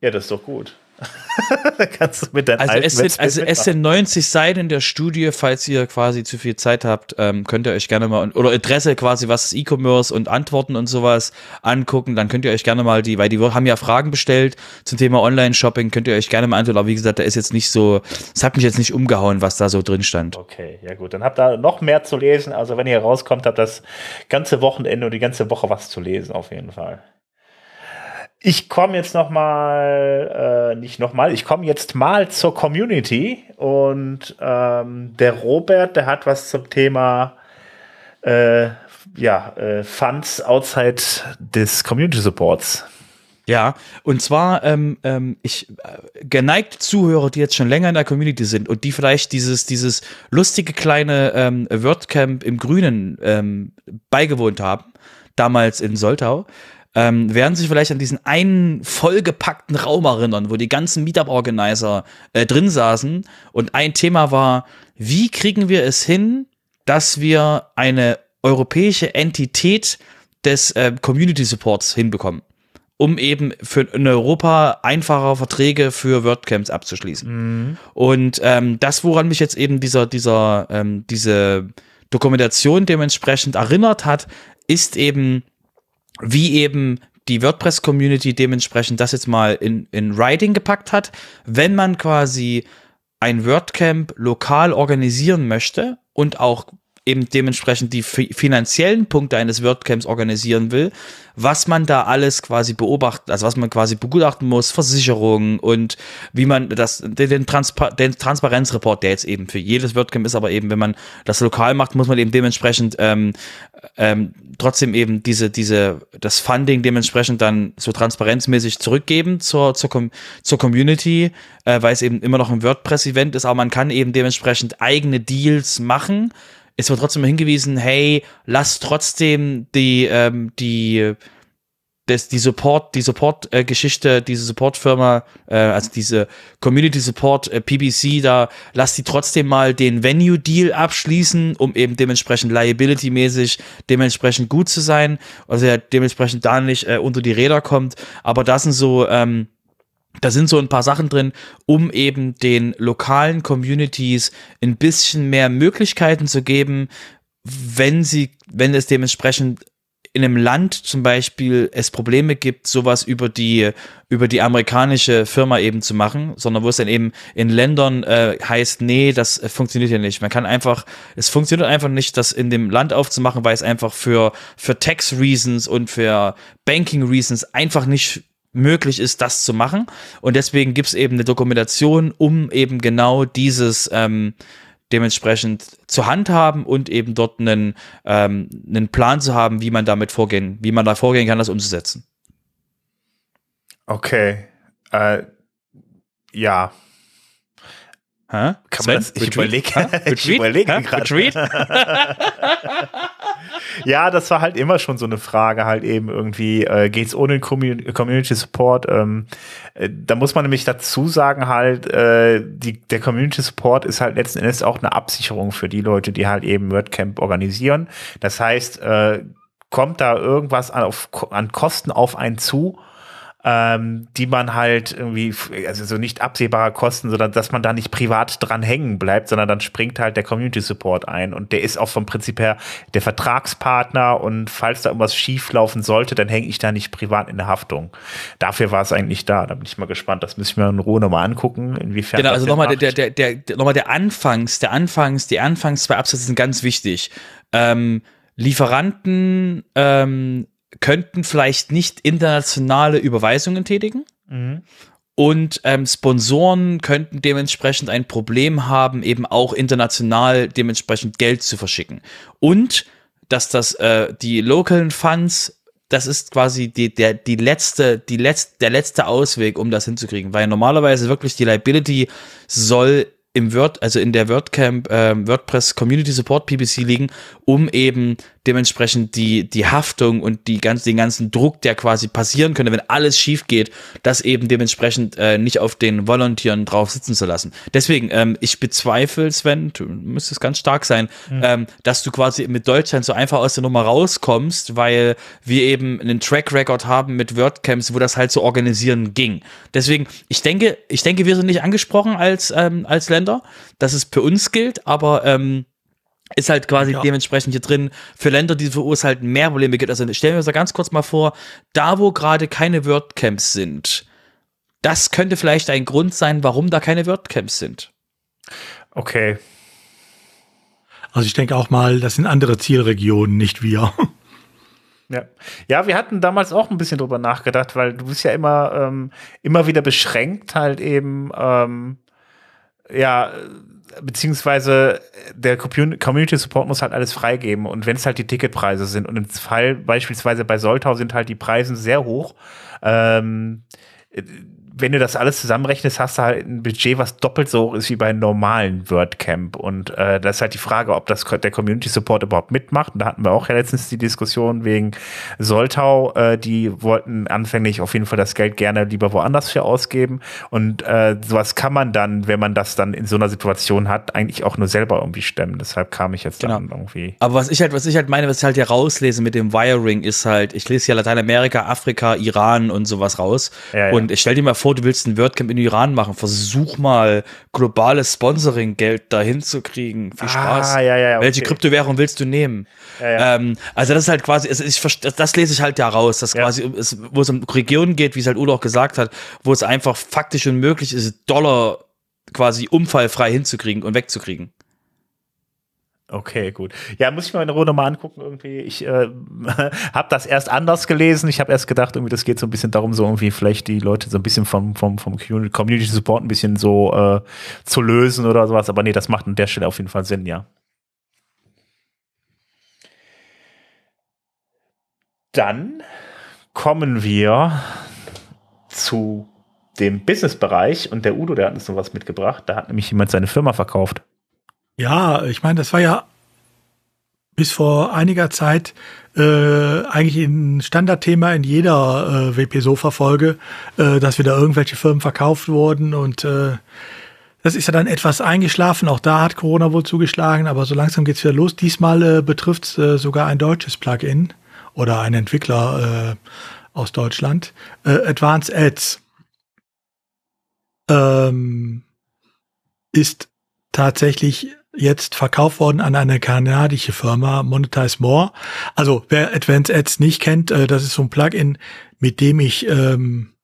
Ja, das ist doch gut. kannst du mit deinen also es sind, also es sind 90 Seiten in der Studie, falls ihr quasi zu viel Zeit habt, ähm, könnt ihr euch gerne mal oder Interesse quasi, was ist E-Commerce und Antworten und sowas angucken, dann könnt ihr euch gerne mal die, weil die haben ja Fragen bestellt zum Thema Online-Shopping, könnt ihr euch gerne mal antworten, aber wie gesagt, da ist jetzt nicht so, es hat mich jetzt nicht umgehauen, was da so drin stand. Okay, ja gut, dann habt ihr noch mehr zu lesen, also wenn ihr rauskommt, habt das ganze Wochenende und die ganze Woche was zu lesen auf jeden Fall. Ich komme jetzt noch mal, äh, nicht noch mal, ich komme jetzt mal zur Community und ähm, der Robert, der hat was zum Thema äh, ja, äh, Funds outside des Community Supports. Ja, und zwar ähm, ähm, ich äh, geneigt Zuhörer, die jetzt schon länger in der Community sind und die vielleicht dieses dieses lustige kleine ähm, WordCamp im Grünen ähm, beigewohnt haben, damals in Soltau, ähm, werden sich vielleicht an diesen einen vollgepackten Raum erinnern, wo die ganzen Meetup-Organizer äh, drin saßen und ein Thema war, wie kriegen wir es hin, dass wir eine europäische Entität des äh, Community Supports hinbekommen, um eben für in Europa einfacher Verträge für WordCamps abzuschließen. Mhm. Und ähm, das, woran mich jetzt eben dieser, dieser, ähm, diese Dokumentation dementsprechend erinnert hat, ist eben wie eben die WordPress-Community dementsprechend das jetzt mal in, in Writing gepackt hat. Wenn man quasi ein WordCamp lokal organisieren möchte und auch eben dementsprechend die finanziellen Punkte eines WordCamps organisieren will, was man da alles quasi beobachten, also was man quasi begutachten muss, Versicherungen und wie man das, den, Transpa den Transparenzreport, der jetzt eben für jedes WordCamp ist, aber eben, wenn man das lokal macht, muss man eben dementsprechend ähm, ähm, trotzdem eben diese, diese, das Funding dementsprechend dann so transparenzmäßig zurückgeben zur, zur, Com zur Community, äh, weil es eben immer noch ein WordPress-Event ist, aber man kann eben dementsprechend eigene Deals machen, ist man trotzdem hingewiesen, hey, lass trotzdem die, ähm, die, das, die Support, die Support-Geschichte, diese Support-Firma, äh, also diese Community Support äh, PBC, da lass die trotzdem mal den Venue-Deal abschließen, um eben dementsprechend liability-mäßig dementsprechend gut zu sein, also er dementsprechend da nicht äh, unter die Räder kommt. Aber das sind so, ähm, da sind so ein paar Sachen drin, um eben den lokalen Communities ein bisschen mehr Möglichkeiten zu geben, wenn sie, wenn es dementsprechend in einem Land zum Beispiel es Probleme gibt, sowas über die über die amerikanische Firma eben zu machen, sondern wo es dann eben in Ländern äh, heißt, nee, das funktioniert ja nicht. Man kann einfach, es funktioniert einfach nicht, das in dem Land aufzumachen, weil es einfach für für Tax Reasons und für Banking Reasons einfach nicht möglich ist, das zu machen. Und deswegen gibt es eben eine Dokumentation, um eben genau dieses ähm, dementsprechend zu handhaben und eben dort einen, ähm, einen Plan zu haben, wie man damit vorgehen, wie man da vorgehen kann, das umzusetzen. Okay. Äh, ja. Hä? Kann man das, ich überlege ich überlege gerade. ja, das war halt immer schon so eine Frage, halt eben irgendwie, äh, geht's ohne Community Support? Ähm, äh, da muss man nämlich dazu sagen, halt, äh, die, der Community Support ist halt letzten Endes auch eine Absicherung für die Leute, die halt eben WordCamp organisieren. Das heißt, äh, kommt da irgendwas an, auf, an Kosten auf einen zu, ähm, die man halt irgendwie, also so nicht absehbarer Kosten, sondern dass man da nicht privat dran hängen bleibt, sondern dann springt halt der Community Support ein und der ist auch vom Prinzip her der Vertragspartner und falls da irgendwas schief laufen sollte, dann hänge ich da nicht privat in der Haftung. Dafür war es eigentlich da. Da bin ich mal gespannt. Das müssen wir in Ruhe nochmal angucken, inwiefern. Genau, also nochmal der, der, der, der, nochmal der Anfangs, der Anfangs, die Anfangs zwei Absätze sind ganz wichtig. Ähm, Lieferanten ähm, könnten vielleicht nicht internationale Überweisungen tätigen. Mhm. Und ähm, Sponsoren könnten dementsprechend ein Problem haben, eben auch international dementsprechend Geld zu verschicken. Und dass das äh, die lokalen Funds, das ist quasi die, der, die letzte, die letzte, der letzte Ausweg, um das hinzukriegen. Weil normalerweise wirklich die Liability soll im Word, also in der WordCamp, äh, WordPress Community Support PPC liegen, um eben dementsprechend die, die Haftung und die ganz, den ganzen Druck, der quasi passieren könnte, wenn alles schief geht, das eben dementsprechend äh, nicht auf den Volontieren drauf sitzen zu lassen. Deswegen, ähm, ich bezweifle, Sven, du müsstest ganz stark sein, mhm. ähm, dass du quasi mit Deutschland so einfach aus der Nummer rauskommst, weil wir eben einen Track Record haben mit WordCamps, wo das halt so organisieren ging. Deswegen, ich denke, ich denke, wir sind nicht angesprochen als, ähm, als Länder, dass es für uns gilt, aber ähm, ist halt quasi ja. dementsprechend hier drin für Länder, die wo es halt mehr Probleme gibt. Also stellen wir uns da ganz kurz mal vor, da wo gerade keine WordCamps sind, das könnte vielleicht ein Grund sein, warum da keine WordCamps sind. Okay. Also ich denke auch mal, das sind andere Zielregionen, nicht wir. Ja. ja, wir hatten damals auch ein bisschen drüber nachgedacht, weil du bist ja immer, ähm, immer wieder beschränkt, halt eben, ähm, ja, beziehungsweise der Community Support muss halt alles freigeben. Und wenn es halt die Ticketpreise sind und im Fall beispielsweise bei Soltau sind halt die Preise sehr hoch, ähm, wenn du das alles zusammenrechnest, hast du halt ein Budget, was doppelt so hoch ist wie bei einem normalen WordCamp. Und äh, das ist halt die Frage, ob das der Community Support überhaupt mitmacht. Und da hatten wir auch ja letztens die Diskussion wegen Soltau. Äh, die wollten anfänglich auf jeden Fall das Geld gerne lieber woanders für ausgeben. Und äh, sowas kann man dann, wenn man das dann in so einer Situation hat, eigentlich auch nur selber irgendwie stemmen. Deshalb kam ich jetzt genau. dann irgendwie. Aber was ich halt, was ich halt meine, was ich halt hier rauslese mit dem Wiring, ist halt, ich lese hier Lateinamerika, Afrika, Iran und sowas raus. Ja, ja. Und ich stell dir mal vor, vor, du willst ein WordCamp in Iran machen, versuch mal globales Sponsoring-Geld dahin zu kriegen. Viel ah, Spaß. Ja, ja, okay. Welche Kryptowährung willst du nehmen? Ja, ähm, also das ist halt quasi, also ich, das lese ich halt da raus, dass quasi, es, wo es um Regionen geht, wie es halt Udo auch gesagt hat, wo es einfach faktisch unmöglich ist, Dollar quasi unfallfrei hinzukriegen und wegzukriegen. Okay, gut. Ja, muss ich mir in Runde mal angucken irgendwie. Ich äh, habe das erst anders gelesen. Ich habe erst gedacht, irgendwie das geht so ein bisschen darum, so irgendwie vielleicht die Leute so ein bisschen vom, vom, vom Community Support ein bisschen so äh, zu lösen oder sowas. Aber nee, das macht an der Stelle auf jeden Fall Sinn, ja. Dann kommen wir zu dem Business-Bereich und der Udo, der hat uns noch was mitgebracht. Da hat nämlich jemand seine Firma verkauft. Ja, ich meine, das war ja bis vor einiger Zeit äh, eigentlich ein Standardthema in jeder äh, WP-Sofa-Folge, äh, dass wieder irgendwelche Firmen verkauft wurden und äh, das ist ja dann etwas eingeschlafen. Auch da hat Corona wohl zugeschlagen, aber so langsam geht's wieder los. Diesmal äh, betrifft es äh, sogar ein deutsches Plugin oder ein Entwickler äh, aus Deutschland. Äh, Advanced Ads ähm, ist tatsächlich jetzt verkauft worden an eine kanadische Firma, Monetize More. Also wer Advanced Ads nicht kennt, äh, das ist so ein Plugin, mit dem ich ähm,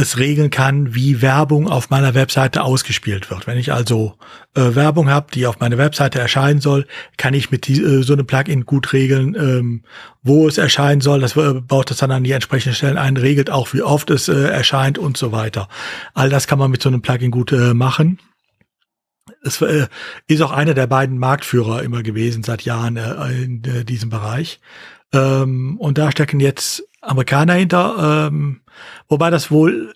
es regeln kann, wie Werbung auf meiner Webseite ausgespielt wird. Wenn ich also äh, Werbung habe, die auf meiner Webseite erscheinen soll, kann ich mit die, äh, so einem Plugin gut regeln, ähm, wo es erscheinen soll. Das äh, baut das dann an die entsprechenden Stellen ein, regelt auch, wie oft es äh, erscheint und so weiter. All das kann man mit so einem Plugin gut äh, machen. Es äh, ist auch einer der beiden Marktführer immer gewesen seit Jahren äh, in äh, diesem Bereich. Ähm, und da stecken jetzt Amerikaner hinter, ähm, wobei das wohl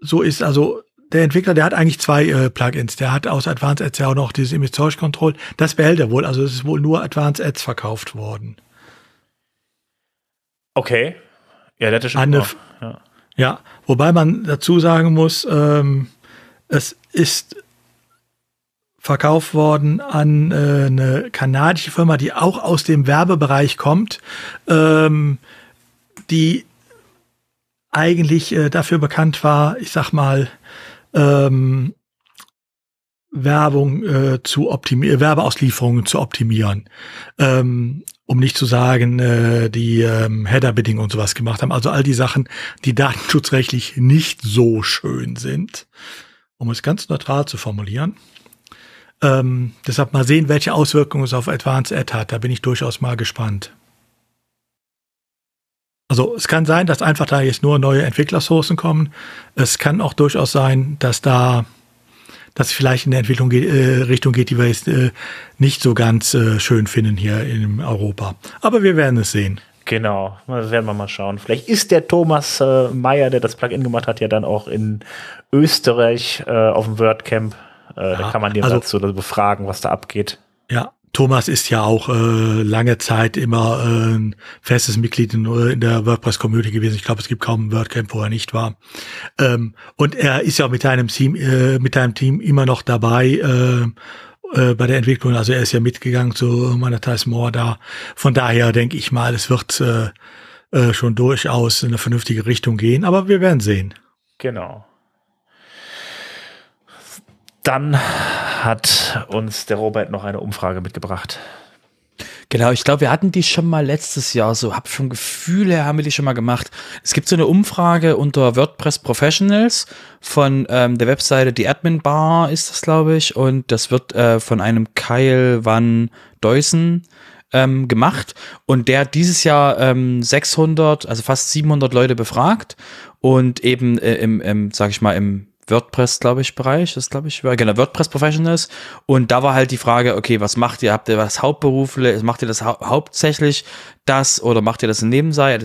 so ist, also der Entwickler, der hat eigentlich zwei Plugins. Der hat aus Advanced Ads ja auch noch dieses Image Search Control. Das behält er wohl. Also es ist wohl nur Advanced Ads verkauft worden. Okay. Ja, der hatte schon Eine, ja. ja, wobei man dazu sagen muss, ähm, es ist verkauft worden an äh, eine kanadische Firma, die auch aus dem Werbebereich kommt, ähm, die eigentlich äh, dafür bekannt war, ich sag mal, ähm, Werbung äh, zu optimieren, Werbeauslieferungen zu optimieren. Ähm, um nicht zu sagen, äh, die ähm, Header-Bidding und sowas gemacht haben. Also all die Sachen, die datenschutzrechtlich nicht so schön sind, um es ganz neutral zu formulieren. Ähm, deshalb mal sehen, welche Auswirkungen es auf Advanced Ad hat. Da bin ich durchaus mal gespannt. Also es kann sein, dass einfach da jetzt nur neue Entwicklersourcen kommen. Es kann auch durchaus sein, dass da dass vielleicht in der Entwicklung geht, äh, Richtung geht, die wir jetzt äh, nicht so ganz äh, schön finden hier in Europa. Aber wir werden es sehen. Genau, das werden wir mal schauen. Vielleicht ist der Thomas äh, Meyer, der das Plugin gemacht hat, ja dann auch in Österreich äh, auf dem WordCamp äh, ja, da kann man den also, dazu befragen, was da abgeht. Ja, Thomas ist ja auch äh, lange Zeit immer äh, ein festes Mitglied in, in der WordPress-Community gewesen. Ich glaube, es gibt kaum ein WordCamp, wo er nicht war. Ähm, und er ist ja mit deinem Team, äh, mit deinem Team immer noch dabei äh, äh, bei der Entwicklung. Also er ist ja mitgegangen zu Monetize More da. Von daher denke ich mal, es wird äh, äh, schon durchaus in eine vernünftige Richtung gehen. Aber wir werden sehen. Genau dann hat uns der Robert noch eine Umfrage mitgebracht. Genau, ich glaube, wir hatten die schon mal letztes Jahr, so hab schon Gefühle, haben wir die schon mal gemacht. Es gibt so eine Umfrage unter WordPress Professionals von ähm, der Webseite Die Admin Bar ist das, glaube ich, und das wird äh, von einem Kyle Van Deusen ähm, gemacht und der hat dieses Jahr ähm, 600, also fast 700 Leute befragt und eben äh, im, im, sag ich mal, im WordPress, glaube ich, Bereich, das glaube ich, genau, WordPress Professionals. Und da war halt die Frage, okay, was macht ihr? Habt ihr was hauptberuflich? Macht ihr das hau hauptsächlich das oder macht ihr das in Nebenseite?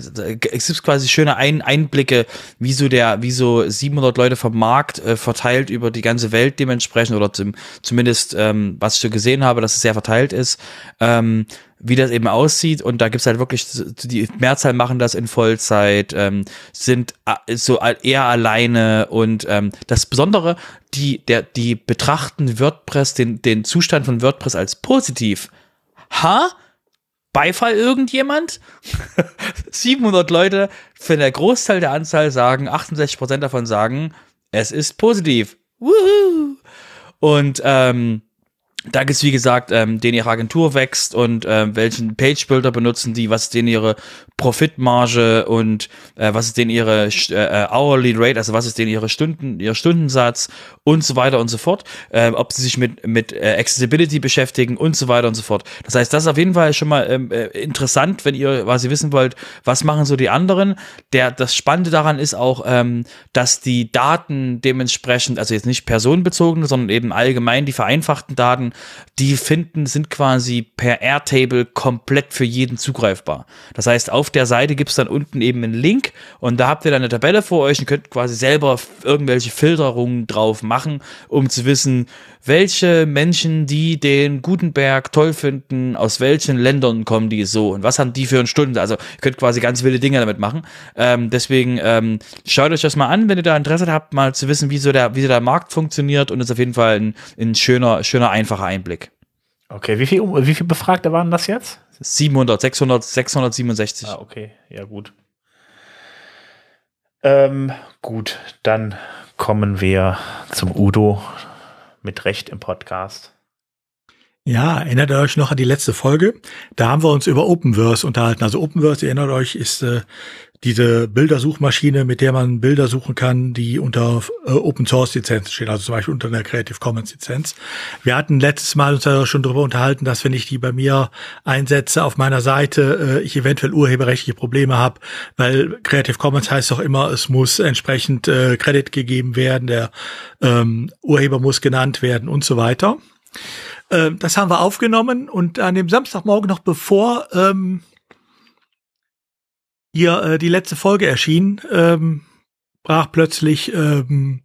Es gibt quasi schöne Ein Einblicke, wie so der, wie so 700 Leute vom Markt äh, verteilt über die ganze Welt dementsprechend oder zum, zumindest, ähm, was ich so gesehen habe, dass es sehr verteilt ist. Ähm, wie das eben aussieht. Und da gibt's halt wirklich, die Mehrzahl machen das in Vollzeit, ähm, sind äh, so eher alleine und ähm, das Besondere, die, der, die betrachten WordPress, den, den Zustand von WordPress als positiv. Ha? Beifall irgendjemand? 700 Leute, für der Großteil der Anzahl sagen, 68% davon sagen, es ist positiv. Woohoo! Und ähm, da gibt's wie gesagt, ähm, den ihre Agentur wächst und ähm, welchen Page-Builder benutzen die, was ist denn ihre Profitmarge und äh, was ist denn ihre äh, Hourly Rate, also was ist denn ihre Stunden, ihr Stundensatz und so weiter und so fort, äh, ob sie sich mit, mit äh, Accessibility beschäftigen und so weiter und so fort. Das heißt, das ist auf jeden Fall schon mal ähm, äh, interessant, wenn ihr quasi wissen wollt, was machen so die anderen. Der, das Spannende daran ist auch, ähm, dass die Daten dementsprechend, also jetzt nicht personenbezogene, sondern eben allgemein die vereinfachten Daten, Die finden, sind quasi per Airtable komplett für jeden zugreifbar. Das heißt, auf der Seite gibt's dann unten eben einen Link und da habt ihr dann eine Tabelle vor euch und könnt quasi selber irgendwelche Filterungen drauf machen, um zu wissen, welche Menschen, die den Gutenberg toll finden, aus welchen Ländern kommen die so und was haben die für eine Stunde. Also ihr könnt quasi ganz wilde Dinge damit machen. Ähm, deswegen ähm, schaut euch das mal an, wenn ihr da Interesse habt, mal zu wissen, wie so der, wie so der Markt funktioniert und ist auf jeden Fall ein, ein schöner, schöner, einfacher Einblick. Okay, wie viel, wie viel Befragte waren das jetzt? 700, 600, 667. Ah, okay, ja gut. Ähm, gut, dann kommen wir zum Udo mit Recht im Podcast. Ja, erinnert ihr euch noch an die letzte Folge? Da haben wir uns über Openverse unterhalten. Also Openverse, erinnert euch, ist äh, diese Bildersuchmaschine, mit der man Bilder suchen kann, die unter äh, Open Source Lizenzen stehen, also zum Beispiel unter einer Creative Commons Lizenz. Wir hatten letztes Mal uns ja schon darüber unterhalten, dass wenn ich die bei mir einsetze auf meiner Seite, äh, ich eventuell urheberrechtliche Probleme habe, weil Creative Commons heißt doch immer, es muss entsprechend äh, Credit gegeben werden, der ähm, Urheber muss genannt werden und so weiter. Äh, das haben wir aufgenommen und an dem Samstagmorgen noch bevor ähm, hier äh, die letzte Folge erschien, ähm, brach plötzlich ähm,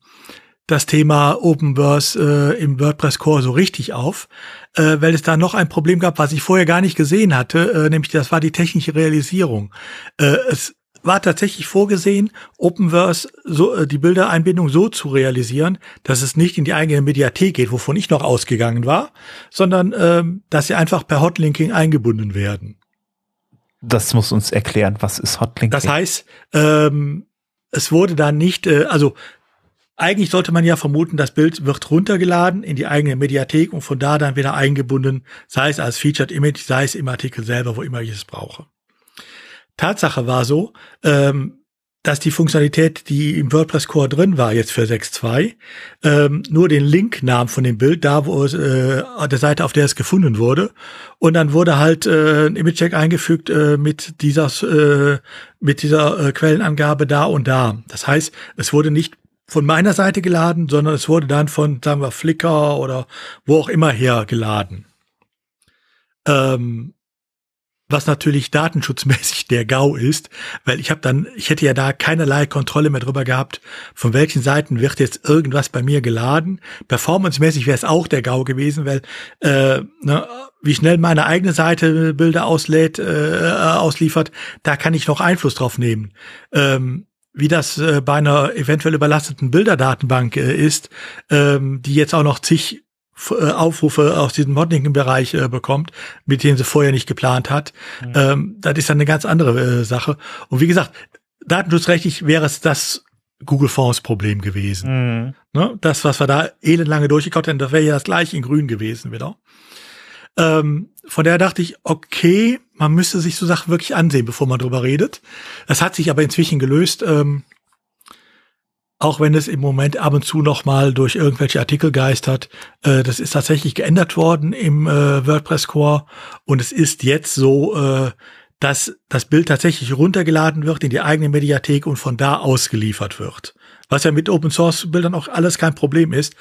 das Thema Openverse äh, im WordPress Core so richtig auf, äh, weil es da noch ein Problem gab, was ich vorher gar nicht gesehen hatte, äh, nämlich das war die technische Realisierung. Äh, es war tatsächlich vorgesehen, Openverse so äh, die Bildereinbindung so zu realisieren, dass es nicht in die eigene Mediathek geht, wovon ich noch ausgegangen war, sondern ähm, dass sie einfach per Hotlinking eingebunden werden. Das muss uns erklären, was ist Hotlinking? Das heißt, ähm, es wurde dann nicht, äh, also eigentlich sollte man ja vermuten, das Bild wird runtergeladen in die eigene Mediathek und von da dann wieder eingebunden, sei es als Featured Image, sei es im Artikel selber, wo immer ich es brauche. Tatsache war so, ähm, dass die Funktionalität, die im WordPress Core drin war, jetzt für 6.2, ähm, nur den Link nahm von dem Bild, da wo es, äh, der Seite, auf der es gefunden wurde. Und dann wurde halt äh, ein Image-Check eingefügt äh, mit dieser, äh, mit dieser äh, Quellenangabe da und da. Das heißt, es wurde nicht von meiner Seite geladen, sondern es wurde dann von, sagen wir, Flickr oder wo auch immer her geladen. Ähm, was natürlich datenschutzmäßig der GAU ist, weil ich habe dann, ich hätte ja da keinerlei Kontrolle mehr drüber gehabt, von welchen Seiten wird jetzt irgendwas bei mir geladen. Performancemäßig wäre es auch der GAU gewesen, weil äh, ne, wie schnell meine eigene Seite Bilder auslädt, äh, ausliefert, da kann ich noch Einfluss drauf nehmen. Ähm, wie das äh, bei einer eventuell überlasteten Bilderdatenbank äh, ist, ähm, die jetzt auch noch zig äh, Aufrufe aus diesem Modding-Bereich äh, bekommt, mit denen sie vorher nicht geplant hat. Mhm. Ähm, das ist dann eine ganz andere äh, Sache. Und wie gesagt, datenschutzrechtlich wäre es das Google Fonds Problem gewesen. Mhm. Ne? Das, was wir da elendlange durchgekaut haben, das wäre ja das gleiche in grün gewesen wieder. Ähm, von daher dachte ich, okay, man müsste sich so Sachen wirklich ansehen, bevor man drüber redet. Das hat sich aber inzwischen gelöst. Ähm, auch wenn es im Moment ab und zu noch mal durch irgendwelche Artikel geistert. Äh, das ist tatsächlich geändert worden im äh, WordPress Core und es ist jetzt so, äh, dass das Bild tatsächlich runtergeladen wird in die eigene Mediathek und von da ausgeliefert wird. Was ja mit Open Source Bildern auch alles kein Problem ist.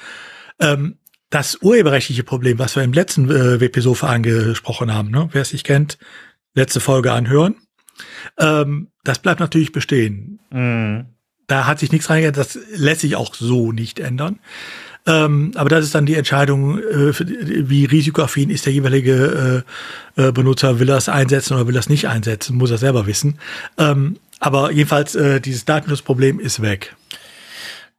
Ähm, das urheberrechtliche Problem, was wir im letzten äh, WP-Sofa angesprochen haben, ne? wer es nicht kennt, letzte Folge anhören, ähm, das bleibt natürlich bestehen. Mhm. Da hat sich nichts reingegangen, das lässt sich auch so nicht ändern. Ähm, aber das ist dann die Entscheidung, äh, wie risikoaffin ist der jeweilige äh, äh, Benutzer, will er es einsetzen oder will er es nicht einsetzen, muss er selber wissen. Ähm, aber jedenfalls, äh, dieses Datenschutzproblem ist weg.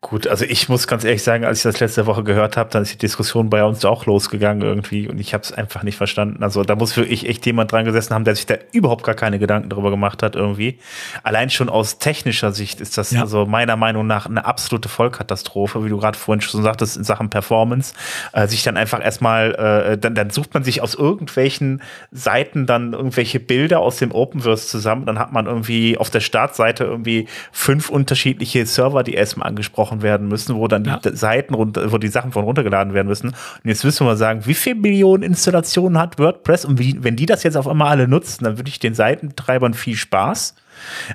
Gut, also ich muss ganz ehrlich sagen, als ich das letzte Woche gehört habe, dann ist die Diskussion bei uns auch losgegangen irgendwie und ich habe es einfach nicht verstanden. Also da muss wirklich echt jemand dran gesessen haben, der sich da überhaupt gar keine Gedanken darüber gemacht hat irgendwie. Allein schon aus technischer Sicht ist das ja. also meiner Meinung nach eine absolute Vollkatastrophe, wie du gerade vorhin schon sagtest, in Sachen Performance. Äh, sich dann einfach erstmal, äh, dann, dann sucht man sich aus irgendwelchen Seiten dann irgendwelche Bilder aus dem Openverse zusammen. Dann hat man irgendwie auf der Startseite irgendwie fünf unterschiedliche Server, die erstmal angesprochen abgebrochen werden müssen, wo dann ja. die Seiten runter, wo die Sachen von runtergeladen werden müssen. Und jetzt müssen wir mal sagen, wie viele Millionen Installationen hat WordPress? Und wie, wenn die das jetzt auf einmal alle nutzen, dann würde ich den Seitentreibern viel Spaß.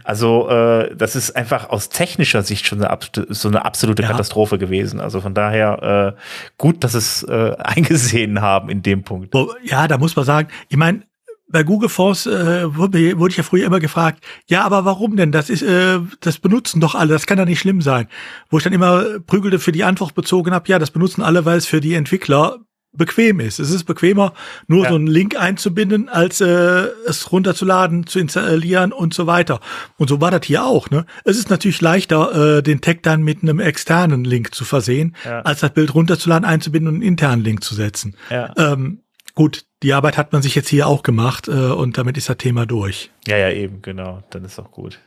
Also äh, das ist einfach aus technischer Sicht schon eine, so eine absolute ja. Katastrophe gewesen. Also von daher äh, gut, dass es äh, eingesehen haben in dem Punkt. Ja, da muss man sagen, ich meine, bei Google Force äh, wurde, wurde ich ja früher immer gefragt, ja, aber warum denn? Das ist, äh, das benutzen doch alle, das kann doch nicht schlimm sein. Wo ich dann immer prügelte für die Antwort bezogen habe, ja, das benutzen alle, weil es für die Entwickler bequem ist. Es ist bequemer, nur ja. so einen Link einzubinden, als äh, es runterzuladen, zu installieren und so weiter. Und so war das hier auch. Ne? Es ist natürlich leichter, äh, den Tag dann mit einem externen Link zu versehen, ja. als das Bild runterzuladen, einzubinden und einen internen Link zu setzen. Ja. Ähm, gut, die Arbeit hat man sich jetzt hier auch gemacht äh, und damit ist das Thema durch. Ja, ja, eben, genau. Dann ist auch gut.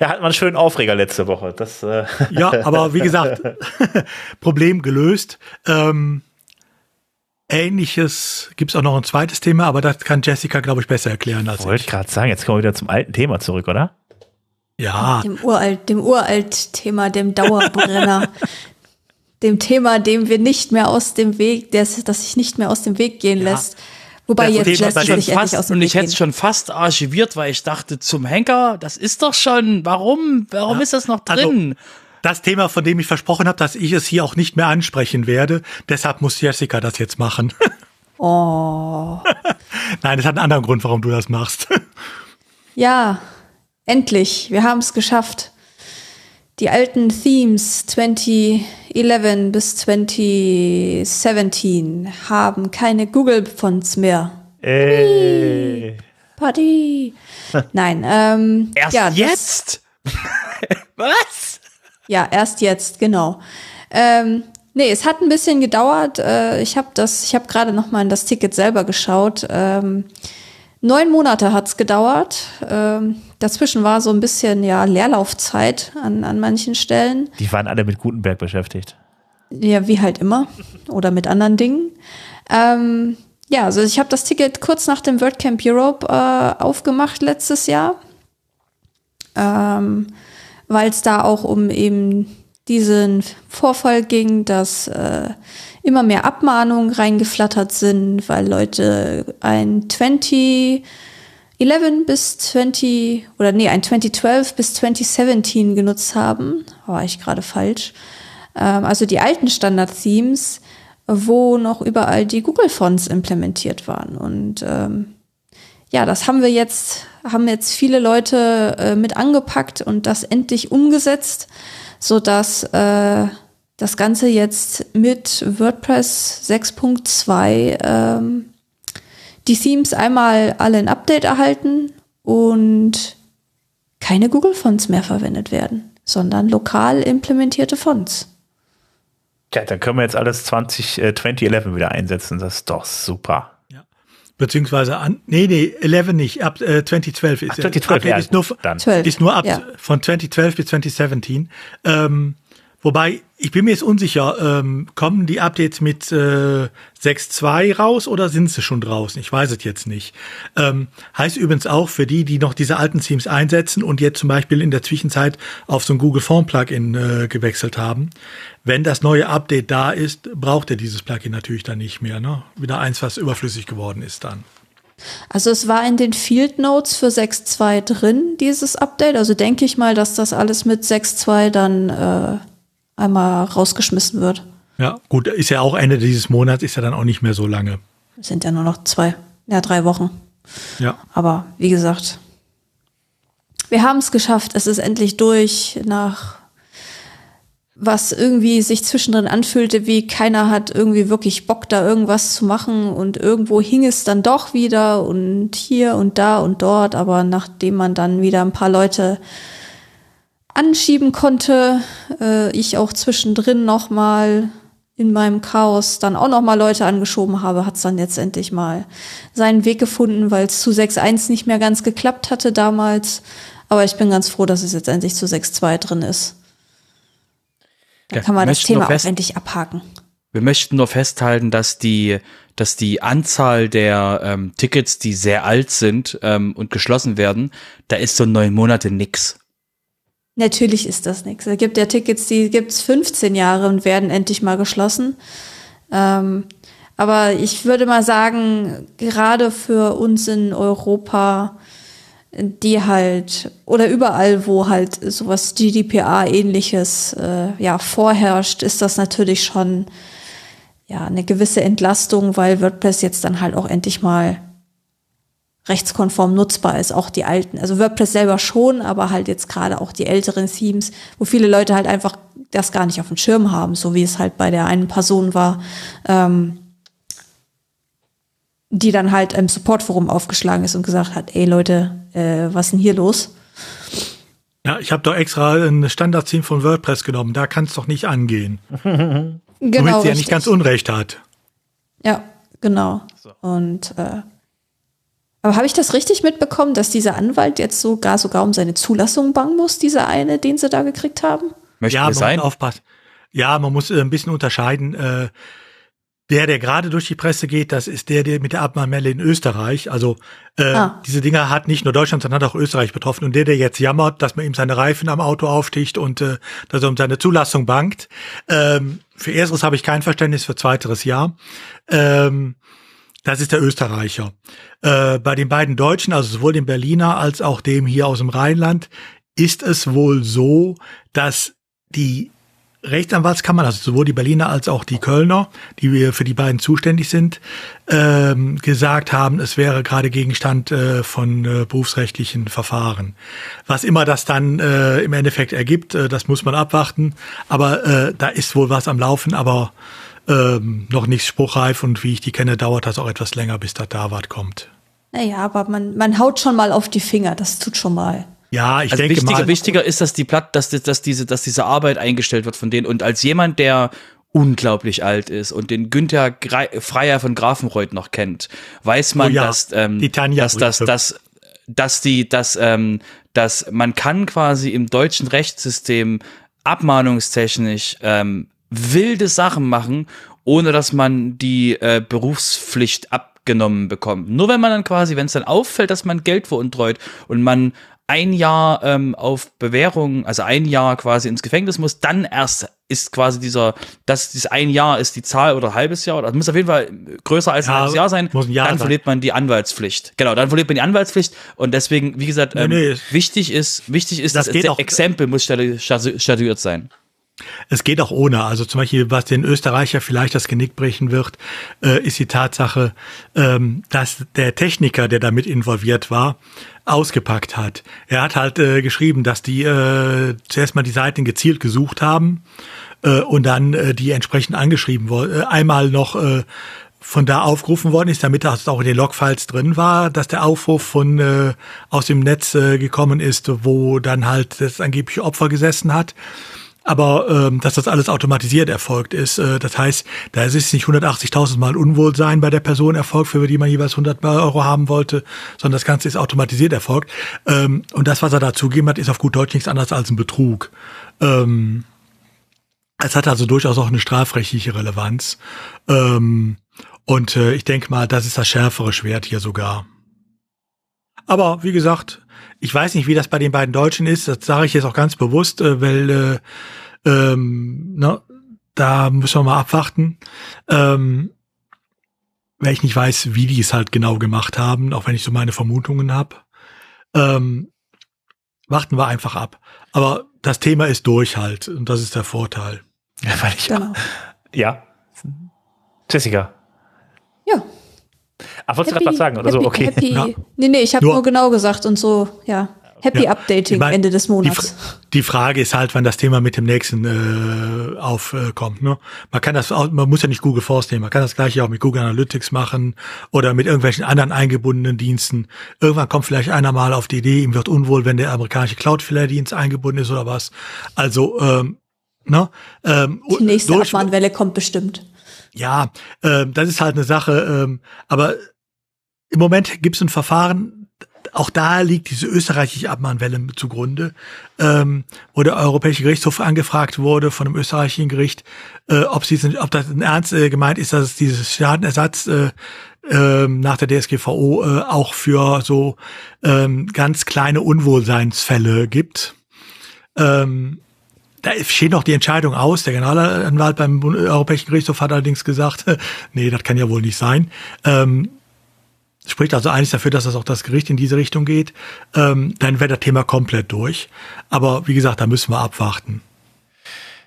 Ja, hat man einen schönen Aufreger letzte Woche. Das, äh ja, aber wie gesagt, Problem gelöst. Ähm, Ähnliches gibt es auch noch ein zweites Thema, aber das kann Jessica, glaube ich, besser erklären als ich. Wollte gerade sagen, jetzt kommen wir wieder zum alten Thema zurück, oder? Ja. Dem uralt, dem uralt Thema, dem Dauerbrenner. dem Thema, dem wir nicht mehr aus dem Weg, das, das sich nicht mehr aus dem Weg gehen ja. lässt. Wobei ja, jetzt lässt sich fast, aus dem Und ich hätte es schon fast archiviert, weil ich dachte, zum Henker, das ist doch schon, warum, warum ja. ist das noch also drin? Also, das Thema, von dem ich versprochen habe, dass ich es hier auch nicht mehr ansprechen werde. Deshalb muss Jessica das jetzt machen. Oh. Nein, es hat einen anderen Grund, warum du das machst. Ja, endlich. Wir haben es geschafft. Die alten Themes 2011 bis 2017 haben keine Google-Fonts mehr. Ey. Party. Nein, ähm. Erst ja, jetzt? Was? Ja, erst jetzt, genau. Ähm, nee, es hat ein bisschen gedauert. Äh, ich habe das, ich habe gerade noch mal in das Ticket selber geschaut. Ähm, neun Monate hat's gedauert. Ähm, dazwischen war so ein bisschen ja Leerlaufzeit an, an manchen Stellen. Die waren alle mit Gutenberg beschäftigt. Ja, wie halt immer. Oder mit anderen Dingen. Ähm, ja, also ich habe das Ticket kurz nach dem WordCamp Europe äh, aufgemacht letztes Jahr. Ähm, weil es da auch um eben diesen Vorfall ging, dass äh, immer mehr Abmahnungen reingeflattert sind, weil Leute ein 2011 bis 20 oder nee, ein 2012 bis 2017 genutzt haben. War ich gerade falsch. Ähm, also die alten Standard-Themes, wo noch überall die Google-Fonts implementiert waren. Und ähm, ja, das haben wir jetzt, haben jetzt viele Leute äh, mit angepackt und das endlich umgesetzt, so dass äh, das Ganze jetzt mit WordPress 6.2 ähm, die Themes einmal alle ein Update erhalten und keine Google Fonts mehr verwendet werden, sondern lokal implementierte Fonts. Ja, dann können wir jetzt alles 20, äh, 2011 wieder einsetzen. Das ist doch super. Beziehungsweise an, nee, nee, 11 nicht, ab äh, 2012 ist Ach, 2012, ja, ist, nur, dann. ist nur ab ja. von 2012 bis 2017. Ähm, wobei, ich bin mir jetzt unsicher, ähm, kommen die Updates mit äh, 6.2 raus oder sind sie schon draußen? Ich weiß es jetzt nicht. Ähm, heißt übrigens auch für die, die noch diese alten Themes einsetzen und jetzt zum Beispiel in der Zwischenzeit auf so ein Google Form Plugin äh, gewechselt haben, wenn das neue Update da ist, braucht er dieses Plugin natürlich dann nicht mehr. Ne? Wieder eins, was überflüssig geworden ist dann. Also es war in den Field Notes für 6.2 drin, dieses Update. Also denke ich mal, dass das alles mit 6.2 dann äh, einmal rausgeschmissen wird. Ja, gut, ist ja auch Ende dieses Monats, ist ja dann auch nicht mehr so lange. Es sind ja nur noch zwei, ja, drei Wochen. Ja. Aber wie gesagt, wir haben es geschafft. Es ist endlich durch nach was irgendwie sich zwischendrin anfühlte, wie keiner hat irgendwie wirklich Bock, da irgendwas zu machen und irgendwo hing es dann doch wieder und hier und da und dort, aber nachdem man dann wieder ein paar Leute anschieben konnte, äh, ich auch zwischendrin nochmal in meinem Chaos dann auch nochmal Leute angeschoben habe, hat es dann jetzt endlich mal seinen Weg gefunden, weil es zu 6.1 nicht mehr ganz geklappt hatte damals. Aber ich bin ganz froh, dass es jetzt endlich zu 6.2 drin ist. Dann kann man das Thema auch endlich abhaken. Wir möchten nur festhalten, dass die, dass die Anzahl der ähm, Tickets, die sehr alt sind ähm, und geschlossen werden, da ist so neun Monate nix. Natürlich ist das nichts. Es gibt ja Tickets, die gibt's 15 Jahre und werden endlich mal geschlossen. Ähm, aber ich würde mal sagen, gerade für uns in Europa, die halt, oder überall, wo halt sowas GDPR-ähnliches äh, ja, vorherrscht, ist das natürlich schon ja, eine gewisse Entlastung, weil WordPress jetzt dann halt auch endlich mal rechtskonform nutzbar ist, auch die alten. Also WordPress selber schon, aber halt jetzt gerade auch die älteren Themes, wo viele Leute halt einfach das gar nicht auf dem Schirm haben, so wie es halt bei der einen Person war, ähm, die dann halt im Supportforum aufgeschlagen ist und gesagt hat, ey Leute, äh, was ist denn hier los? Ja, ich habe doch extra ein Standard-Theme von WordPress genommen, da kann es doch nicht angehen. genau. Womit sie ja nicht ganz Unrecht hat. Ja, genau. So. Und äh, aber habe ich das richtig mitbekommen, dass dieser Anwalt jetzt sogar sogar um seine Zulassung bangen muss, dieser eine, den sie da gekriegt haben? Möchte ja, man sein? muss aufpassen. Ja, man muss äh, ein bisschen unterscheiden. Äh, der, der gerade durch die Presse geht, das ist der, der mit der Abmahnmelle in Österreich. Also äh, ah. diese Dinger hat nicht nur Deutschland, sondern hat auch Österreich betroffen. Und der, der jetzt jammert, dass man ihm seine Reifen am Auto aufsticht und äh, dass er um seine Zulassung bangt. Ähm, für ersteres habe ich kein Verständnis, für zweiteres ja. Ähm, das ist der Österreicher. Äh, bei den beiden Deutschen, also sowohl dem Berliner als auch dem hier aus dem Rheinland, ist es wohl so, dass die Rechtsanwaltskammern, also sowohl die Berliner als auch die Kölner, die wir für die beiden zuständig sind, ähm, gesagt haben, es wäre gerade Gegenstand äh, von äh, berufsrechtlichen Verfahren. Was immer das dann äh, im Endeffekt ergibt, äh, das muss man abwarten. Aber äh, da ist wohl was am Laufen, aber ähm, noch nicht spruchreif und wie ich die kenne, dauert das auch etwas länger, bis der Davat kommt. Naja, aber man, man haut schon mal auf die Finger, das tut schon mal. Ja, ich also denke wichtiger, mal. Wichtiger ist, dass die Platt, dass, dass diese, dass diese Arbeit eingestellt wird von denen. Und als jemand, der unglaublich alt ist und den Günther Freier von Grafenreuth noch kennt, weiß man, oh ja, dass, ähm, die Tanja dass, dass, dass, dass die, dass, ähm, dass man kann quasi im deutschen Rechtssystem abmahnungstechnisch ähm, wilde Sachen machen, ohne dass man die äh, Berufspflicht abgenommen bekommt. Nur wenn man dann quasi, wenn es dann auffällt, dass man Geld veruntreut und man ein Jahr ähm, auf Bewährung, also ein Jahr quasi ins Gefängnis muss, dann erst ist quasi dieser, das dieses ein Jahr ist die Zahl oder halbes Jahr, oder das muss auf jeden Fall größer als ja, ein halbes Jahr sein, ein Jahr dann sein. verliert man die Anwaltspflicht. Genau, dann verliert man die Anwaltspflicht und deswegen, wie gesagt, ähm, nee, nee. wichtig ist, wichtig ist, das, das Exempel muss statuiert sein. Es geht auch ohne. Also zum Beispiel, was den Österreicher vielleicht das Genick brechen wird, äh, ist die Tatsache, ähm, dass der Techniker, der damit involviert war, ausgepackt hat. Er hat halt äh, geschrieben, dass die äh, zuerst mal die Seiten gezielt gesucht haben äh, und dann äh, die entsprechend angeschrieben wurden. Äh, einmal noch von da aufgerufen worden ist, damit das auch in den Logfiles drin war, dass der Aufruf von äh, aus dem Netz äh, gekommen ist, wo dann halt das angebliche Opfer gesessen hat aber ähm, dass das alles automatisiert erfolgt ist. Äh, das heißt, da ist es nicht 180.000 Mal Unwohlsein bei der Person erfolgt, für die man jeweils 100 Euro haben wollte, sondern das Ganze ist automatisiert erfolgt. Ähm, und das, was er da zugegeben hat, ist auf gut Deutsch nichts anderes als ein Betrug. Ähm, es hat also durchaus auch eine strafrechtliche Relevanz. Ähm, und äh, ich denke mal, das ist das schärfere Schwert hier sogar. Aber wie gesagt, ich weiß nicht, wie das bei den beiden Deutschen ist. Das sage ich jetzt auch ganz bewusst, äh, weil äh, ähm, ne, da müssen wir mal abwarten. Ähm, weil ich nicht weiß, wie die es halt genau gemacht haben, auch wenn ich so meine Vermutungen habe. Ähm, warten wir einfach ab. Aber das Thema ist durch halt und das ist der Vorteil. Ja, weil ich genau. ja. Jessica. Ja. Ach, wolltest du gerade was sagen? Oder happy, so? Okay. Happy. Ja. Nee, nee, ich habe nur, nur, genau gesagt und so, ja. Happy ja. Updating meine, Ende des Monats. Die, die, Frage ist halt, wann das Thema mit dem nächsten äh, aufkommt. Äh, ne? Man kann das, auch, man muss ja nicht Google Force nehmen, man kann das gleiche auch mit Google Analytics machen oder mit irgendwelchen anderen eingebundenen Diensten. Irgendwann kommt vielleicht einer mal auf die Idee, ihm wird unwohl, wenn der amerikanische Cloudflare-Dienst eingebunden ist oder was. Also, ähm, ne? Ähm, die nächste Abmahnwelle kommt bestimmt. Ja, äh, das ist halt eine Sache. Ähm, aber im Moment gibt es ein Verfahren, auch da liegt diese österreichische Abmahnwelle zugrunde, ähm, wo der Europäische Gerichtshof angefragt wurde von einem österreichischen Gericht, äh, ob, sie, ob das ernst äh, gemeint ist, dass es dieses Schadenersatz äh, äh, nach der DSGVO äh, auch für so ähm, ganz kleine Unwohlseinsfälle gibt. Ähm, da steht noch die Entscheidung aus. Der Generalanwalt beim Europäischen Gerichtshof hat allerdings gesagt, nee, das kann ja wohl nicht sein. Ähm, spricht also eigentlich dafür, dass das auch das Gericht in diese Richtung geht. Ähm, dann wäre das Thema komplett durch. Aber wie gesagt, da müssen wir abwarten.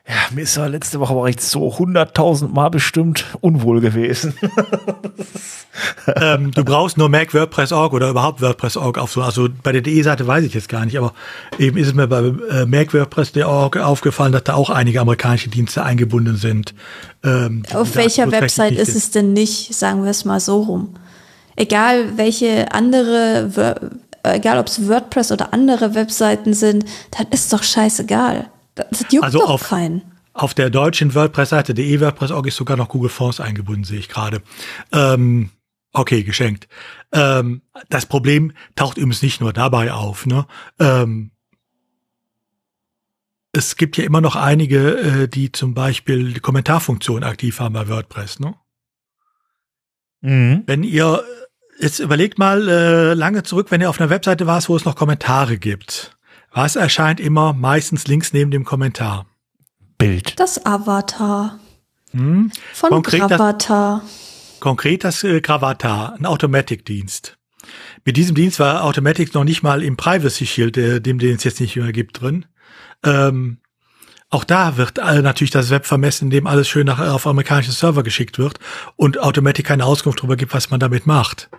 Ja, mir ist ja letzte Woche war ich so hunderttausend Mal bestimmt unwohl gewesen. ähm, du brauchst nur Mac WordPress.org oder überhaupt WordPress.org auf so, also bei der DE-Seite weiß ich jetzt gar nicht, aber eben ist es mir bei äh, Mac WordPress.org aufgefallen, dass da auch einige amerikanische Dienste eingebunden sind. Ähm, auf welcher Website ist es denn nicht, sagen wir es mal so rum? Egal welche andere, egal ob es WordPress oder andere Webseiten sind, das ist doch scheißegal. Das juckt also doch auf, keinen. Auf der deutschen WordPress-Seite, der e-WordPress.org, ist sogar noch Google Fonts eingebunden, sehe ich gerade. Ähm, okay, geschenkt. Ähm, das Problem taucht übrigens nicht nur dabei auf. Ne? Ähm, es gibt ja immer noch einige, äh, die zum Beispiel die Kommentarfunktion aktiv haben bei WordPress. Ne? Mhm. Wenn ihr jetzt überlegt mal äh, lange zurück, wenn ihr auf einer Webseite warst, wo es noch Kommentare gibt. Was erscheint immer meistens links neben dem Kommentar? Bild. Das Avatar. Hm? Von konkret Gravatar. Das, konkret das äh, Gravatar, ein Automatic-Dienst. Mit diesem Dienst war Automatic noch nicht mal im Privacy Shield, äh, dem den es jetzt nicht mehr gibt, drin. Ähm, auch da wird äh, natürlich das Web vermessen, indem alles schön nach, auf amerikanische Server geschickt wird und Automatic keine Auskunft darüber gibt, was man damit macht.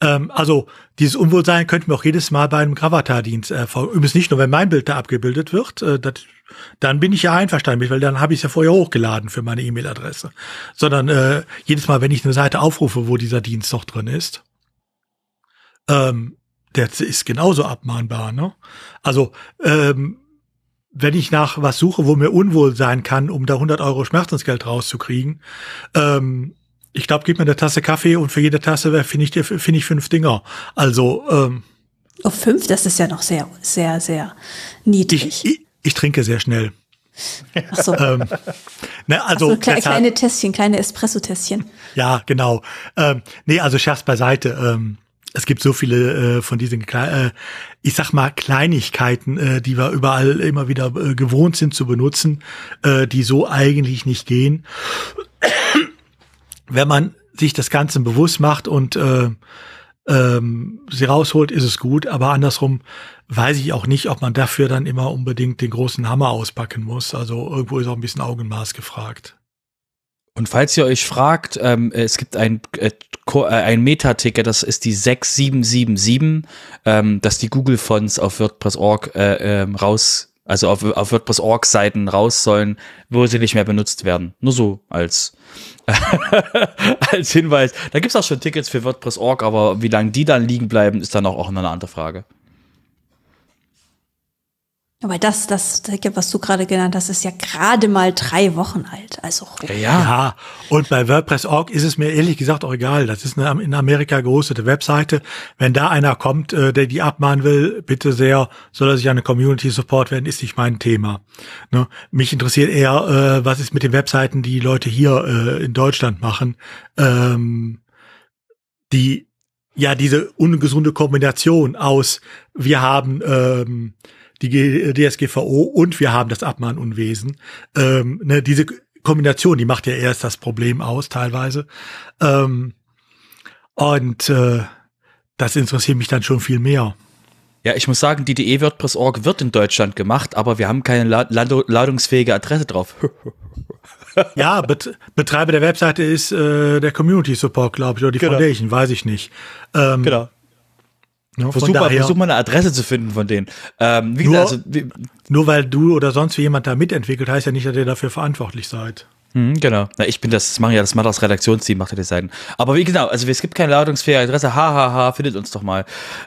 Ähm, also dieses Unwohlsein könnten wir auch jedes Mal bei einem Gravatar-Dienst erfolgen. Übrigens nicht nur, wenn mein Bild da abgebildet wird, äh, das, dann bin ich ja einverstanden mit, weil dann habe ich es ja vorher hochgeladen für meine E-Mail-Adresse. Sondern äh, jedes Mal, wenn ich eine Seite aufrufe, wo dieser Dienst noch drin ist, ähm, der ist genauso abmahnbar. Ne? Also ähm, wenn ich nach was suche, wo mir unwohl sein kann, um da 100 Euro Schmerzensgeld rauszukriegen, ähm, ich glaube, gib mir eine Tasse Kaffee und für jede Tasse finde ich, finde ich fünf Dinger. Also ähm, auf oh, fünf, das ist ja noch sehr, sehr, sehr niedrig. Ich, ich, ich trinke sehr schnell. Ach so. ähm, ne, also so, kle kleine Tässchen, kleine Espresso-Tässchen. Ja, genau. Ähm, nee, also Scherz beiseite. Ähm, es gibt so viele äh, von diesen, äh, ich sag mal, Kleinigkeiten, äh, die wir überall immer wieder äh, gewohnt sind zu benutzen, äh, die so eigentlich nicht gehen wenn man sich das Ganze bewusst macht und äh, ähm, sie rausholt, ist es gut. Aber andersrum weiß ich auch nicht, ob man dafür dann immer unbedingt den großen Hammer auspacken muss. Also irgendwo ist auch ein bisschen Augenmaß gefragt. Und falls ihr euch fragt, ähm, es gibt ein, äh, äh ein Meta-Ticket, das ist die 6777, ähm, dass die Google-Fonts auf WordPress.org äh, ähm, raus, also auf, auf WordPress.org-Seiten raus sollen, wo sie nicht mehr benutzt werden. Nur so als als Hinweis. Da gibt's auch schon Tickets für WordPress.org, aber wie lange die dann liegen bleiben, ist dann auch, auch eine andere Frage. Aber das, das was du gerade genannt hast, ist ja gerade mal drei Wochen alt. Also ja, ja. Und bei WordPress.org ist es mir ehrlich gesagt auch egal. Das ist eine in Amerika gehostete Webseite. Wenn da einer kommt, äh, der die abmahnen will, bitte sehr, soll er sich an eine Community Support werden, ist nicht mein Thema. Ne? Mich interessiert eher, äh, was ist mit den Webseiten, die Leute hier äh, in Deutschland machen, ähm, die ja diese ungesunde Kombination aus, wir haben ähm, die DSGVO und wir haben das Abmahnunwesen. Ähm, ne, diese Kombination, die macht ja erst das Problem aus, teilweise. Ähm, und äh, das interessiert mich dann schon viel mehr. Ja, ich muss sagen, die DE WordPress.org wird in Deutschland gemacht, aber wir haben keine ladungsfähige Adresse drauf. ja, Bet Betreiber der Webseite ist äh, der Community Support, glaube ich, oder die genau. Foundation, weiß ich nicht. Ähm, genau. Ja, versuch, mal, versuch mal eine Adresse zu finden von denen. Ähm, wie nur, gesagt, also, wie, nur weil du oder sonst wie jemand da mitentwickelt, heißt ja nicht, dass ihr dafür verantwortlich seid. Mhm, genau. Na, ich bin das, das mache ja das macht das Redaktionsteam, macht ja das Seiten. Aber wie genau, also es gibt keine ladungsfähige Adresse, hahaha, ha, ha, findet uns doch mal.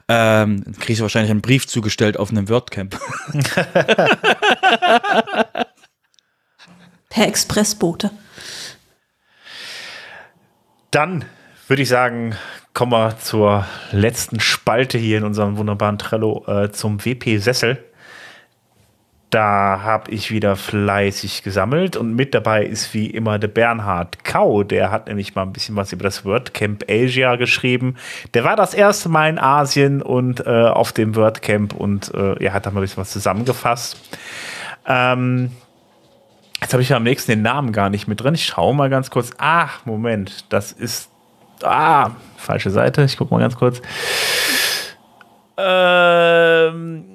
Ähm, dann kriege ich wahrscheinlich einen Brief zugestellt auf einem WordCamp. per Expressbote. Dann würde ich sagen, kommen wir zur letzten Spalte hier in unserem wunderbaren Trello äh, zum WP-Sessel. da habe ich wieder fleißig gesammelt und mit dabei ist wie immer der Bernhard Kau. Der hat nämlich mal ein bisschen was über das WordCamp Asia geschrieben. Der war das erste Mal in Asien und äh, auf dem WordCamp und äh, er hat da mal ein bisschen was zusammengefasst. Ähm, jetzt habe ich ja am nächsten den Namen gar nicht mit drin. Ich schaue mal ganz kurz. Ach, Moment, das ist. Ah, falsche Seite. Ich gucke mal ganz kurz. Ähm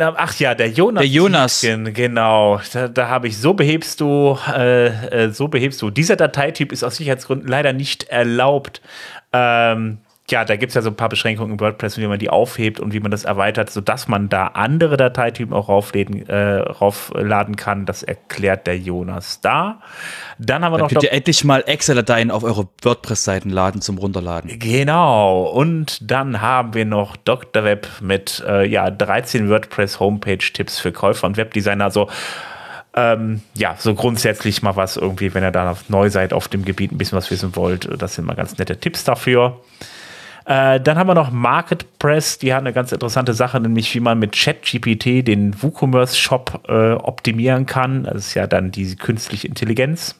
Ach ja, der Jonas. Der Jonas. Tietgen, genau. Da, da habe ich, so behebst du, äh, äh, so behebst du. Dieser Dateityp ist aus Sicherheitsgründen leider nicht erlaubt. Ähm, ja, da gibt es ja so ein paar Beschränkungen im WordPress, wie man die aufhebt und wie man das erweitert, sodass man da andere Dateitypen auch raufladen, äh, raufladen kann. Das erklärt der Jonas da. Dann haben wir Dann noch. könnt ihr endlich mal Excel-Dateien auf eure WordPress-Seiten laden zum Runterladen. Genau. Und dann haben wir noch Dr. Web mit äh, ja, 13 WordPress-Homepage-Tipps für Käufer und Webdesigner. Also ähm, ja, so grundsätzlich mal was irgendwie, wenn ihr da neu seid auf dem Gebiet, ein bisschen was wissen wollt. Das sind mal ganz nette Tipps dafür. Äh, dann haben wir noch MarketPress, die hat eine ganz interessante Sache, nämlich wie man mit ChatGPT den WooCommerce-Shop äh, optimieren kann. Das ist ja dann die künstliche Intelligenz.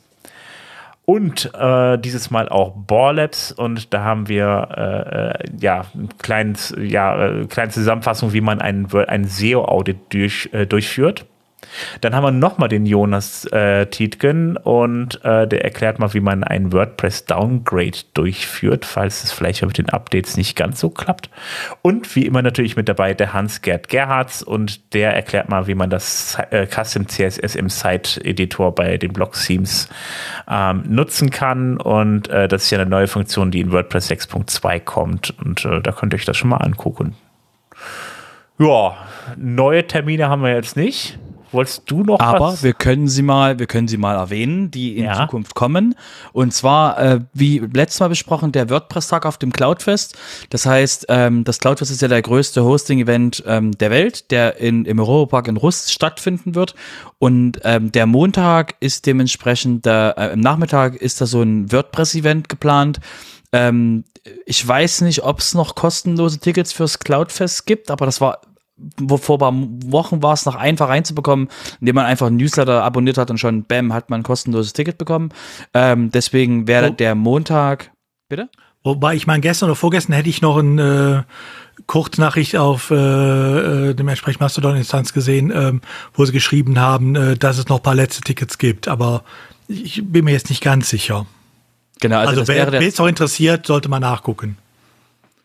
Und äh, dieses Mal auch Borlabs und da haben wir äh, äh ja ein kleines, ja, äh, kleine Zusammenfassung, wie man ein, ein SEO-Audit durch, äh, durchführt. Dann haben wir nochmal den Jonas äh, Tietgen und äh, der erklärt mal, wie man einen WordPress-Downgrade durchführt, falls es vielleicht mit den Updates nicht ganz so klappt. Und wie immer natürlich mit dabei der Hans-Gerd Gerhards und der erklärt mal, wie man das äh, Custom CSS im Site-Editor bei den Blog-Themes ähm, nutzen kann. Und äh, das ist ja eine neue Funktion, die in WordPress 6.2 kommt. Und äh, da könnt ihr euch das schon mal angucken. Ja, neue Termine haben wir jetzt nicht. Wolltest du noch Aber was? wir können sie mal, wir können sie mal erwähnen, die in Ja. Zukunft kommen. Und zwar, äh, wie letztes Mal besprochen, der WordPress-Tag auf dem Cloudfest. Das heißt, ähm, das Cloudfest ist ja der größte Hosting-Event ähm, der Welt, der in, im Europapark in Rust stattfinden wird. Und ähm, der Montag ist dementsprechend, der, äh, im Nachmittag ist da so ein WordPress-Event geplant. Ähm, ich weiß nicht, ob es noch kostenlose Tickets fürs Cloudfest gibt, aber das war vor ein paar Wochen war es noch einfach reinzubekommen, indem man einfach einen Newsletter abonniert hat und schon, bam, hat man ein kostenloses Ticket bekommen. Ähm, deswegen wäre Oh. der Montag, bitte? Wobei ich meine, gestern oder vorgestern hätte ich noch eine äh, Kurznachricht auf äh, äh, dem entsprechenden Mastodon-Instanz gesehen, ähm, wo sie geschrieben haben, äh, dass es noch ein paar letzte Tickets gibt. Aber ich bin mir jetzt nicht ganz sicher. Genau, also, Also, wer es noch interessiert, sollte mal nachgucken.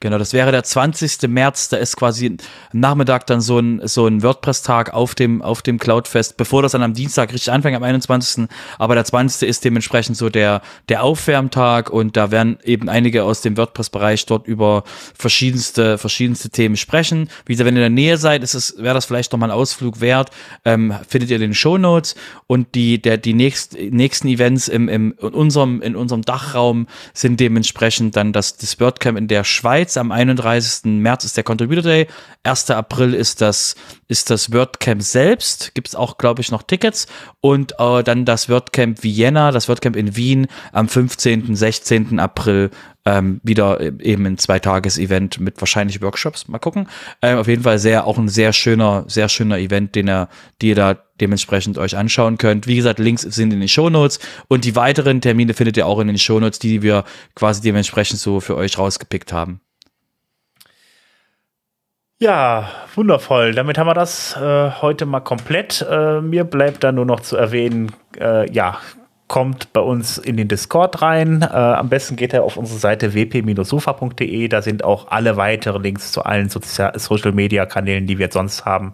Genau, das wäre der 20. März, da ist quasi Nachmittag dann so ein, so ein WordPress-Tag auf dem, auf dem Cloudfest, bevor das dann am Dienstag richtig anfängt, am 21. Aber der 20. ist dementsprechend so der, der Aufwärmtag und da werden eben einige aus dem WordPress-Bereich dort über verschiedenste, verschiedenste Themen sprechen. Wie gesagt, wenn ihr in der Nähe seid, ist es, wäre das vielleicht nochmal ein Ausflug wert, ähm, findet ihr den Shownotes und die, der, die nächst, nächsten Events im, im, in unserem, in unserem Dachraum sind dementsprechend dann das, das WordCamp in der Schweiz. Am 31. März ist der Contributor Day. 1. April ist das, ist das WordCamp selbst. Gibt es auch, glaube ich, noch Tickets. Und äh, dann das WordCamp Vienna, das WordCamp in Wien am 15., 16. April ähm, wieder eben ein Zweitages-Event mit wahrscheinlich Workshops. Mal gucken. Ähm, auf jeden Fall sehr, auch ein sehr schöner, sehr schöner Event, den er, die ihr da dementsprechend euch anschauen könnt. Wie gesagt, Links sind in den Shownotes und die weiteren Termine findet ihr auch in den Shownotes, die wir quasi dementsprechend so für euch rausgepickt haben. Ja, wundervoll. Damit haben wir das äh, heute mal komplett. Äh, mir bleibt da nur noch zu erwähnen, äh, ja, kommt bei uns in den Discord rein. Äh, am besten geht er auf unsere Seite wp-sofa.de. Da sind auch alle weiteren Links zu allen Sozi Social Media Kanälen, die wir jetzt sonst haben.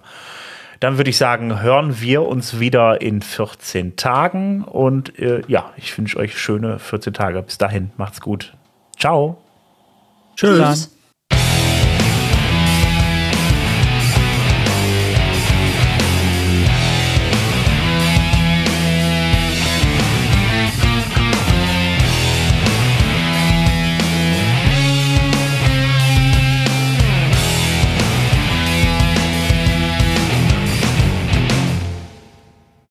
Dann würde ich sagen, hören wir uns wieder in 14 Tagen. Und äh, ja, ich wünsche euch schöne 14 Tage. Bis dahin, macht's gut. Ciao. Tschüss. Tschüss.